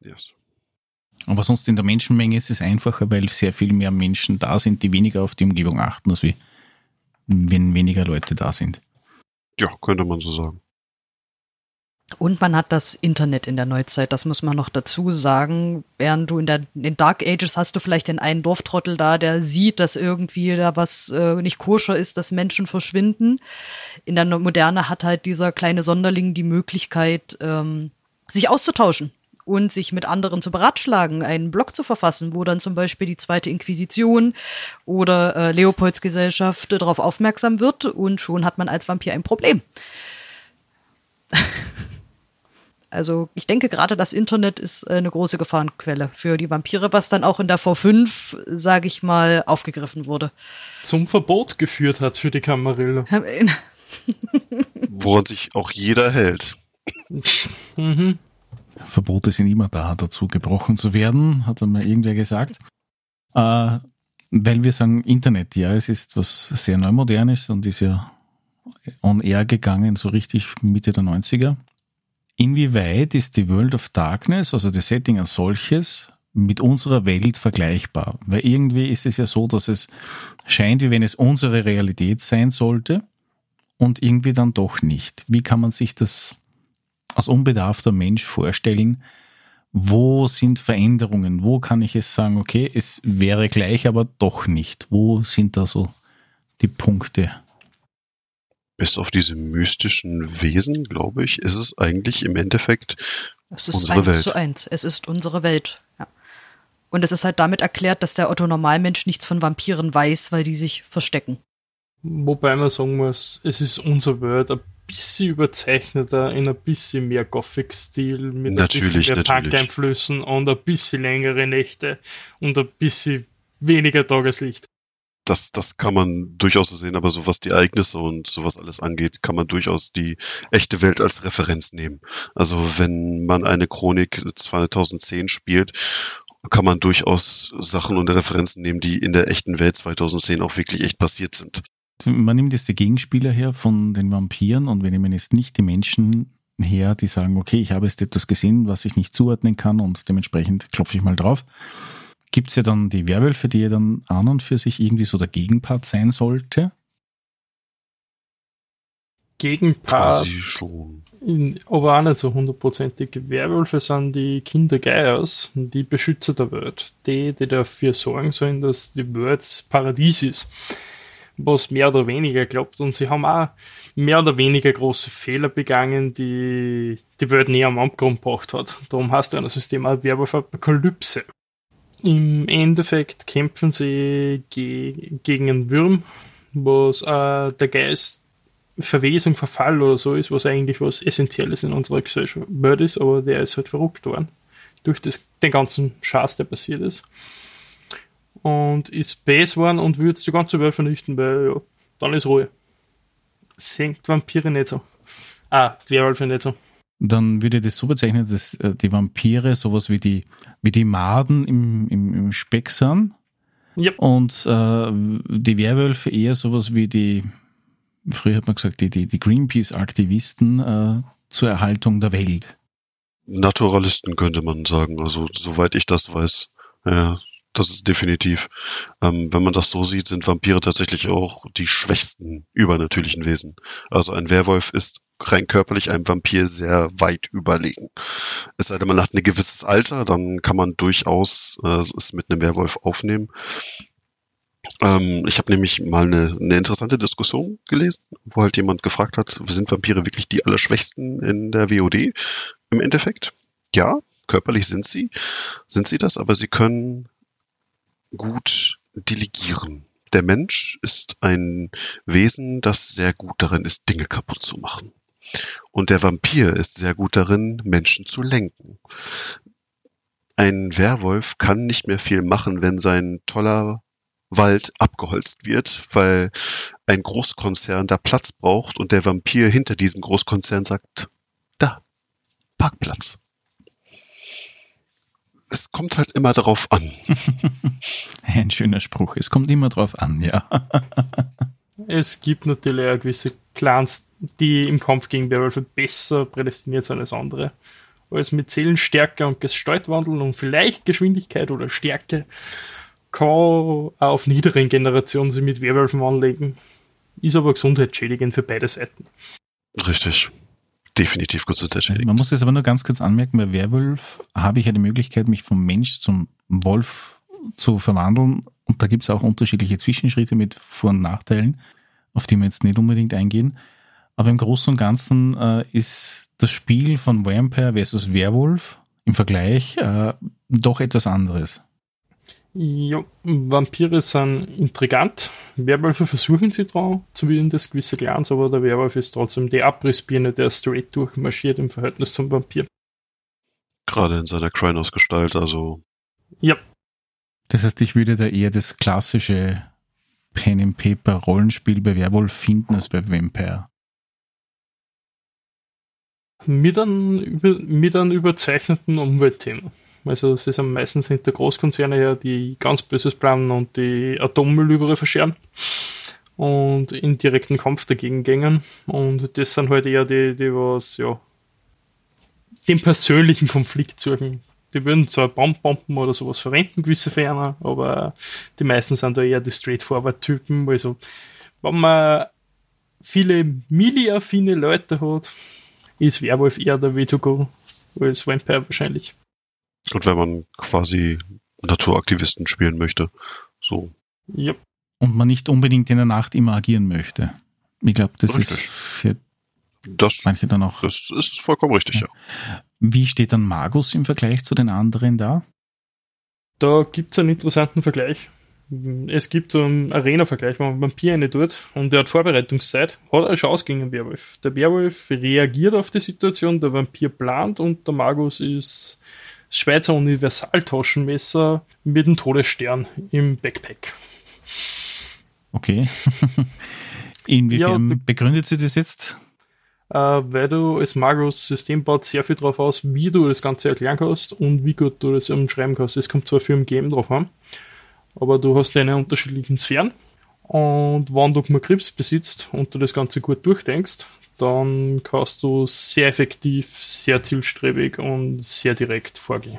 Yes. Aber sonst in der Menschenmenge ist es einfacher, weil sehr viel mehr Menschen da sind, die weniger auf die Umgebung achten, als wie wenn weniger Leute da sind. Ja, könnte man so sagen. Und man hat das Internet in der Neuzeit, das muss man noch dazu sagen. Während du in, der, in den Dark Ages hast du vielleicht den einen Dorftrottel da, der sieht, dass irgendwie da was äh, nicht koscher ist, dass Menschen verschwinden. In der Moderne hat halt dieser kleine Sonderling die Möglichkeit, ähm, sich auszutauschen und sich mit anderen zu beratschlagen, einen Blog zu verfassen, wo dann zum Beispiel die zweite Inquisition oder äh, Leopolds Gesellschaft darauf aufmerksam wird und schon hat man als Vampir ein Problem. Also ich denke gerade, das Internet ist äh, eine große Gefahrenquelle für die Vampire, was dann auch in der V5, sage ich mal, aufgegriffen wurde. Zum Verbot geführt hat für die Camarilla. Woran sich auch jeder hält. mhm. Verbote sind immer da, dazu gebrochen zu werden, hat einmal irgendwer gesagt. Äh, weil wir sagen, Internet, ja, es ist was sehr Neumodernes und ist ja on air gegangen, so richtig Mitte der 90er. Inwieweit ist die World of Darkness, also das Setting als solches, mit unserer Welt vergleichbar? Weil irgendwie ist es ja so, dass es scheint, wie wenn es unsere Realität sein sollte und irgendwie dann doch nicht. Wie kann man sich das als unbedarfter Mensch vorstellen? Wo sind Veränderungen? Wo kann ich es sagen, okay, es wäre gleich, aber doch nicht? Wo sind da so die Punkte? Bis auf diese mystischen Wesen, glaube ich, ist es eigentlich im Endeffekt es ist unsere eins Welt. zu eins. Es ist unsere Welt. Ja. Und es ist halt damit erklärt, dass der Otto Normalmensch nichts von Vampiren weiß, weil die sich verstecken. Wobei man sagen muss, es ist unser Welt ein bisschen überzeichneter, in ein bisschen mehr Gothic-Stil, mit natürlich, ein bisschen mehr Punk-Einflüssen und ein bisschen längere Nächte und ein bisschen weniger Tageslicht. Das, das kann man durchaus sehen, aber so was die Ereignisse und sowas alles angeht, kann man durchaus die echte Welt als Referenz nehmen. Also wenn man eine Chronik 2010 spielt, kann man durchaus Sachen und Referenzen nehmen, die in der echten Welt 2010 auch wirklich echt passiert sind man nimmt jetzt die Gegenspieler her von den Vampiren und wir nehmen jetzt nicht die Menschen her, die sagen, okay, ich habe jetzt etwas gesehen, was ich nicht zuordnen kann und dementsprechend klopfe ich mal drauf. Gibt es ja dann die Werwölfe, die ja dann an und für sich irgendwie so der Gegenpart sein sollte? Gegenpart. schon. In, aber auch nicht so hundertprozentig. Werwölfe sind die Kinder Geiers, die Beschützer der Welt. Die, die dafür sorgen sollen, dass die Welt Paradies ist was mehr oder weniger klappt. Und sie haben auch mehr oder weniger große Fehler begangen, die die Welt näher am Abgrund gebracht hat. Darum heißt ein System auch Werwolf Apokalypse. Im Endeffekt kämpfen sie ge gegen einen Wurm, was äh, der Geist Verwesung, Verfall oder so ist, was eigentlich was Essentielles in unserer Gesellschaft ist, aber der ist halt verrückt worden. Durch das, den ganzen Schatz, der passiert ist und ist base worden und jetzt die ganze Welt vernichten, weil ja, dann ist Ruhe. Senkt Vampire nicht so. Ah, Werwölfe nicht so. Dann würde ich das so bezeichnen, dass äh, die Vampire sowas wie die, wie die Maden im, im, im Speck sind. Yep. Und äh, die Werwölfe eher sowas wie die, früher hat man gesagt, die, die, die Greenpeace-Aktivisten äh, zur Erhaltung der Welt. Naturalisten könnte man sagen, also soweit ich das weiß. Ja, das ist definitiv. Ähm, wenn man das so sieht, sind Vampire tatsächlich auch die schwächsten übernatürlichen Wesen. Also ein Werwolf ist rein körperlich einem Vampir sehr weit überlegen. Es sei denn, man hat ein gewisses Alter, dann kann man durchaus äh, es mit einem Werwolf aufnehmen. Ähm, ich habe nämlich mal eine, eine interessante Diskussion gelesen, wo halt jemand gefragt hat, sind Vampire wirklich die allerschwächsten in der WOD? Im Endeffekt, ja, körperlich sind sie, sind sie das, aber sie können gut delegieren. Der Mensch ist ein Wesen, das sehr gut darin ist, Dinge kaputt zu machen. Und der Vampir ist sehr gut darin, Menschen zu lenken. Ein Werwolf kann nicht mehr viel machen, wenn sein toller Wald abgeholzt wird, weil ein Großkonzern da Platz braucht und der Vampir hinter diesem Großkonzern sagt, da, Parkplatz es kommt halt immer darauf an. Ein schöner Spruch. Es kommt immer darauf an, ja. es gibt natürlich auch gewisse Clans, die im Kampf gegen Werwölfe besser prädestiniert sind als andere. Als mit Seelenstärke und Gestaltwandeln und vielleicht Geschwindigkeit oder Stärke kann auch auf niederen Generationen sie mit Werwölfen anlegen. Ist aber gesundheitsschädigend für beide Seiten. Richtig definitiv gesundheitsschädigend. Man muss es aber nur ganz kurz anmerken, bei Werwolf habe ich ja die Möglichkeit, mich vom Mensch zum Wolf zu verwandeln. Und da gibt es auch unterschiedliche Zwischenschritte mit Vor- und Nachteilen, auf die wir jetzt nicht unbedingt eingehen. Aber im Großen und Ganzen äh, ist das Spiel von Vampire versus Werwolf im Vergleich äh, doch etwas anderes. Ja, Vampire sind intrigant. Werwölfe versuchen sie dran, zumindest gewisse Clans, aber der Werwolf ist trotzdem die Abrissbirne, der straight durchmarschiert im Verhältnis zum Vampir. Gerade in seiner Krynos-Gestalt, also. Ja. Das heißt, ich würde da eher das klassische Pen and Paper Rollenspiel bei Werwolf finden als bei Vampire. Mit einem, mit einem überzeichneten Umweltthema. Also es ist am meisten hinter Großkonzerne her, die ganz Böses planen und die Atommüll überall verscheren und in direkten Kampf dagegen gängen. Und das sind halt eher die, die was, ja, den persönlichen Konflikt suchen. Die würden zwar Bombbomben oder sowas verwenden, gewisse Ferner, aber die meisten sind da eher die Straightforward-Typen. Also, wenn man viele Mili-affine Leute hat, ist Werwolf eher der Way to go als Vampire wahrscheinlich. Und wenn man quasi Naturaktivisten spielen möchte, so. Ja. Und man nicht unbedingt in der Nacht immer agieren möchte. Ich glaube, das Richtig. ist für Das, manche dann auch. das ist vollkommen richtig, ja. Wie steht dann Magus im Vergleich zu den anderen da? Da gibt es einen interessanten Vergleich. Es gibt so einen Arena-Vergleich, wenn man Vampir eine tut und der hat Vorbereitungszeit, hat eine Chance gegen den Werwolf. Der Werwolf reagiert auf die Situation, der Vampir plant und der Magus ist Schweizer Universaltaschenmesser mit einem Todesstern im Backpack. Okay. Inwiefern Ja, begründet sie das jetzt? Äh, weil du als Magus System baut sehr viel drauf aus, wie du das Ganze erklären kannst und wie gut du das umschreiben kannst. Es kommt zwar viel im Game drauf an, aber du hast deine unterschiedlichen Sphären und wenn du genug Grips besitzt und du das Ganze gut durchdenkst, dann kannst du sehr effektiv, sehr zielstrebig und sehr direkt vorgehen.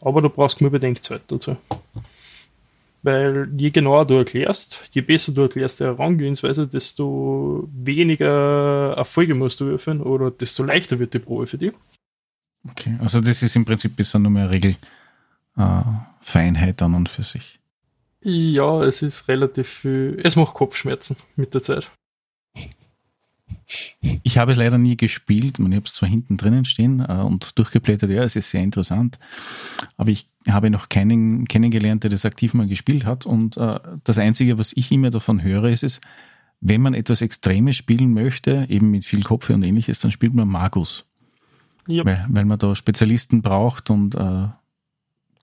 Aber du brauchst nur Bedenkzeit dazu. Weil je genauer du erklärst, je besser du erklärst die Herangehensweise, desto weniger Erfolge musst du würfeln oder desto leichter wird die Probe für dich. Okay, also das ist im Prinzip bisher nur mehr Regel äh, an und für sich. Ja, es ist relativ viel. Es macht Kopfschmerzen mit der Zeit. Ich habe es leider nie gespielt. Ich habe es zwar hinten drinnen stehen äh, und durchgeblättert, ja, es ist sehr interessant. Aber ich habe noch keinen kennengelernt, der das aktiv mal gespielt hat. Und äh, das Einzige, was ich immer davon höre, ist es, wenn man etwas Extremes spielen möchte, eben mit viel Kopf und ähnliches, dann spielt man Magus. Ja. Weil, weil man da Spezialisten braucht und äh,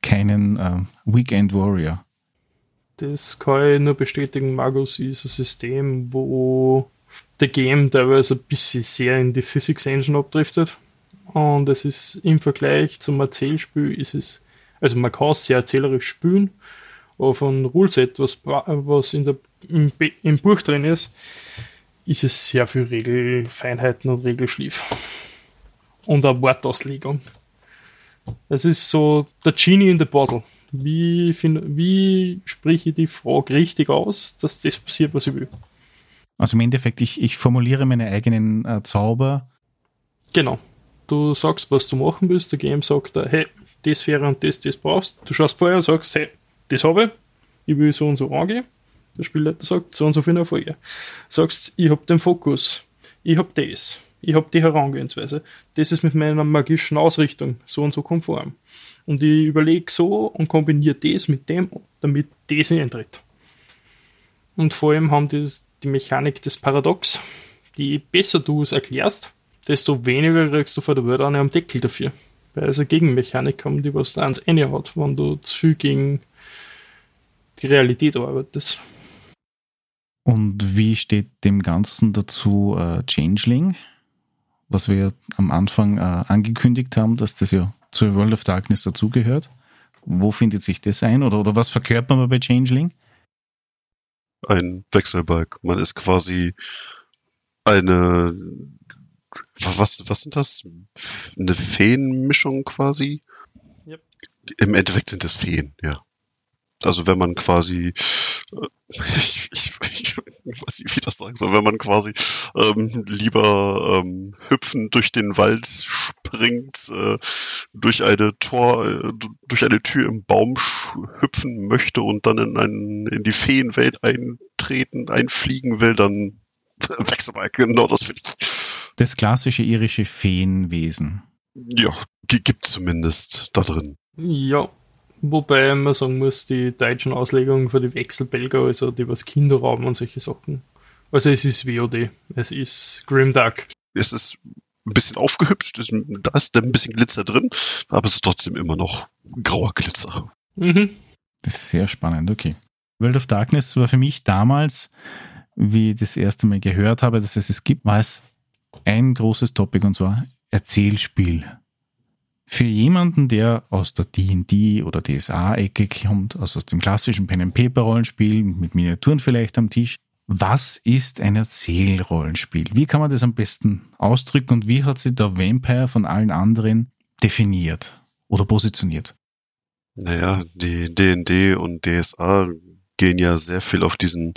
keinen äh, Weekend Warrior. Das kann ich nur bestätigen. Magus ist ein System, wo der Game teilweise ein bisschen sehr in die Physics Engine abdriftet. Und es ist im Vergleich zum Erzählspiel ist es, also man kann es sehr erzählerisch spielen, aber von Ruleset, was, was in der, im, im Buch drin ist, ist es sehr viel Regelfeinheiten und Regelschliff. Und eine Wortauslegung. Es ist so der Genie in the Bottle. Wie, wie spreche ich die Frage richtig aus, dass das passiert, was ich will? Also im Endeffekt, ich, ich formuliere meine eigenen äh, Zauber. Genau. Du sagst, was du machen willst. Der Game sagt, dir, hey, das wäre und das, das brauchst. Du schaust vorher und sagst, hey, das habe ich. Ich will so und so angehen. Der Spielleiter sagt, so und so viele Erfolge. Sagst, ich habe den Fokus. Ich habe das. Ich habe die Herangehensweise. Das ist mit meiner magischen Ausrichtung so und so konform. Und ich überlege so und kombiniere das mit dem, damit das eintritt. Und vor allem haben die die Mechanik des Paradox. Je besser du es erklärst, desto weniger kriegst du vor der Welt eine am Deckel dafür. Weil es eine Gegenmechanik haben, die was da ans Ende hat, wenn du zu viel gegen die Realität arbeitest. Und wie steht dem Ganzen dazu äh, Changeling? Was wir am Anfang äh, angekündigt haben, dass das ja zur World of Darkness dazugehört. Wo findet sich das ein? Oder, oder was verkörpert man bei Changeling? Ein Wechselbalg. Man ist quasi eine, was, was sind das? Eine Feenmischung quasi? Yep. Im Endeffekt sind es Feen, ja. Also wenn man quasi, äh, ich, ich, ich weiß nicht, wie ich das sagen soll, wenn man quasi ähm, lieber ähm, hüpfend durch den Wald springt, äh, durch eine Tor, äh, durch eine Tür im Baum hüpfen möchte und dann in, ein, in die Feenwelt eintreten, einfliegen will, dann wechsel mal, genau das finde ich. Das klassische irische Feenwesen. Ja, gi- gibt zumindest da drin. Ja, wobei man sagen muss, die deutschen Auslegungen für die Wechselbelger, also die was Kinder rauben und solche Sachen. Also es ist WOD, es ist Grimdark. Es ist ein bisschen aufgehübscht, ist, da ist ein bisschen Glitzer drin, aber es ist trotzdem immer noch grauer Glitzer. Mhm. Das ist sehr spannend, okay. World of Darkness war für mich damals, wie ich das erste Mal gehört habe, dass es es gibt, war es ein großes Topic und zwar Erzählspiel. Für jemanden, der aus der D&D oder DSA-Ecke kommt, also aus dem klassischen Pen-and-Paper-Rollenspiel mit Miniaturen vielleicht am Tisch, was ist ein Erzählrollenspiel? Wie kann man das am besten ausdrücken und wie hat sich der Vampire von allen anderen definiert oder positioniert? Naja, die D&D und DSA gehen ja sehr viel auf diesen,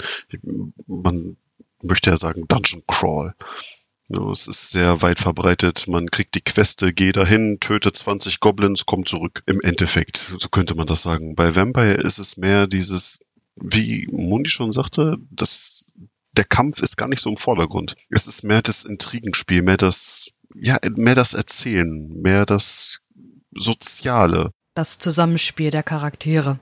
man möchte ja sagen, Dungeon Crawl. Es ist sehr weit verbreitet. Man kriegt die Queste, geh dahin, töte 20 Goblins, komm zurück. Im Endeffekt, so könnte man das sagen. Bei Vampire ist es mehr dieses, wie Mundi schon sagte, das, der Kampf ist gar nicht so im Vordergrund. Es ist mehr das Intrigenspiel, mehr das, ja, mehr das Erzählen, mehr das Soziale. Das Zusammenspiel der Charaktere.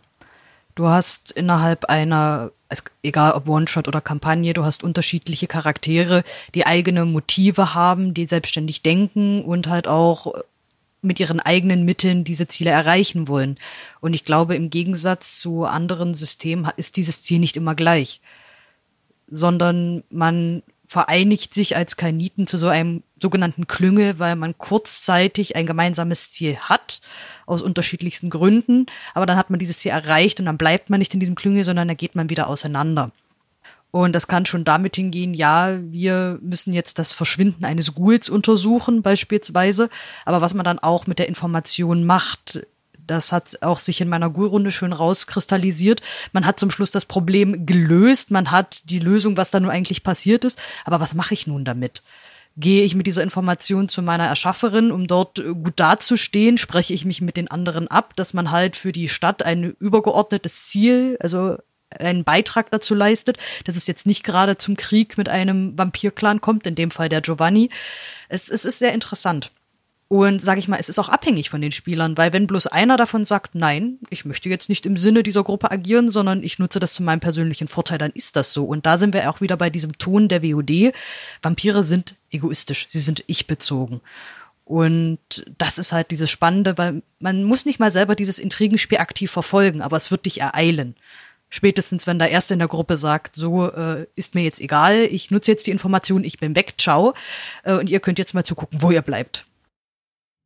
Du hast innerhalb einer, egal ob One-Shot oder Kampagne, du hast unterschiedliche Charaktere, die eigene Motive haben, die selbstständig denken und halt auch mit ihren eigenen Mitteln diese Ziele erreichen wollen. Und ich glaube, im Gegensatz zu anderen Systemen ist dieses Ziel nicht immer gleich, sondern man vereinigt sich als Kainiten zu so einem sogenannten Klüngel, weil man kurzzeitig ein gemeinsames Ziel hat, aus unterschiedlichsten Gründen, aber dann hat man dieses Ziel erreicht und dann bleibt man nicht in diesem Klüngel, sondern da geht man wieder auseinander. Und das kann schon damit hingehen, ja, wir müssen jetzt das Verschwinden eines Ghouls untersuchen, beispielsweise. Aber was man dann auch mit der Information macht, das hat auch sich in meiner Ghoul-Runde schön rauskristallisiert. Man hat zum Schluss das Problem gelöst. Man hat die Lösung, was da nun eigentlich passiert ist. Aber was mache ich nun damit? Gehe ich mit dieser Information zu meiner Erschafferin, um dort gut dazustehen? Spreche ich mich mit den anderen ab, dass man halt für die Stadt ein übergeordnetes Ziel, also einen Beitrag dazu leistet, dass es jetzt nicht gerade zum Krieg mit einem Vampir-Clan kommt, in dem Fall der Giovanni. Es, es ist sehr interessant. Und sage ich mal, es ist auch abhängig von den Spielern, weil wenn bloß einer davon sagt, nein, ich möchte jetzt nicht im Sinne dieser Gruppe agieren, sondern ich nutze das zu meinem persönlichen Vorteil, dann ist das so. Und da sind wir auch wieder bei diesem Ton der WOD. Vampire sind egoistisch, sie sind ich-bezogen. Und das ist halt dieses Spannende, weil man muss nicht mal selber dieses Intrigenspiel aktiv verfolgen, aber es wird dich ereilen. Spätestens, wenn der Erste in der Gruppe sagt, so äh, ist mir jetzt egal, ich nutze jetzt die Information, ich bin weg, ciao. Äh, und ihr könnt jetzt mal zugucken, wo ihr bleibt.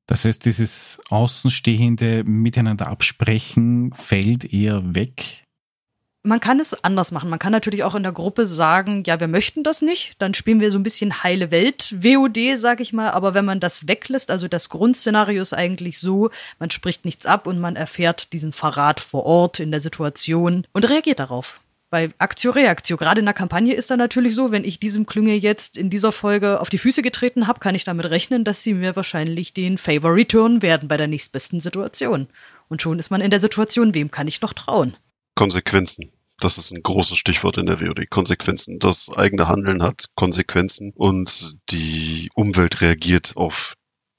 Das heißt, dieses außenstehende Miteinander absprechen fällt eher weg man kann es anders machen. Man kann natürlich auch in der Gruppe sagen, ja, wir möchten das nicht. Dann spielen wir so ein bisschen heile Welt WOD, sag ich mal. Aber wenn man das weglässt, also das Grundszenario ist eigentlich so, man spricht nichts ab und man erfährt diesen Verrat vor Ort in der Situation und reagiert darauf. Bei Aktio-Reaktio, gerade in der Kampagne ist da natürlich so, wenn ich diesem Klünge jetzt in dieser Folge auf die Füße getreten habe, kann ich damit rechnen, dass sie mir wahrscheinlich den Favor return werden bei der nächstbesten Situation. Und schon ist man in der Situation, wem kann ich noch trauen? Konsequenzen. Das ist ein großes Stichwort in der WOD. Konsequenzen. Das eigene Handeln hat Konsequenzen und die Umwelt reagiert auf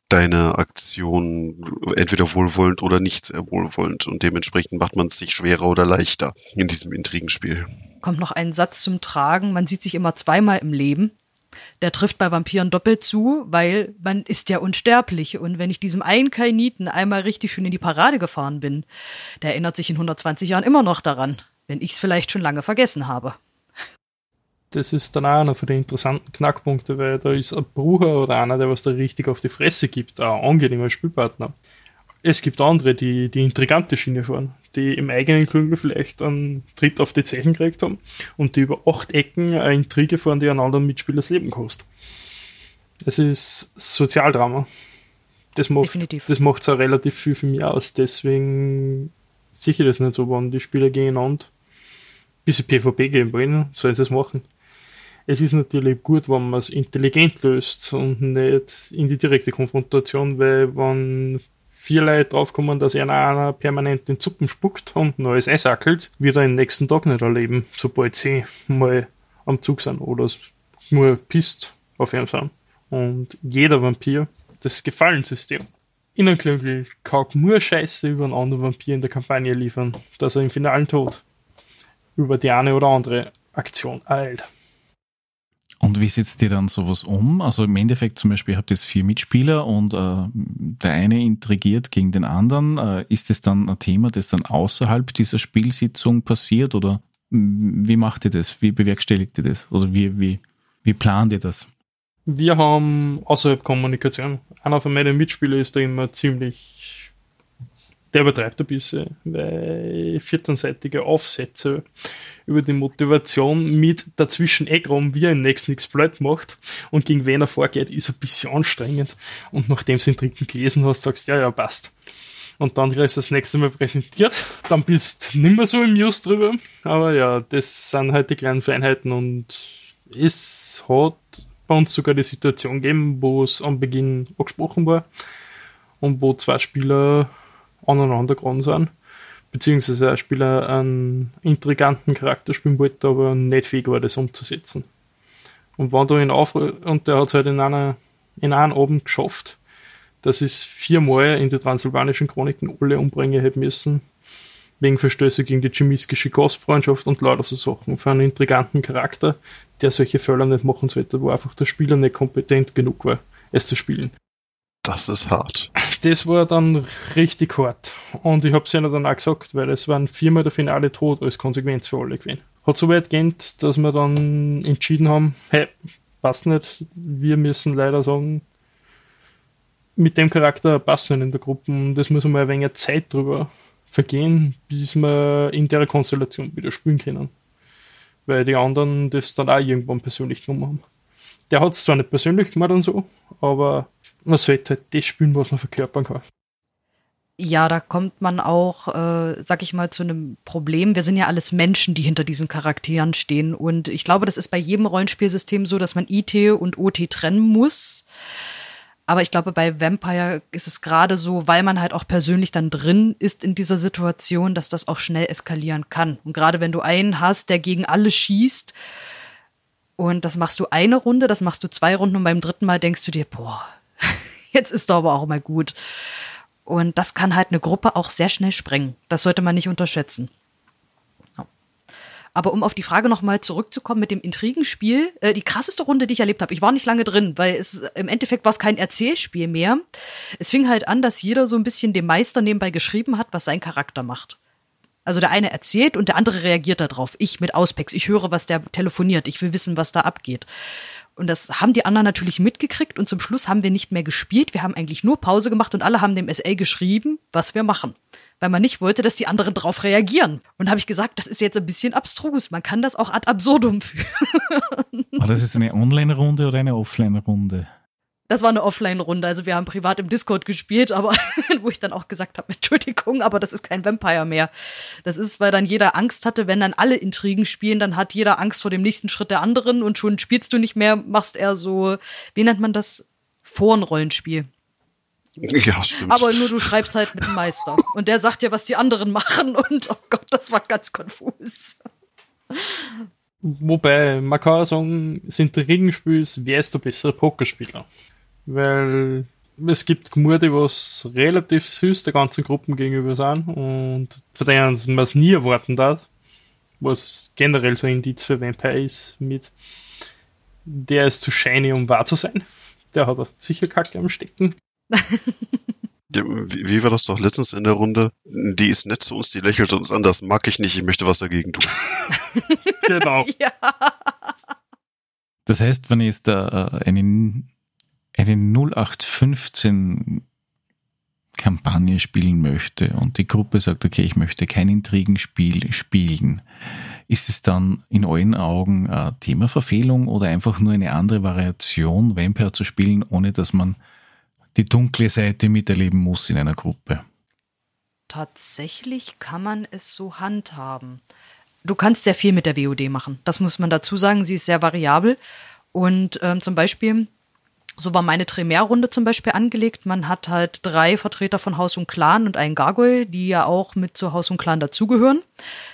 deine Aktion entweder wohlwollend oder nicht sehr wohlwollend und dementsprechend macht man es sich schwerer oder leichter in diesem Intrigenspiel. Kommt noch ein Satz zum Tragen, man sieht sich immer zweimal im Leben. Der trifft bei Vampiren doppelt zu, weil man ist ja unsterblich. Und wenn ich diesem einen Kainiten einmal richtig schön in die Parade gefahren bin, der erinnert sich in 120 Jahren immer noch daran wenn ich es vielleicht schon lange vergessen habe. Das ist dann auch einer von den interessanten Knackpunkten, weil da ist ein Bruder oder einer, der was da richtig auf die Fresse gibt, ein angenehmer Spielpartner. Es gibt andere, die die intrigante Schiene fahren, die im eigenen Klüngel vielleicht einen Tritt auf die Zeichen gekriegt haben und die über acht Ecken eine Intrige fahren, die einen anderen Mitspieler das Leben kostet. Es ist Sozialdrama. Das macht, Definitiv. das macht so relativ viel für mich aus. Deswegen sicher das nicht so, wenn die Spieler gegeneinander bisschen PvP gehen wollen, sollen sie es machen. Es ist natürlich gut, wenn man es intelligent löst und nicht in die direkte Konfrontation, weil wenn vier Leute draufkommen, dass einer, einer permanent den Zuppen spuckt und neues Eis ackelt, wird er den nächsten Tag nicht erleben, sobald sie mal am Zug sind oder nur pisst auf ihm sind. Und jeder Vampir, das Gefallenssystem. Innenklüngel kann nur Scheiße über einen anderen Vampir in der Kampagne liefern, dass er im finalen Tod über die eine oder andere Aktion eilt. Und wie setzt ihr dann sowas um? Also im Endeffekt zum Beispiel, ihr habt jetzt vier Mitspieler und äh, der eine intrigiert gegen den anderen. Äh, ist es dann ein Thema, das dann außerhalb dieser Spielsitzung passiert oder wie macht ihr das? Wie bewerkstelligt ihr das? Also wie, wie, wie plant ihr das? Wir haben außerhalb Kommunikation. Einer von meinen Mitspielern ist da immer ziemlich, der übertreibt ein bisschen, weil 14-seitige Aufsätze über die Motivation mit dazwischen Eckraum, wie er im nächsten Exploit macht und gegen wen er vorgeht, ist ein bisschen anstrengend. Und nachdem du den dritten gelesen hast, sagst du, ja, ja, passt. Und dann kriegst du das nächste Mal präsentiert. Dann bist du nicht mehr so im Just drüber. Aber ja, das sind halt die kleinen Feinheiten und es hat bei uns sogar die Situation gegeben, wo es am Beginn angesprochen war und wo zwei Spieler aneinander geraten sind, beziehungsweise ein Spieler einen intriganten Charakter spielen wollte, aber nicht fähig war, das umzusetzen. Und wenn du ihn auf und der hat es halt in einer in einem Abend geschafft, dass es viermal in die transsilvanischen Chroniken alle umbringen hätte müssen, wegen Verstöße gegen die chemiskische Gastfreundschaft und lauter so Sachen. Für einen intriganten Charakter, der solche Fehler nicht machen sollte, wo einfach der Spieler nicht kompetent genug war, es zu spielen. Das ist hart. Das war dann richtig hart. Und ich habe es ihnen dann auch gesagt, weil es waren viermal der Finale tot als Konsequenz für alle gewesen. Hat so weit gehend, dass wir dann entschieden haben, hey, passt nicht, wir müssen leider sagen, mit dem Charakter passen in der Gruppe. Das muss mal ein wenig Zeit drüber vergehen, bis wir in der Konstellation wieder spielen können. Weil die anderen das dann auch irgendwann persönlich genommen haben. Der hat es zwar nicht persönlich gemacht und so, aber man sollte halt das spielen, was man verkörpern kann. Ja, da kommt man auch, äh, sag ich mal, zu einem Problem. Wir sind ja alles Menschen, die hinter diesen Charakteren stehen. Und ich glaube, das ist bei jedem Rollenspielsystem so, dass man IT und OT trennen muss. Aber ich glaube, bei Vampire ist es gerade so, weil man halt auch persönlich dann drin ist in dieser Situation, dass das auch schnell eskalieren kann. Und gerade wenn du einen hast, der gegen alle schießt, und das machst du eine Runde, das machst du zwei Runden und beim dritten Mal denkst du dir, boah, jetzt ist doch aber auch mal gut. Und das kann halt eine Gruppe auch sehr schnell sprengen. Das sollte man nicht unterschätzen. Aber um auf die Frage nochmal zurückzukommen mit dem Intrigenspiel, äh, die krasseste Runde, die ich erlebt habe, ich war nicht lange drin, weil es im Endeffekt war es kein Erzählspiel mehr. Es fing halt an, dass jeder so ein bisschen dem Meister nebenbei geschrieben hat, was sein Charakter macht. Also der eine erzählt und der andere reagiert darauf. Ich mit Auspex, ich höre, was der telefoniert, ich will wissen, was da abgeht. Und das haben die anderen natürlich mitgekriegt und zum Schluss haben wir nicht mehr gespielt. Wir haben eigentlich nur Pause gemacht und alle haben dem SL geschrieben, was wir machen weil man nicht wollte, dass die anderen darauf reagieren. Und habe ich gesagt, das ist jetzt ein bisschen abstrus. Man kann das auch ad absurdum führen. Aber das ist eine Online-Runde oder eine Offline-Runde? Das war eine Offline-Runde. Also wir haben privat im Discord gespielt, aber wo ich dann auch gesagt habe, Entschuldigung, aber das ist kein Vampire mehr. Das ist, weil dann jeder Angst hatte, wenn dann alle Intrigen spielen, dann hat jeder Angst vor dem nächsten Schritt der anderen und schon spielst du nicht mehr, machst eher so, wie nennt man das? Forenrollenspiel. Ja, stimmt. Aber nur du schreibst halt mit dem Meister. Und der sagt dir, was die anderen machen. Und oh Gott, das war ganz konfus. Wobei, auch sagen, sind Regenspiels, wer ist der bessere Pokerspieler? Weil es gibt Gmur, die was relativ süß der ganzen Gruppen gegenüber sind und von denen man es nie erwarten darf, was generell so ein Indiz für Vampire ist, mit der ist zu shiny, um wahr zu sein. Der hat sicher Kacke am Stecken. Ja, wie, wie war das doch letztens in der Runde? Die ist nett zu uns, die lächelt uns an, das mag ich nicht, ich möchte was dagegen tun. genau. Ja. Das heißt, wenn ich jetzt da äh, eine, eine 0815 Kampagne spielen möchte und die Gruppe sagt, okay, ich möchte kein Intrigenspiel spielen, ist es dann in euren Augen äh, Themaverfehlung oder einfach nur eine andere Variation, Vampire zu spielen, ohne dass man die dunkle Seite miterleben muss in einer Gruppe. Tatsächlich kann man es so handhaben. Du kannst sehr viel mit der WOD machen. Das muss man dazu sagen. Sie ist sehr variabel. Und ähm, zum Beispiel, so war meine Tremere-Runde zum Beispiel angelegt. Man hat halt drei Vertreter von Haus und Clan und einen Gargoyle, die ja auch mit zu Haus und Clan dazugehören.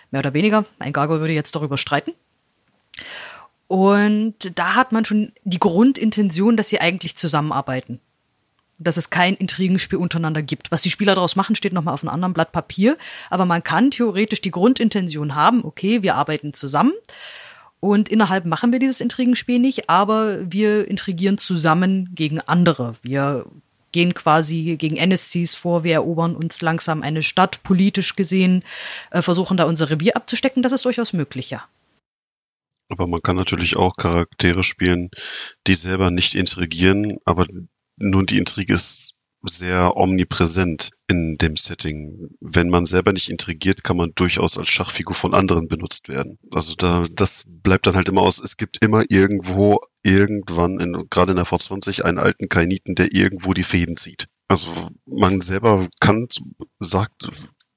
Mehr oder weniger. Ein Gargoyle würde jetzt darüber streiten. Und da hat man schon die Grundintention, dass sie eigentlich zusammenarbeiten dass es kein Intrigenspiel untereinander gibt. Was die Spieler daraus machen, steht nochmal auf einem anderen Blatt Papier. Aber man kann theoretisch die Grundintention haben, okay, wir arbeiten zusammen. Und innerhalb machen wir dieses Intrigenspiel nicht, aber wir intrigieren zusammen gegen andere. Wir gehen quasi gegen NSCs vor, wir erobern uns langsam eine Stadt, politisch gesehen, äh, versuchen da unser Revier abzustecken. Das ist durchaus möglich, ja. Aber man kann natürlich auch Charaktere spielen, die selber nicht intrigieren, aber nun die Intrige ist sehr omnipräsent in dem Setting. Wenn man selber nicht intrigiert, kann man durchaus als Schachfigur von anderen benutzt werden. Also da, das bleibt dann halt immer aus. Es gibt immer irgendwo, irgendwann, in, gerade in der V20, einen alten Kainiten, der irgendwo die Fäden zieht. Also man selber kann, sagt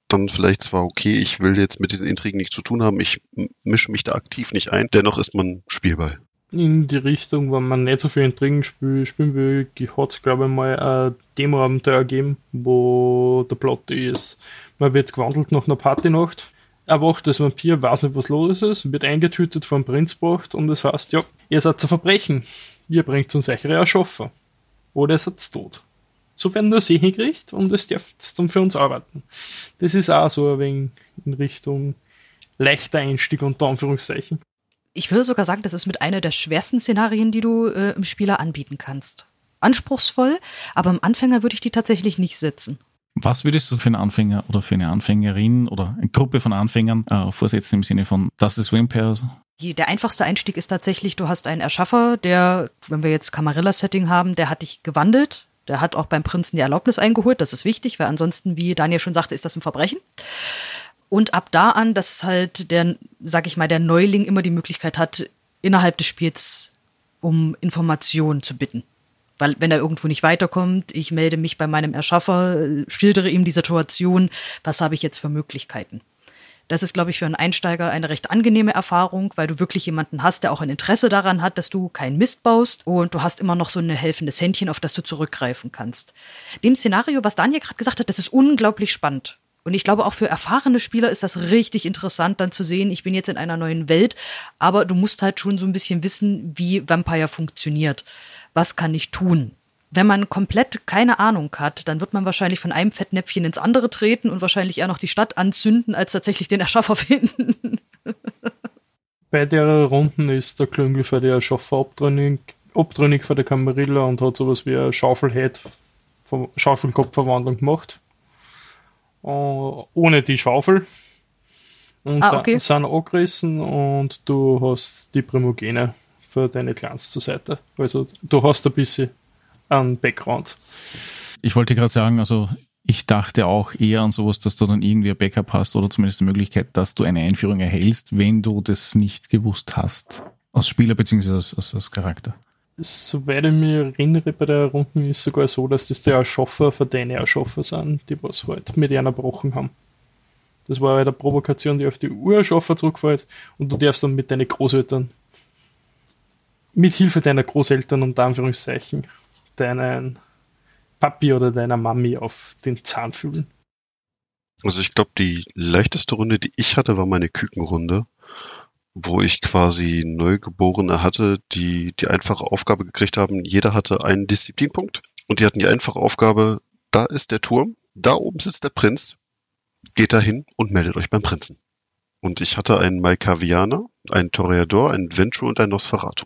dann vielleicht zwar, okay, ich will jetzt mit diesen Intrigen nichts zu tun haben, ich mische mich da aktiv nicht ein, dennoch ist man spielbar in die Richtung, wenn man nicht so viel Intrigen spiel, spielen will, hat es, glaube ich, mal ein Demo-Abenteuer gegeben, wo der Plot ist, man wird gewandelt nach einer Partynacht, erwacht das Vampir, weiß nicht, was los ist, wird eingetütet vom Prinz gebracht und das heißt, ja, ihr seid zu Verbrechen, ihr bringt uns eure erschaffen. Oder ihr seid tot. So werden nur sie hinkriegt und es dürft dann für uns arbeiten. Das ist auch so ein wenig in Richtung leichter Einstieg unter Anführungszeichen ich würde sogar sagen, das ist mit einer der schwersten Szenarien, die du äh, im Spieler anbieten kannst. Anspruchsvoll, aber im Anfänger würde ich die tatsächlich nicht setzen. Was würdest du für einen Anfänger oder für eine Anfängerin oder eine Gruppe von Anfängern äh, vorsetzen im Sinne von, das ist Vampire? Der einfachste Einstieg ist tatsächlich, du hast einen Erschaffer, der, wenn wir jetzt Camarilla-Setting haben, der hat dich gewandelt. Der hat auch beim Prinzen die Erlaubnis eingeholt. Das ist wichtig, weil ansonsten, wie Daniel schon sagte, ist das ein Verbrechen. Und ab da an, dass halt der, sag ich mal, der Neuling immer die Möglichkeit hat, innerhalb des Spiels um Informationen zu bitten. Weil wenn er irgendwo nicht weiterkommt, ich melde mich bei meinem Erschaffer, schildere ihm die Situation, was habe ich jetzt für Möglichkeiten. Das ist, glaube ich, für einen Einsteiger eine recht angenehme Erfahrung, weil du wirklich jemanden hast, der auch ein Interesse daran hat, dass du keinen Mist baust und du hast immer noch so ein helfendes Händchen, auf das du zurückgreifen kannst. Dem Szenario, was Daniel gerade gesagt hat, das ist unglaublich spannend. Und ich glaube, auch für erfahrene Spieler ist das richtig interessant, dann zu sehen, ich bin jetzt in einer neuen Welt, aber du musst halt schon so ein bisschen wissen, wie Vampire funktioniert. Was kann ich tun? Wenn man komplett keine Ahnung hat, dann wird man wahrscheinlich von einem Fettnäpfchen ins andere treten und wahrscheinlich eher noch die Stadt anzünden, als tatsächlich den Erschaffer finden. Bei der Runden ist der Klüngel für die Erschaffer abtrünnig, abtrünnig für die Camarilla und hat sowas wie eine Schaufelhead, Schaufelkopfverwandlung gemacht ohne die Schaufel. Und ah, okay. sind angerissen und du hast die Primogene für deine Clans zur Seite. Also du hast ein bisschen einen Background. Ich wollte gerade sagen, also ich dachte auch eher an sowas, dass du dann irgendwie ein Backup hast oder zumindest die Möglichkeit, dass du eine Einführung erhältst, wenn du das nicht gewusst hast. Als Spieler bzw. Als, als, als Charakter. Soweit ich mich erinnere, bei der Runden ist sogar so, dass das die Erschaffer für deine Erschaffer sind, die was halt mit einer gebrochen haben. Das war halt eine Provokation, die auf die Urerschaffer zurückfällt und du darfst dann mit deinen Großeltern, mit Hilfe deiner Großeltern unter Anführungszeichen, deinen Papi oder deiner Mami auf den Zahn fühlen. Also ich glaube, die leichteste Runde, die ich hatte, war meine Kükenrunde wo ich quasi Neugeborene hatte, die die einfache Aufgabe gekriegt haben. Jeder hatte einen Disziplinpunkt und die hatten die einfache Aufgabe, da ist der Turm, da oben sitzt der Prinz, geht da hin und meldet euch beim Prinzen. Und ich hatte einen Malkavianer, einen Toreador, einen Venture und einen Nosferatu.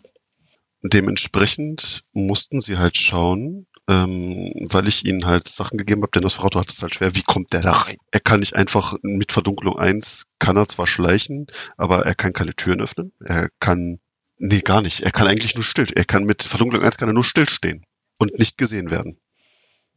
Dementsprechend mussten sie halt schauen, ähm, weil ich ihnen halt Sachen gegeben habe. Denn das Nosferatu hat es halt schwer. Wie kommt der da rein? Er kann nicht einfach mit Verdunklung 1, kann er zwar schleichen, aber er kann keine Türen öffnen. Er kann, nee, gar nicht. Er kann eigentlich nur still. Er kann mit Verdunklung 1 kann er nur stillstehen und nicht gesehen werden.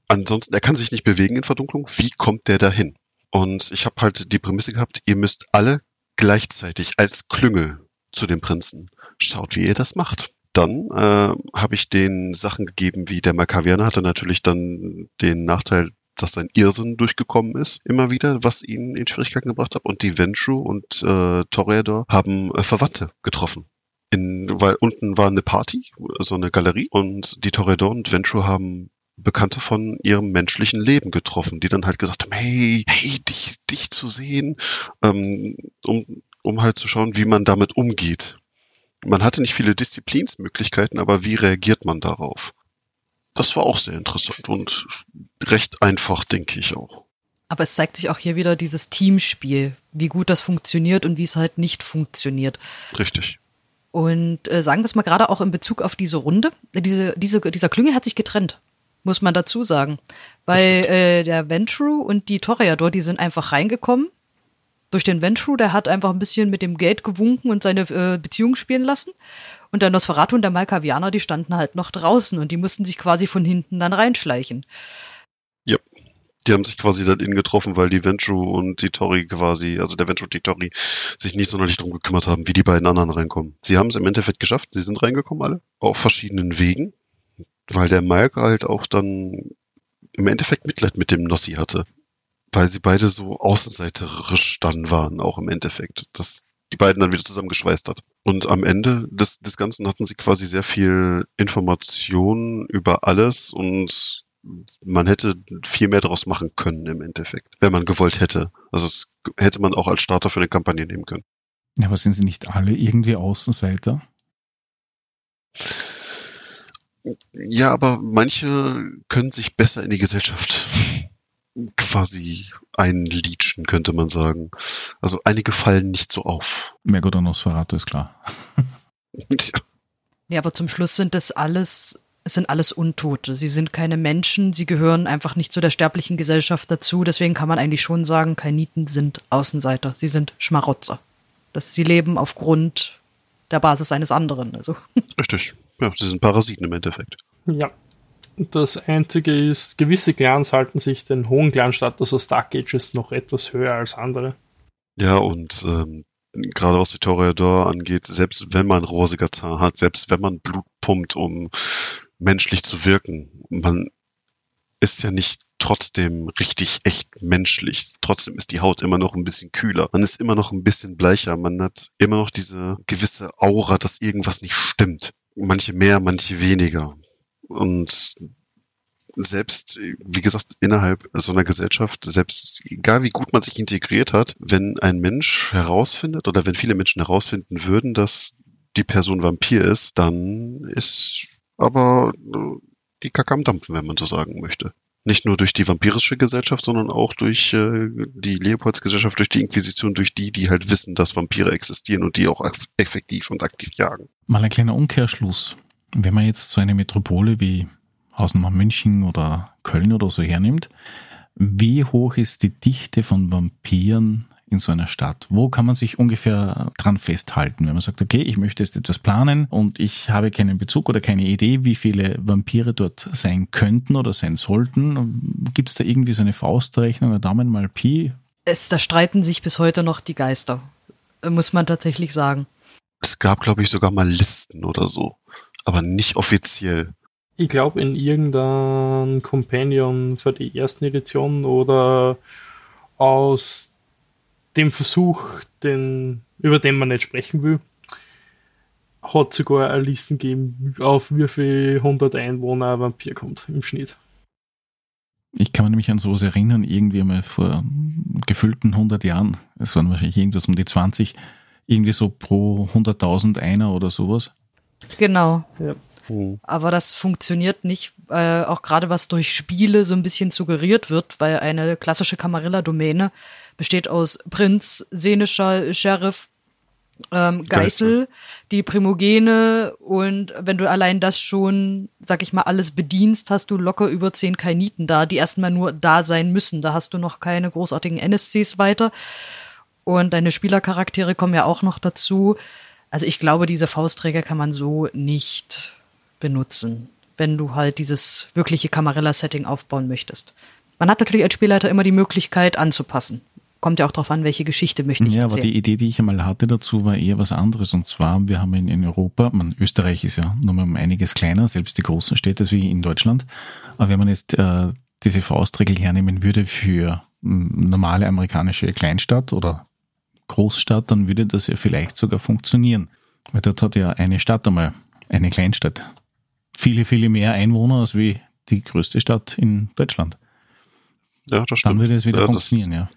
Ansonsten, er kann sich nicht bewegen in Verdunklung. Wie kommt der da hin? Und ich habe halt die Prämisse gehabt, ihr müsst alle gleichzeitig als Klüngel zu dem Prinzen. Schaut, wie ihr das macht dann äh, habe ich den Sachen gegeben, wie der Makavianer hatte natürlich dann den Nachteil, dass sein Irrsinn durchgekommen ist, immer wieder, was ihn in Schwierigkeiten gebracht hat. Und die Ventru und äh, Toreador haben äh, Verwandte getroffen. In, weil unten war eine Party, so eine Galerie, und die Toreador und Ventru haben Bekannte von ihrem menschlichen Leben getroffen, die dann halt gesagt haben, hey, hey, dich, dich zu sehen, ähm, um, um halt zu schauen, wie man damit umgeht man hatte nicht viele Disziplinsmöglichkeiten, aber wie reagiert man darauf? Das war auch sehr interessant und recht einfach, denke ich auch. Aber es zeigt sich auch hier wieder dieses Teamspiel, wie gut das funktioniert und wie es halt nicht funktioniert. Richtig. Und äh, sagen wir es mal gerade auch in Bezug auf diese Runde, diese, diese, dieser Klünge hat sich getrennt, muss man dazu sagen. Weil äh, der Ventru und die Toreador, die sind einfach reingekommen. Durch den Ventru, der hat einfach ein bisschen mit dem Geld gewunken und seine äh, Beziehung spielen lassen. Und der Nosferatu und der Malkavianer, die standen halt noch draußen und die mussten sich quasi von hinten dann reinschleichen. Ja. Die haben sich quasi dann innen getroffen, weil die Ventru und die Tori quasi, also der Ventru und die Tori, sich nicht sonderlich drum gekümmert haben, wie die beiden anderen reinkommen. Sie haben es im Endeffekt geschafft, sie sind reingekommen alle, auf verschiedenen Wegen, weil der Malk halt auch dann im Endeffekt Mitleid mit dem Nossi hatte. Weil sie beide so außenseiterisch dann waren, auch im Endeffekt. Das die beiden dann wieder zusammengeschweißt hat. Und am Ende des, des Ganzen hatten sie quasi sehr viel Information über alles und man hätte viel mehr daraus machen können im Endeffekt, wenn man gewollt hätte. Also es hätte man auch als Starter für eine Kampagne nehmen können. Ja, aber sind sie nicht alle irgendwie Außenseiter? Ja, aber manche können sich besser in die Gesellschaft quasi einliedschen, könnte man sagen. Also einige fallen nicht so auf. Ja gut, an Nosferatu ist klar. ja. ja, aber zum Schluss sind das alles, es sind alles Untote. Sie sind keine Menschen, sie gehören einfach nicht zu der sterblichen Gesellschaft dazu. Deswegen kann man eigentlich schon sagen, Kainiten sind Außenseiter. Sie sind Schmarotzer. Das, sie leben aufgrund der Basis eines anderen. Also. Richtig. Ja, sie sind Parasiten im Endeffekt. Ja, das Einzige ist, gewisse Clans halten sich den hohen Clan-Status aus Dark Ages noch etwas höher als andere. Ja, und ähm, gerade was die Toreador angeht, selbst wenn man rosiger Zahn hat, selbst wenn man Blut pumpt, um menschlich zu wirken, man ist ja nicht trotzdem richtig echt menschlich. Trotzdem ist die Haut immer noch ein bisschen kühler. Man ist immer noch ein bisschen bleicher. Man hat immer noch diese gewisse Aura, dass irgendwas nicht stimmt. Manche mehr, manche weniger. Und selbst, wie gesagt, innerhalb so einer Gesellschaft, selbst egal wie gut man sich integriert hat, wenn ein Mensch herausfindet oder wenn viele Menschen herausfinden würden, dass die Person Vampir ist, dann ist aber die Kacke am Dampfen, wenn man so sagen möchte. Nicht nur durch die vampirische Gesellschaft, sondern auch durch äh, die Leopoldsgesellschaft, durch die Inquisition, durch die, die halt wissen, dass Vampire existieren und die auch effektiv und aktiv jagen. Mal ein kleiner Umkehrschluss. Wenn man jetzt so eine Metropole wie Hausnummer München oder Köln oder so hernimmt, wie hoch ist die Dichte von Vampiren in so einer Stadt? Wo kann man sich ungefähr dran festhalten, wenn man sagt, okay, ich möchte jetzt etwas planen und ich habe keinen Bezug oder keine Idee, wie viele Vampire dort sein könnten oder sein sollten? Gibt es da irgendwie so eine Faustrechnung oder Daumen mal Pi? Es, da streiten sich bis heute noch die Geister, muss man tatsächlich sagen. Es gab, glaube ich, sogar mal Listen oder so aber nicht offiziell. Ich glaube in irgendeinem Companion für die ersten Edition oder aus dem Versuch, den, über den man nicht sprechen will, hat sogar eine Listen gegeben, auf wie viel 100 Einwohner ein Vampir kommt im Schnitt. Ich kann mich nämlich an sowas erinnern, irgendwie mal vor gefühlten 100 Jahren, es waren wahrscheinlich irgendwas um die 20, irgendwie so pro 100.000 einer oder sowas. Genau. Ja. Mhm. Aber das funktioniert nicht, äh, auch gerade was durch Spiele so ein bisschen suggeriert wird, weil eine klassische Camarilla-Domäne besteht aus Prinz, Seneschall, Sheriff, ähm, Geißel, die Primogene und wenn du allein das schon, sag ich mal, alles bedienst, hast du locker über zehn Kainiten da, die erstmal nur da sein müssen. Da hast du noch keine großartigen NSCs weiter. Und deine Spielercharaktere kommen ja auch noch dazu. Also ich glaube, diese Faustträger kann man so nicht benutzen, wenn du halt dieses wirkliche Camarilla-Setting aufbauen möchtest. Man hat natürlich als Spielleiter immer die Möglichkeit anzupassen. Kommt ja auch darauf an, welche Geschichte möchte ich Ja, erzählen. aber die Idee, die ich einmal hatte dazu, war eher was anderes. Und zwar, wir haben in, in Europa, man, Österreich ist ja nur mal um einiges kleiner, selbst die großen Städte wie in Deutschland. Aber wenn man jetzt äh, diese Faustregel hernehmen würde für normale amerikanische Kleinstadt oder Großstadt, dann würde das ja vielleicht sogar funktionieren. Weil dort hat ja eine Stadt einmal, eine Kleinstadt, viele, viele mehr Einwohner als wie die größte Stadt in Deutschland. Ja, das stimmt. Dann würde es wieder ja, funktionieren, ja.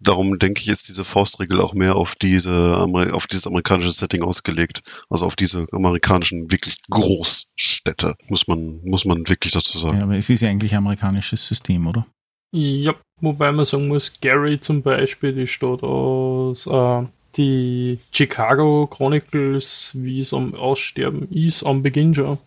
Darum denke ich, ist diese Faustregel auch mehr auf diese auf dieses amerikanische Setting ausgelegt, also auf diese amerikanischen wirklich Großstädte, muss man muss man wirklich dazu sagen. Ja, aber es ist ja eigentlich ein amerikanisches System, oder? Ja, wobei man sagen muss, Gary zum Beispiel, die Stadt aus äh, die Chicago Chronicles, wie es am Aussterben ist, am Beginn schon,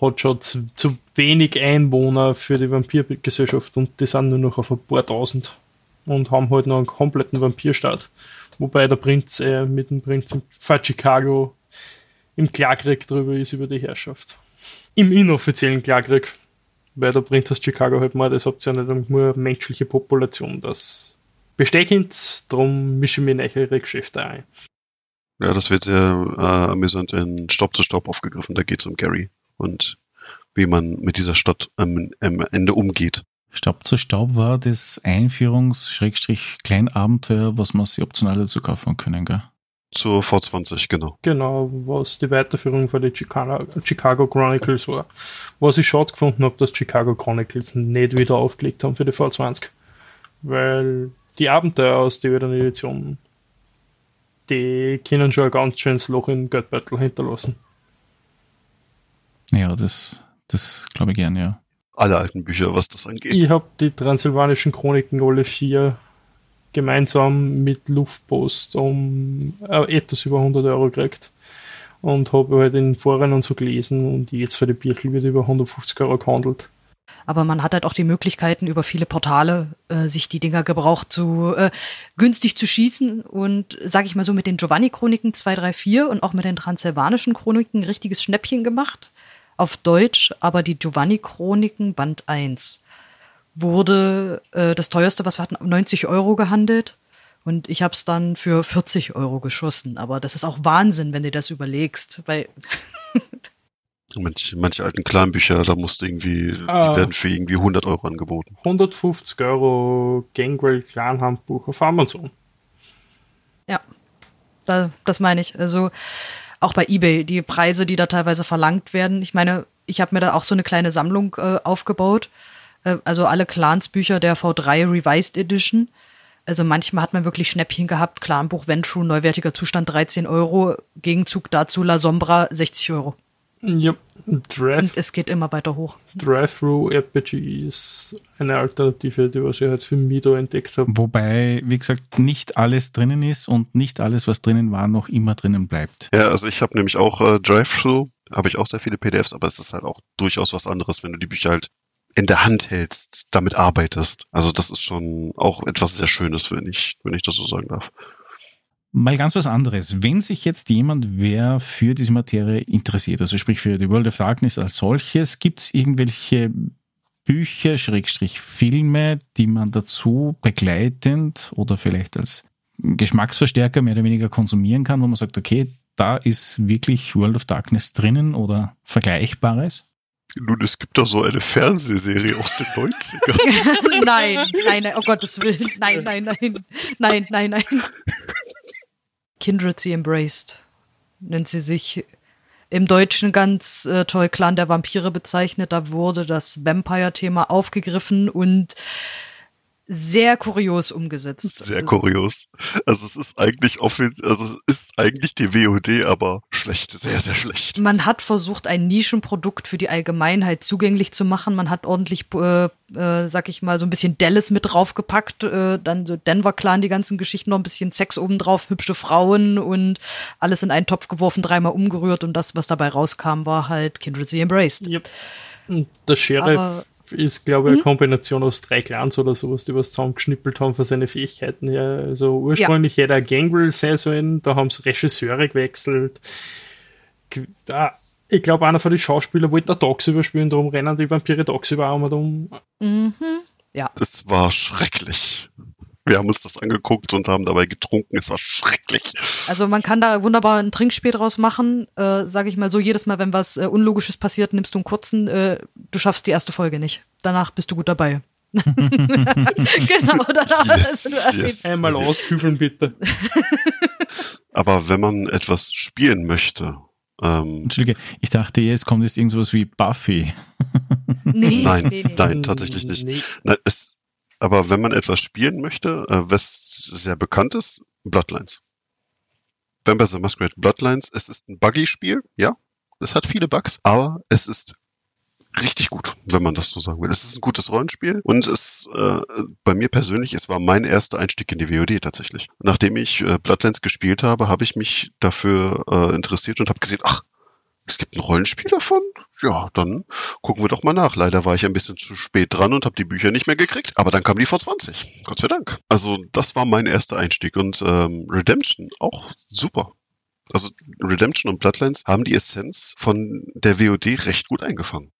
hat schon zu, zu wenig Einwohner für die Vampirgesellschaft und die sind nur noch auf ein paar tausend und haben halt noch einen kompletten Vampirstaat. Wobei der Prinz äh, mit dem Prinz von Chicago im Klarkrieg drüber ist über die Herrschaft. Im inoffiziellen Klarkrieg. Weil der Prinz aus Chicago halt mal, das habt ihr ja nicht nur eine menschliche Population, das bestechend, darum mischen wir in ihre Geschäfte ein. Ja, das wird sehr äh, amüsant in Stopp zu Stopp aufgegriffen. Da geht es um Gary und wie man mit dieser Stadt am, am Ende umgeht. Staub zu Staub war das Einführungs-Kleinabenteuer, was man sich optional dazu kaufen können, gell? Zur V20, genau. Genau, was die Weiterführung von den Chicago, Chicago Chronicles war. Was ich schade gefunden habe, dass Chicago Chronicles nicht wieder aufgelegt haben für die V20. Weil die Abenteuer aus der Edition, die können schon ein ganz schönes Loch in Geldbeutel hinterlassen. Ja, das, das glaube ich gern, ja. Alle alten Bücher, was das angeht. Ich habe die Transsilvanischen Chroniken alle vier gemeinsam mit Luftpost um äh, etwas über 100 Euro gekriegt und habe halt in Foren und so gelesen und jetzt für die Birchel wird über 150 Euro gehandelt. Aber man hat halt auch die Möglichkeiten, über viele Portale äh, sich die Dinger gebraucht zu äh, günstig zu schießen und sage ich mal so mit den Giovanni-Chroniken 234 und auch mit den Transsilvanischen Chroniken richtiges Schnäppchen gemacht. Auf Deutsch, aber die Giovanni-Chroniken Band 1 wurde äh, das teuerste, was wir hatten, 90 Euro gehandelt. Und ich habe es dann für 40 Euro geschossen. Aber das ist auch Wahnsinn, wenn du das überlegst. Weil Manche, manche alten Clan-Bücher, da musst du irgendwie, Ah. die werden für irgendwie 100 Euro angeboten. 150 Euro Gangrel Clan Handbuch auf Amazon. Ja, da, das meine ich. Also auch bei eBay, die Preise, die da teilweise verlangt werden. Ich meine, ich habe mir da auch so eine kleine Sammlung äh, aufgebaut. Äh, also alle Clans-Bücher der V3 Revised Edition. Also manchmal hat man wirklich Schnäppchen gehabt. Clanbuch Ventrue, neuwertiger Zustand 13 Euro. Gegenzug dazu La Sombra 60 Euro. Ja, Und Drive, es geht immer weiter hoch. Drive-Thru RPG ist eine Alternative, die was ich jetzt für mich da entdeckt habe. Wobei, wie gesagt, nicht alles drinnen ist und nicht alles, was drinnen war, noch immer drinnen bleibt. Ja, also ich habe nämlich auch äh, Drive-Thru, habe ich auch sehr viele PDFs, aber es ist halt auch durchaus was anderes, wenn du die Bücher halt in der Hand hältst, damit arbeitest. Also das ist schon auch etwas sehr Schönes, wenn ich, wenn ich das so sagen darf. Mal ganz was anderes. Wenn sich jetzt jemand, wer für diese Materie interessiert, also sprich für die World of Darkness als solches, gibt es irgendwelche Bücher, Schrägstrich Filme, die man dazu begleitend oder vielleicht als Geschmacksverstärker mehr oder weniger konsumieren kann, wo man sagt, okay, da ist wirklich World of Darkness drinnen oder Vergleichbares? Nun, es gibt doch so eine Fernsehserie aus den 90ern. nein, nein, nein, oh Gottes Willen. Nein, nein, nein. Nein, nein, nein. Kindred sie embraced. Nennt sie sich im Deutschen ganz äh, toll Clan der Vampire bezeichnet. Da wurde das Vampire-Thema aufgegriffen und sehr kurios umgesetzt. Sehr kurios. Also es ist eigentlich offen, also es ist eigentlich die WOD, aber schlecht, sehr, sehr schlecht. Man hat versucht, ein Nischenprodukt für die Allgemeinheit zugänglich zu machen. Man hat ordentlich, äh, äh, sag ich mal, so ein bisschen Dallas mit draufgepackt, äh, dann so Denver Clan, die ganzen Geschichten, noch ein bisschen Sex obendrauf, hübsche Frauen und alles in einen Topf geworfen, dreimal umgerührt und das, was dabei rauskam, war halt Kindred the Embraced. Yep. Der Sheriff ist, glaube ich, eine Kombination aus drei Clans oder sowas, die was zusammengeschnippelt haben für seine Fähigkeiten. Ja, also ursprünglich hätte er Gangrel sein sollen, da haben sie Regisseure gewechselt. Da, ich glaube, einer von den Schauspielern wollte der Dogs überspielen, darum rennen die Vampire Dogs über um. Mhm. Ja. Das war schrecklich. Wir haben uns das angeguckt und haben dabei getrunken. Es war schrecklich. Also man kann da wunderbar ein Trinkspiel draus machen. Äh, sage ich mal so, jedes Mal, wenn was äh, Unlogisches passiert, nimmst du einen kurzen, äh, du schaffst die erste Folge nicht. Danach bist du gut dabei. genau, danach Yes, du yes. Einmal auskübeln, bitte. Aber wenn man etwas spielen möchte, ähm, Entschuldige, ich dachte, es kommt jetzt irgendwas wie Buffy. Nee, Nein, nee, nee. nein. tatsächlich nicht. Nee. na, es, aber wenn man etwas spielen möchte, äh, was sehr bekannt ist, Bloodlines. Vampire the Masquerade Bloodlines, es ist ein Buggy-Spiel, ja. Es hat viele Bugs, aber es ist richtig gut, wenn man das so sagen will. Es ist ein gutes Rollenspiel und es äh, bei mir persönlich, es war mein erster Einstieg in die WOD tatsächlich. Nachdem ich äh, Bloodlands gespielt habe, habe ich mich dafür äh, interessiert und habe gesehen, ach, es gibt ein Rollenspiel davon? Ja, dann gucken wir doch mal nach. Leider war ich ein bisschen zu spät dran und habe die Bücher nicht mehr gekriegt. Aber dann kam die V20. Gott sei Dank. Also das war mein erster Einstieg. Und ähm, Redemption auch super. Also Redemption und Bloodlines haben die Essenz von der WOD recht gut eingefangen.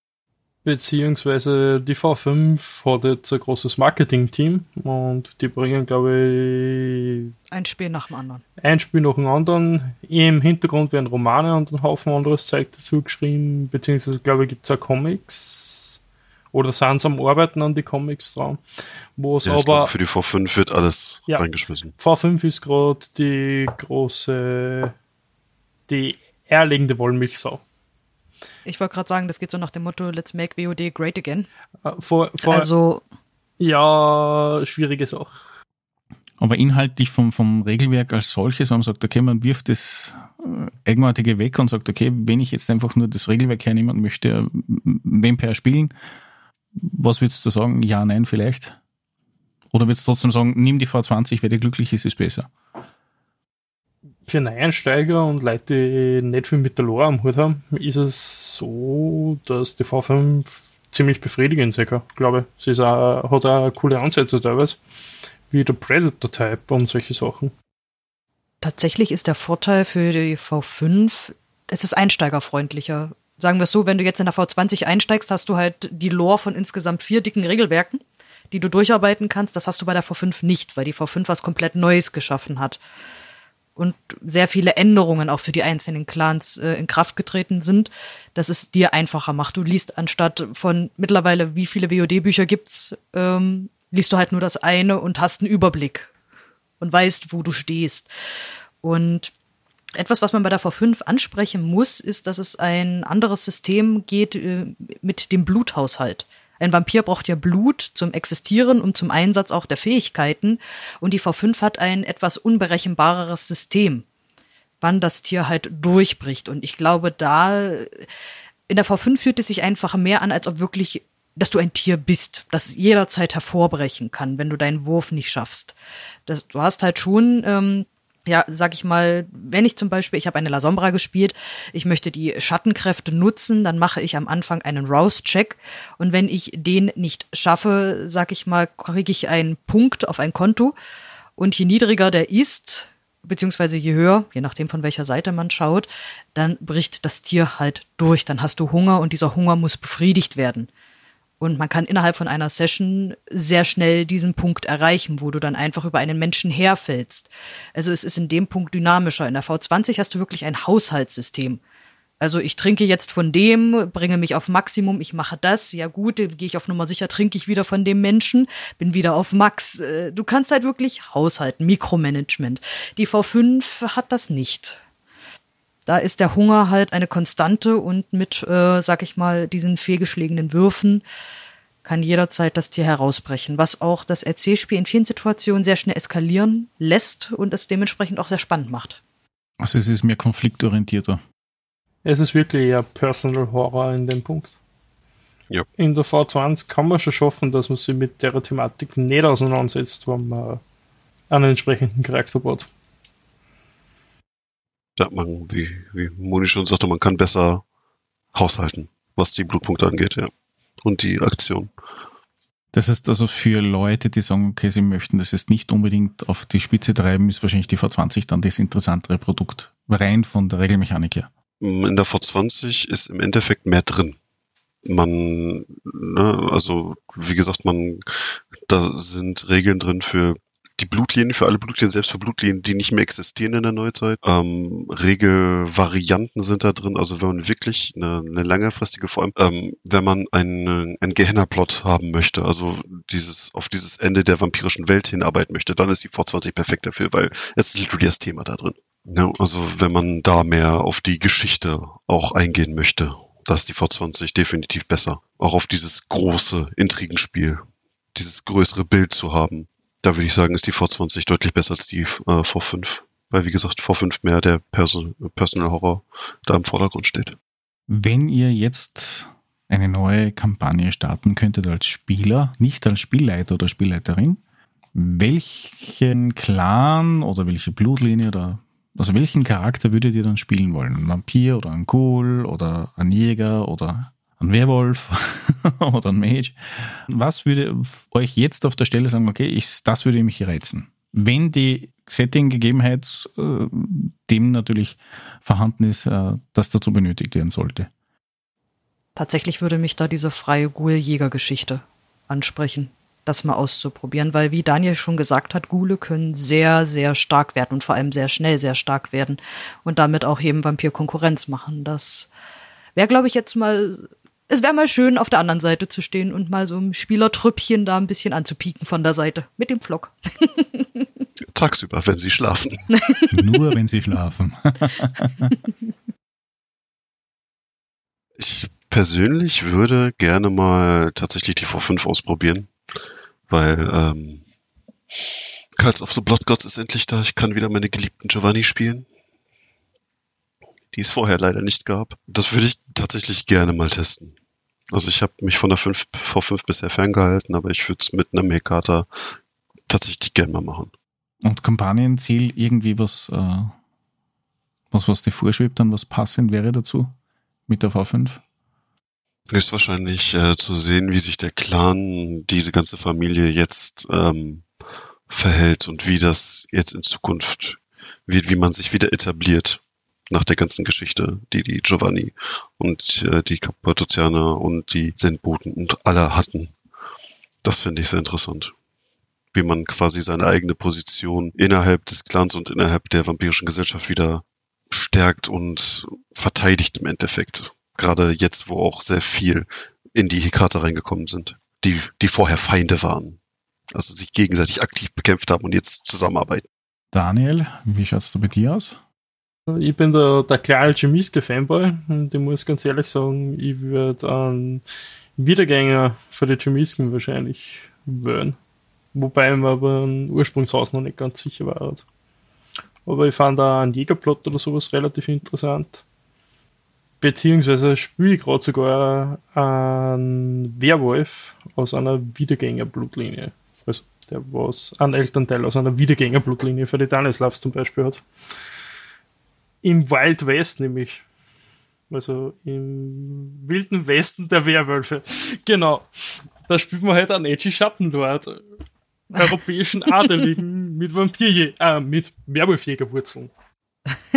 Beziehungsweise die V5 hat jetzt ein großes Marketing-Team und die bringen, glaube ich, Ein Spiel nach dem anderen. ein Spiel nach dem anderen. Im Hintergrund werden Romane und ein Haufen anderes Zeug dazu geschrieben, beziehungsweise, glaube ich, gibt es auch Comics. Oder sind sie am Arbeiten an die Comics dran. Wo es Ja, ich aber glaube, für die V5 wird alles Ja. reingeschmissen. V5 ist gerade die große, die ehrlegende Wollmilchsau. Ich wollte gerade sagen, das geht so nach dem Motto, let's make WOD great again. Äh, Vor, vor, Also, ja, schwierige Sache. Aber inhaltlich vom, vom Regelwerk als solches, wenn man sagt, okay, man wirft das äh, Eigenartige weg und sagt, okay, wenn ich jetzt einfach nur das Regelwerk hernehme und möchte äh, Vampire spielen, was würdest du sagen? Ja, nein, vielleicht? Oder würdest du trotzdem sagen, nimm die V20, wer dir glücklich ist, ist besser? Für Neueinsteiger und Leute, die nicht viel mit der Lore am Hut haben, ist es so, dass die V5 ziemlich befriedigend ist, glaube ich. Sie ist auch, hat auch coole Ansätze teilweise, wie der Predator-Type und solche Sachen. tatsächlich ist der Vorteil für die V5, es ist einsteigerfreundlicher. Sagen wir es so, wenn du jetzt in der V20 einsteigst, hast du halt die Lore von insgesamt vier dicken Regelwerken, die du durcharbeiten kannst. Das hast du bei der V5 nicht, weil die V5 was komplett Neues geschaffen hat. Und sehr viele Änderungen auch für die einzelnen Clans äh, in Kraft getreten sind, dass es dir einfacher macht. Du liest anstatt von mittlerweile, wie viele WOD-Bücher gibt's, ähm, liest du halt nur das eine und hast einen Überblick und weißt, wo du stehst. Und etwas, was man bei der V5 ansprechen muss, ist, dass es ein anderes System geht äh, mit dem Bluthaushalt. Ein Vampir braucht ja Blut zum Existieren und zum Einsatz auch der Fähigkeiten. Und die V5 hat ein etwas unberechenbareres System, wann das Tier halt durchbricht. Und ich glaube, da in der V5 fühlt es sich einfach mehr an, als ob wirklich, dass du ein Tier bist, das jederzeit hervorbrechen kann, wenn du deinen Wurf nicht schaffst. Das, du hast halt schon, ähm, ja, sag ich mal, wenn ich zum Beispiel, ich habe eine La Sombra gespielt, ich möchte die Schattenkräfte nutzen, dann mache ich am Anfang einen Rouse-Check. Und wenn ich den nicht schaffe, sag ich mal, kriege ich einen Punkt auf ein Konto. Und je niedriger der ist, beziehungsweise je höher, je nachdem von welcher Seite man schaut, dann bricht das Tier halt durch, dann hast du Hunger und dieser Hunger muss befriedigt werden. Und man kann innerhalb von einer Session sehr schnell diesen Punkt erreichen, wo du dann einfach über einen Menschen herfällst. Also es ist in dem Punkt dynamischer. In der V20 hast du wirklich ein Haushaltssystem. Also ich trinke jetzt von dem, bringe mich auf Maximum, ich mache das, ja gut, gehe ich auf Nummer sicher, trinke ich wieder von dem Menschen, bin wieder auf Max. Äh, Du kannst halt wirklich haushalten, Mikromanagement. Die V5 hat das nicht. Da ist der Hunger halt eine Konstante und mit, äh, sag ich mal, diesen fehlgeschlägenen Würfen kann jederzeit das Tier herausbrechen, was auch das RC-Spiel in vielen Situationen sehr schnell eskalieren lässt und es dementsprechend auch sehr spannend macht. Also es ist mehr konfliktorientierter. Es ist wirklich eher Personal Horror in dem Punkt. Ja. In der V20 kann man schon schaffen, dass man sich mit der Thematik nicht auseinandersetzt, wenn man einen entsprechenden Charakter baut. Ja, man, wie, wie Moni schon sagte, man kann besser haushalten, was die Blutpunkte angeht, ja. Und die Aktion. Das heißt also für Leute, die sagen, okay, sie möchten das jetzt nicht unbedingt auf die Spitze treiben, ist wahrscheinlich die V20 dann das interessantere Produkt. Rein von der Regelmechanik her. In der V20 ist im Endeffekt mehr drin. Man, ne, also wie gesagt, man, da sind Regeln drin für die Blutlinien, für alle Blutlinien, selbst für Blutlinien, die nicht mehr existieren in der Neuzeit. Ähm, Regelvarianten sind da drin, also wenn man wirklich eine, eine längerfristige, vor allem, ähm, wenn man einen, einen Gehenna-Plot haben möchte, also dieses, auf dieses Ende der vampirischen Welt hinarbeiten möchte, dann ist die V20 perfekt dafür, weil es ist literally das Thema da drin. Ja, also wenn man da mehr auf die Geschichte auch eingehen möchte, da ist die V20 definitiv besser. Auch auf dieses große Intrigenspiel, dieses größere Bild zu haben. Da würde ich sagen, ist die V20 deutlich besser als die äh, V5. Weil, wie gesagt, V5 mehr der Perso Personal Horror da im Vordergrund steht. Wenn ihr jetzt eine neue Kampagne starten könntet als Spieler, nicht als Spielleiter oder Spielleiterin, welchen Clan oder welche Blutlinie oder also welchen Charakter würdet ihr dann spielen wollen? Ein Vampir oder ein Ghoul oder ein Jäger oder ein Werwolf oder ein Mage? Was würde euch jetzt auf der Stelle sagen, okay, ich, das würde mich reizen? Wenn die Setting-Gegebenheit äh, dem natürlich vorhanden ist, äh, das dazu benötigt werden sollte. Tatsächlich würde mich da diese freie Ghoul-Jäger-Geschichte ansprechen, das mal auszuprobieren, weil wie Daniel schon gesagt hat, Ghule können sehr, sehr stark werden und vor allem sehr schnell sehr stark werden und damit auch jedem Vampir Konkurrenz machen. Das wäre, glaube ich, jetzt mal es wäre mal schön, auf der anderen Seite zu stehen und mal so ein Spielertrüppchen da ein bisschen anzupieken von der Seite mit dem Flock. Tagsüber, wenn sie schlafen. Nur wenn sie schlafen. ich persönlich würde gerne mal tatsächlich die V5 ausprobieren, weil ähm, Cards of the Blood Gods ist endlich da. Ich kann wieder meine geliebten Giovanni spielen die es vorher leider nicht gab. Das würde ich tatsächlich gerne mal testen. Also ich habe mich von der 5, V5 bisher ferngehalten, aber ich würde es mit einer Make-Karte tatsächlich gerne mal machen. Und Kampagnenziel irgendwie was, äh, was, was dir vorschwebt, dann was passend wäre dazu mit der V5? Ist wahrscheinlich äh, zu sehen, wie sich der Clan, diese ganze Familie jetzt ähm, verhält und wie das jetzt in Zukunft wird, wie man sich wieder etabliert nach der ganzen Geschichte, die die Giovanni und äh, die Cappadozianer und die Sendboten und alle hatten. Das finde ich sehr interessant. Wie man quasi seine eigene Position innerhalb des Clans und innerhalb der vampirischen Gesellschaft wieder stärkt und verteidigt im Endeffekt. Gerade jetzt, wo auch sehr viel in die Hekate reingekommen sind, die, die vorher Feinde waren. Also sich gegenseitig aktiv bekämpft haben und jetzt zusammenarbeiten. Daniel, wie schaut's da bei dir aus? Ich bin der, der kleine Chemiske-Fanboy und ich muss ganz ehrlich sagen, ich würde einen Wiedergänger für die Chemisken wahrscheinlich wählen. Wobei mir aber ein Ursprungshaus noch nicht ganz sicher war. Aber ich fand da einen Jägerplot oder sowas relativ interessant. Beziehungsweise spiele ich gerade sogar einen Werwolf aus einer Wiedergänger-Blutlinie. Also der was einen Elternteil aus einer Wiedergänger-Blutlinie für die Danislavs zum Beispiel hat im Wild West nämlich. Also im wilden Westen der Werwölfe. Genau. Da spielt man halt einen edgy Schattenlord. Europäischen Adeligen mit Vampirje äh, mit Werwolfjägerwurzeln.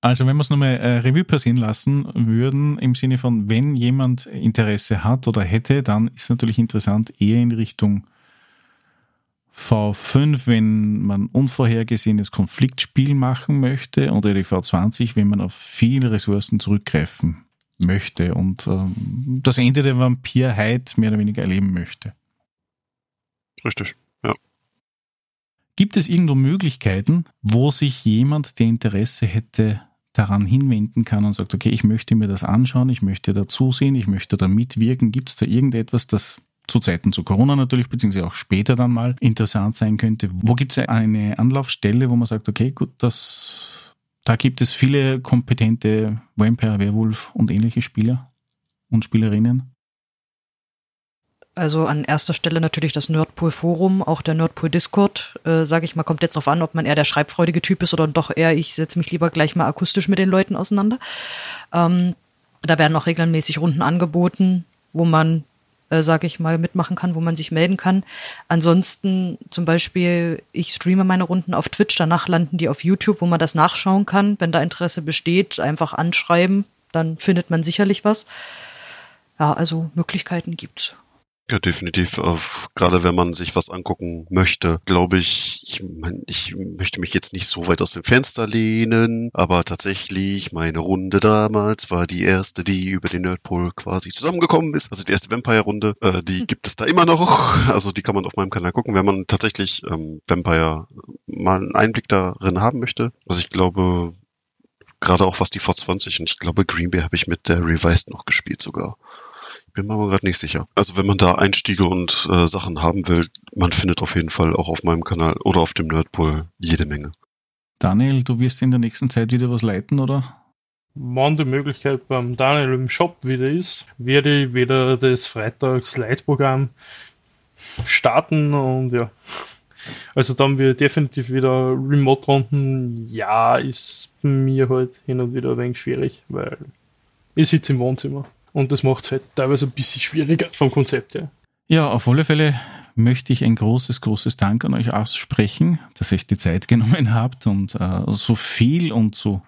Also wenn wir es nochmal äh, Revue passieren lassen würden, im Sinne von, wenn jemand Interesse hat oder hätte, dann ist natürlich interessant eher in Richtung V5, wenn man unvorhergesehenes Konfliktspiel machen möchte oder die V20, wenn man auf viele Ressourcen zurückgreifen möchte und ähm, das Ende der Vampirheit mehr oder weniger erleben möchte. Richtig, ja. Gibt es irgendwo Möglichkeiten, wo sich jemand, der Interesse hätte, daran hinwenden kann und sagt, okay, ich möchte mir das anschauen, ich möchte da zusehen, ich möchte da mitwirken. Gibt es da irgendetwas, das zu Zeiten zu Corona natürlich, beziehungsweise auch später dann mal interessant sein könnte. Wo gibt es eine Anlaufstelle, wo man sagt, okay, gut, das, da gibt es viele kompetente Vampire, Werwolf und ähnliche Spieler und Spielerinnen? Also an erster Stelle natürlich das Nerdpool Forum, auch der Nerdpool Discord. Äh, Sage ich mal, kommt jetzt darauf an, ob man eher der schreibfreudige Typ ist oder doch eher, ich setze mich lieber gleich mal akustisch mit den Leuten auseinander. Ähm, da werden auch regelmäßig Runden angeboten, wo man äh, sage ich mal, mitmachen kann, wo man sich melden kann. Ansonsten zum Beispiel, ich streame meine Runden auf Twitch, danach landen die auf YouTube, wo man das nachschauen kann. Wenn da Interesse besteht, einfach anschreiben, dann findet man sicherlich was. Ja, also Möglichkeiten gibt's. Ja, definitiv. Auf, gerade wenn man sich was angucken möchte, glaube ich, ich, mein, ich möchte mich jetzt nicht so weit aus dem Fenster lehnen, aber tatsächlich, meine Runde damals war die erste, die über den Nerdpool quasi zusammengekommen ist. Also die erste Vampire-Runde, äh, die gibt es da immer noch. Also die kann man auf meinem Kanal gucken, wenn man tatsächlich ähm, Vampire mal einen Einblick darin haben möchte. Also ich glaube, gerade auch was die V20 und ich glaube Green Bay habe ich mit der Revised noch gespielt sogar. Bin mir aber gerade nicht sicher. Also wenn man da Einstiege und äh, Sachen haben will, man findet auf jeden Fall auch auf meinem Kanal oder auf dem Nerdpool jede Menge. Daniel, du wirst in der nächsten Zeit wieder was leiten, oder? Wann die Möglichkeit beim Daniel im Shop wieder ist, werde ich wieder das Freitags-Leitprogramm starten und ja. Also dann wird definitiv wieder Remote-Runden. Ja, ist mir halt hin und wieder ein wenig schwierig, weil ich sitze im Wohnzimmer und das macht es halt teilweise ein bisschen schwieriger vom Konzept her. Ja, auf alle Fälle möchte ich ein großes, großes Dank an euch aussprechen, dass ihr euch die Zeit genommen habt und äh, so viel und so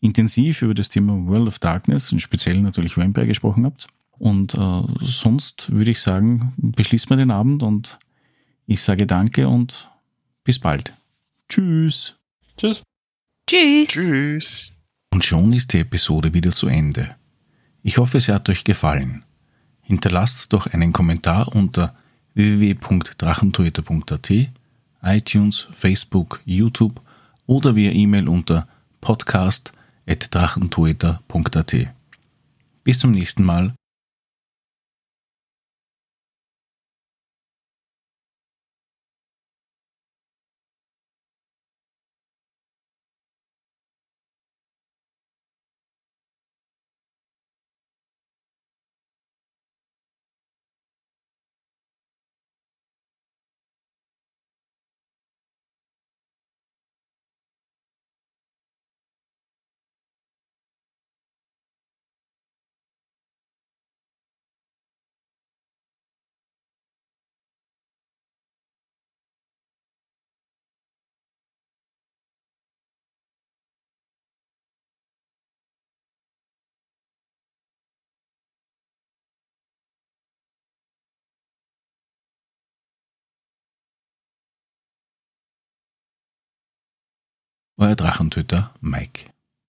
intensiv über das Thema World of Darkness und speziell natürlich Vampire gesprochen habt. Und äh, sonst würde ich sagen, beschließen wir den Abend und ich sage danke und bis bald. Tschüss. Tschüss. Tschüss. Tschüss. Und schon ist die Episode wieder zu Ende. Ich hoffe, sie hat euch gefallen. Hinterlasst doch einen Kommentar unter www.drachentöter.at, iTunes, Facebook, YouTube oder via E-Mail unter podcast.drachentöter.at. Bis zum nächsten Mal. Euer Drachentöter Mike.